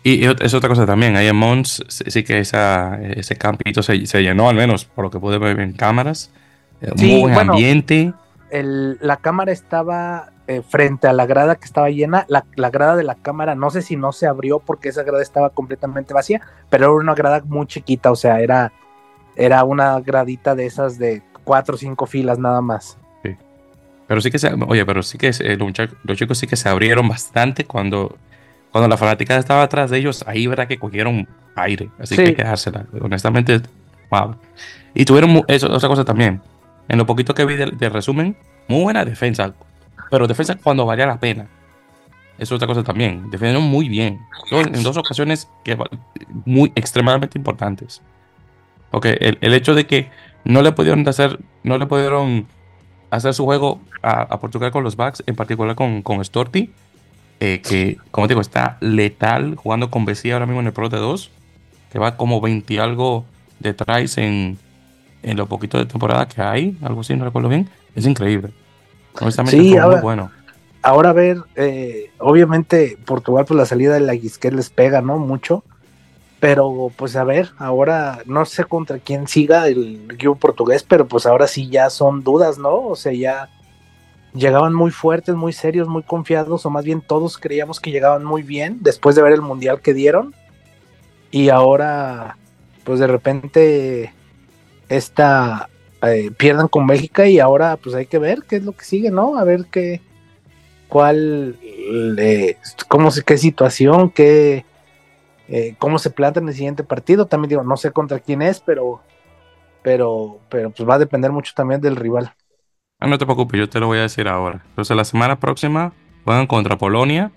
Y es otra cosa también, ahí en Mons sí que esa, ese campito se, llenó, al menos por lo que pude ver en cámaras. Eh, muy buen ambiente. la cámara estaba eh, frente a la grada que estaba llena, la, grada de la cámara, no sé si no se abrió porque esa grada estaba completamente vacía, pero era una grada muy chiquita, o sea, era, era una gradita de esas de cuatro o cinco filas nada más. Pero sí que se, oye, pero sí que eh, los, chicos sí que se abrieron bastante cuando, cuando la fanática estaba atrás de ellos. Ahí verá que cogieron aire. Así que hay que dejársela. Honestamente, wow. Y tuvieron eso, otra cosa también. En lo poquito que vi de, resumen, muy buena defensa. Pero defensa cuando valía la pena. Es otra cosa también. Defendieron muy bien. En dos ocasiones que, muy extremadamente importantes. Porque el, el hecho de que no le pudieron hacer, no le pudieron hacer su juego a, Portugal con los backs, en particular con, con Storti, eh, que, como te digo, está letal jugando con Bessie ahora mismo en el Pro de 2, que va como 20 y algo detrás en, en lo poquito de temporada que hay, algo así, no recuerdo bien. Es increíble. Honestamente, sí, ahora, muy bueno. Ahora a ver, eh, obviamente Portugal, por pues, la salida de la Guisquet les pega, ¿no? Mucho. Pero pues a ver, ahora no sé contra quién siga el equipo portugués, pero pues ahora sí ya son dudas, ¿no? O sea, ya llegaban muy fuertes, muy serios, muy confiados, o más bien todos creíamos que llegaban muy bien después de ver el mundial que dieron. Y ahora, pues de repente, esta eh, pierdan con Bélgica y ahora pues hay que ver qué es lo que sigue, ¿no? A ver qué, cuál, eh, cómo, qué situación, qué eh, cómo se planta en el siguiente partido. También digo, no sé contra quién es, pero, pero, pero pues va a depender mucho también del rival. Ah, no te preocupes, yo te lo voy a decir ahora. Entonces la semana próxima juegan contra Polonia.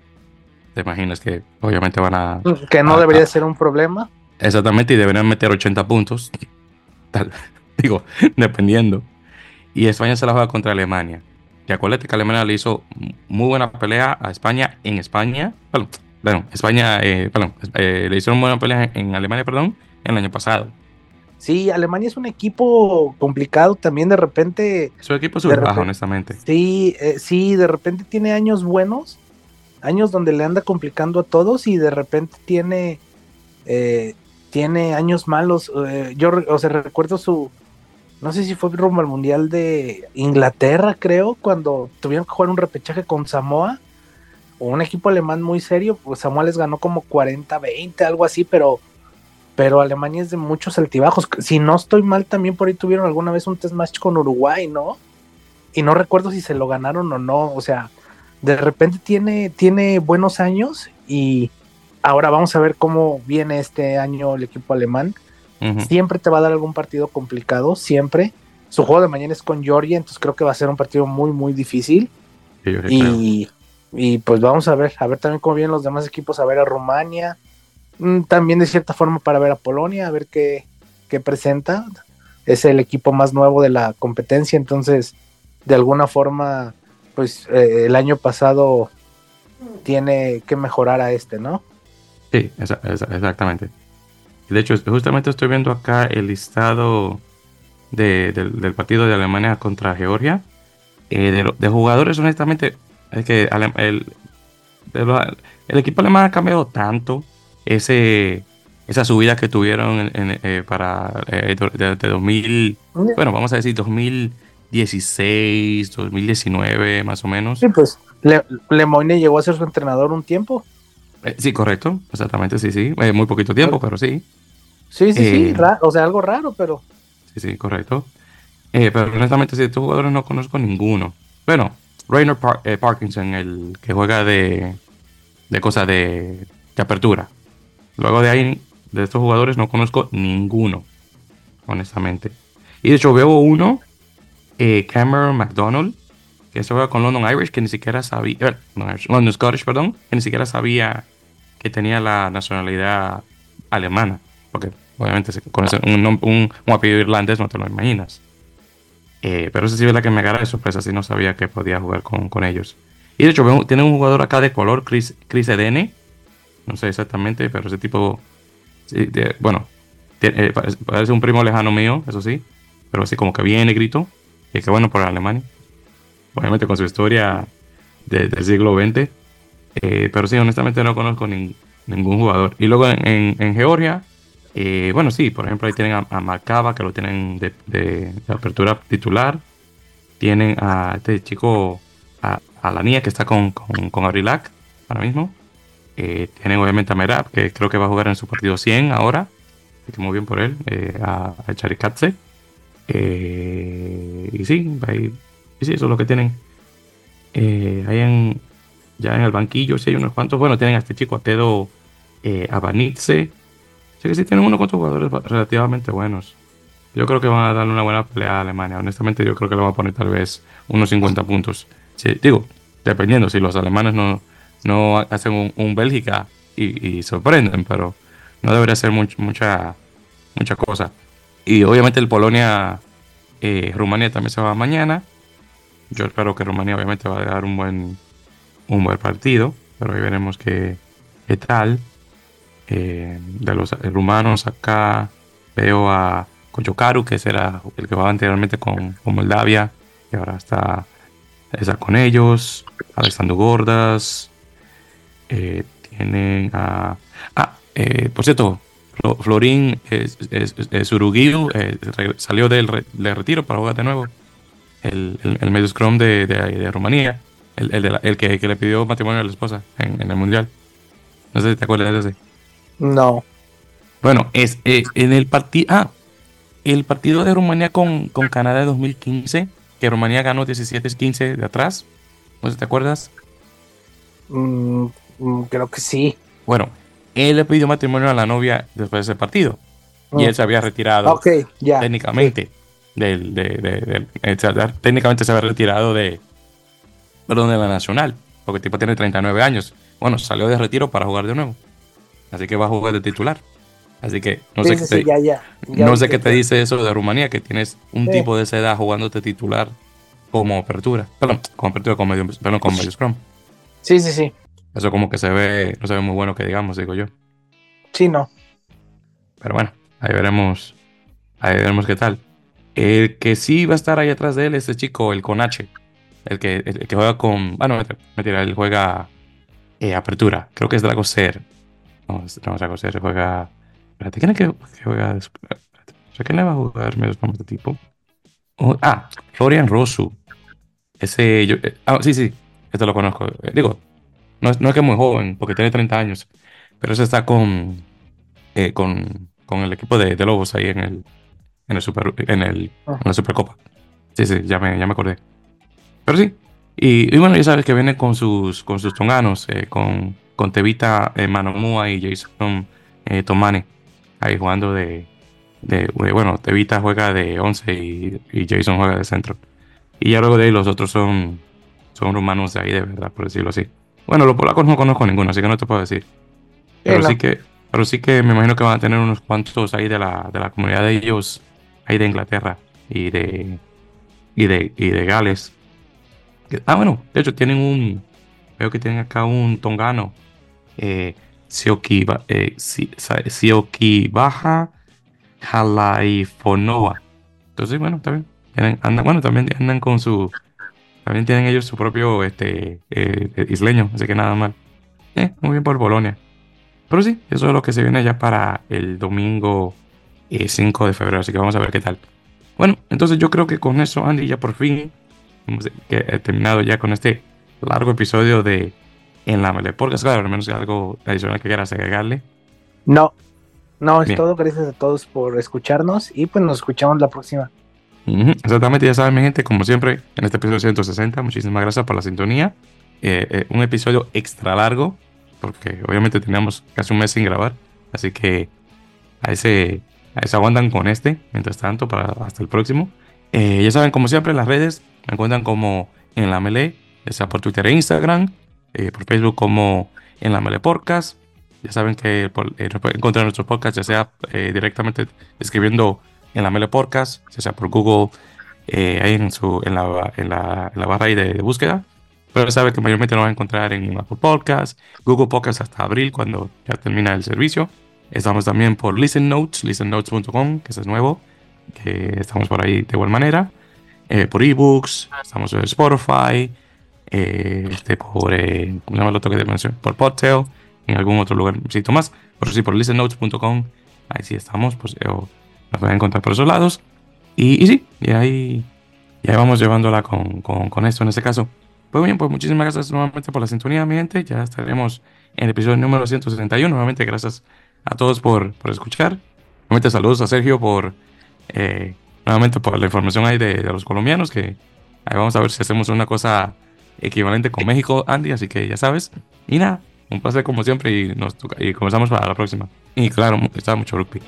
Te imaginas que obviamente van a... Que no debería ser un problema. Exactamente, y deberían meter 80 puntos. Tal, digo, dependiendo. Y España se la juega contra Alemania. Y acuérdate que Alemania le hizo muy buena pelea a España en España. Bueno, bueno, España, eh, perdón, eh, le hicieron buena pelea en Alemania, perdón, el año pasado. Sí, Alemania es un equipo complicado también de repente. Su equipo es bajo, honestamente. Sí, eh, sí, de repente tiene años buenos, años donde le anda complicando a todos y de repente tiene, tiene años malos. yo, o sea, recuerdo su, no sé si fue rumbo al Mundial de Inglaterra, creo, cuando tuvieron que jugar un repechaje con Samoa un equipo alemán muy serio, pues Samuel les ganó como 40-20, algo así, pero, pero Alemania es de muchos altibajos. Si no estoy mal, también por ahí tuvieron alguna vez un test match con Uruguay, ¿no? Y no recuerdo si se lo ganaron o no, o sea, de repente tiene, tiene buenos años y ahora vamos a ver cómo viene este año el equipo alemán. Siempre te va a dar algún partido complicado, siempre. Su juego de mañana es con Georgia, entonces creo que va a ser un partido muy, muy difícil. y, y pues vamos a ver, a ver también cómo vienen los demás equipos, a ver a Rumania, mm, también de cierta forma para ver a Polonia, a ver qué, qué presenta. Es el equipo más nuevo de la competencia, entonces de alguna forma, pues eh, el año pasado tiene que mejorar a este, ¿no? Sí, exactamente. De hecho, justamente estoy viendo acá el listado del, partido de Alemania contra Georgia. Eh, de, de, jugadores, honestamente, es que el, el, equipo alemán ha cambiado tanto ese, esa subida que tuvieron eh, para eh, de, 2000, bueno, vamos a decir 2016, 2019 más o menos. Sí, pues Le, Lemoyne llegó a ser su entrenador un tiempo. Eh, sí, correcto, exactamente, sí, sí, muy poquito tiempo, pero sí. Sí, sí, sí, o sea, algo raro, pero... Sí, sí, correcto. pero honestamente, si estos jugadores no conozco ninguno. Bueno, Rainer eh, Parkinson, el que juega de, de cosas de, apertura. Luego de ahí, de estos jugadores, no conozco ninguno, honestamente. Y de hecho, veo uno, eh, Cameron McDonald, que se juega con London Irish, que ni siquiera sabía, eh, London Scottish, perdón, que ni siquiera sabía que tenía la nacionalidad alemana. Porque obviamente con un, apellido irlandés no te lo imaginas. Eh, pero eso sí es la que me agarra de sorpresa, si no sabía que podía jugar con, ellos. Y de hecho, tiene un jugador acá de color, Chris, Chris Edene. No sé exactamente, pero ese tipo. bueno, eh, parece un primo lejano mío, eso sí. Pero así como que bien negrito. Y que bueno por Alemania. Obviamente con su historia del siglo XX. Eh, pero sí, honestamente no conozco ningún jugador. Y luego en Georgia eh, bueno, sí, por ejemplo, ahí tienen a, Macaba, que lo tienen de, apertura titular. Tienen a este chico, a, la niña que está con, con, Abrilac ahora mismo. Eh, tienen obviamente a Merab, que creo que va a jugar en su partido 100 ahora. que muy bien por él. A, a y sí, ahí, sí, eso es lo que tienen hay en, ya en el banquillo, sí hay unos cuantos. Bueno, tienen a este chico, a Tedo eh, Abanitze. Sí que sí tienen unos cuantos jugadores relativamente buenos. Yo creo que van a darle una buena pelea a Alemania. Honestamente, yo creo que le van a poner tal vez unos 50 puntos. Digo, dependiendo si los alemanes no, no hacen un, Bélgica y, sorprenden, pero no debería ser mucha, mucha cosa. Y obviamente el Polonia, eh, Rumania también se va mañana. Yo espero que Rumania obviamente va a dar un buen, un buen partido, pero ahí veremos qué, qué tal. Eh, de los rumanos acá veo a Koyokaru, que será el que va anteriormente con, Moldavia, y ahora está, está con ellos. Alessandro Gordas. Eh, tienen a. Ah, eh, por cierto, Florín es, salió del, retiro para jugar de nuevo. El, el, medio scrum de, de, Rumanía. El, el, que, que, le pidió matrimonio a la esposa en, en el mundial. No sé si te acuerdas de ese. No. Bueno, es eh, en el partido. Ah, el partido de Rumanía con, con Canadá de 2015, que Rumanía ganó 17-15 de atrás. No sé si te acuerdas. Mm, mm, creo que sí. Bueno, él le pidió matrimonio a la novia después de ese partido. Y mm. él se había retirado. Técnicamente. Del, de, técnicamente se había retirado de. Perdón, de la Nacional. Porque el tipo tiene 39 años. Bueno, salió de retiro para jugar de nuevo. Así que va a jugar de titular. Así que no sé, qué, te, no sé qué te dice eso de Rumanía, que tienes un tipo de esa edad jugándote titular como apertura. Perdón, como apertura, con medio, perdón, con medio scrum. Sí, sí, sí. Eso como que se ve, no se ve muy bueno que digamos, digo yo. Sí, no. Pero bueno, ahí veremos, ahí veremos qué tal. El que sí va a estar ahí atrás de él es el chico, el con H. El que, el, que juega con. Bueno, mentira, él juega eh, apertura. Creo que es Dragoser. No, no Dragoser, se juega. Espérate, ¿quién es que, juega después? ¿quién le va a jugar de este tipo? Oh, ah, Florian Rosu. Ese. Yo, eh, ah, sí, sí. Este lo conozco. Eh, digo, no es, no es que es muy joven, porque tiene 30 años. Pero ese está con. con, con el equipo de, de Lobos ahí en el, en el super, en el, en la Supercopa. Sí, sí, ya me, ya me acordé. Pero sí. Y, bueno, ya sabes que viene con sus, con sus tonganos, eh, con, con Tevita eh, Manomua y Jason eh, Tomane, ahí jugando de, de, Bueno, Tevita juega de 11 y, y, Jason juega de centro. Y ya luego de ahí los otros son, son rumanos de ahí, de verdad, por decirlo así. Bueno, los polacos no conozco ninguno, así que no te puedo decir. Pero sí que, pero sí que me imagino que van a tener unos cuantos ahí de la, de la comunidad de ellos ahí de Inglaterra y de, y de, y de Gales. Ah, bueno, de hecho tienen un, veo que tienen acá un tongano, eh, Sioki, eh, Sioki Baja Halaifonoa. Entonces, bueno, también andan, bueno, también andan con su, también tienen ellos su propio este, eh, isleño, así que nada mal. Eh, muy bien por Bolonia. Pero sí, eso es lo que se viene ya para el domingo 5 de febrero, así que vamos a ver qué tal. Bueno, entonces yo creo que con eso, Andy, ya por fin hemos terminado ya con este largo episodio de En la Mele Podcast. Claro, al menos algo adicional que quieras agregarle. No, no, es todo. Gracias a todos por escucharnos y pues nos escuchamos la próxima. exactamente, ya saben, mi gente, como siempre, en este episodio 160, muchísimas gracias por la sintonía. Eh, eh, un episodio extra largo, porque obviamente teníamos casi un mes sin grabar, así que a ese se aguantan con este, mientras tanto, para hasta el próximo. Eh, ya saben, como siempre, las redes me encuentran como en la Mele, ya sea por Twitter e Instagram, eh, por Facebook como en la Mele Podcast. Ya saben que eh, pueden encontrar nuestros podcasts, ya sea directamente escribiendo en la Mele Podcast, ya sea por Google, ahí en, su, en, la, en, la, en la barra ahí de, búsqueda. Pero ya saben que mayormente lo van a encontrar en Apple Podcast, Google Podcast hasta abril, cuando ya termina el servicio. Estamos también por Listen Notes, listennotes.com, que es nuevo, que estamos por ahí de igual manera. Eh, por ebooks, estamos en Spotify, eh, este, por, eh, ¿cómo se llama el otro que te mencioné? Por Podtail, en algún otro lugar, sitio más. Pero sí, por listennotes.com, ahí sí estamos, pues nos pueden encontrar por esos lados. Y, y sí, y ahí, y ahí vamos llevándola con, con, con esto en este caso. Pues bien, pues muchísimas gracias nuevamente por la sintonía, mi gente. Ya estaremos en el episodio número 161. Nuevamente, gracias a todos por, por escuchar. Nuevamente saludos a Sergio por eh, nuevamente por la información ahí de, los colombianos, que ahí vamos a ver si hacemos una cosa equivalente con México, Andy, así que ya sabes. Y nada, un placer como siempre y, nos y comenzamos para la próxima. Y claro, está mucho rugby.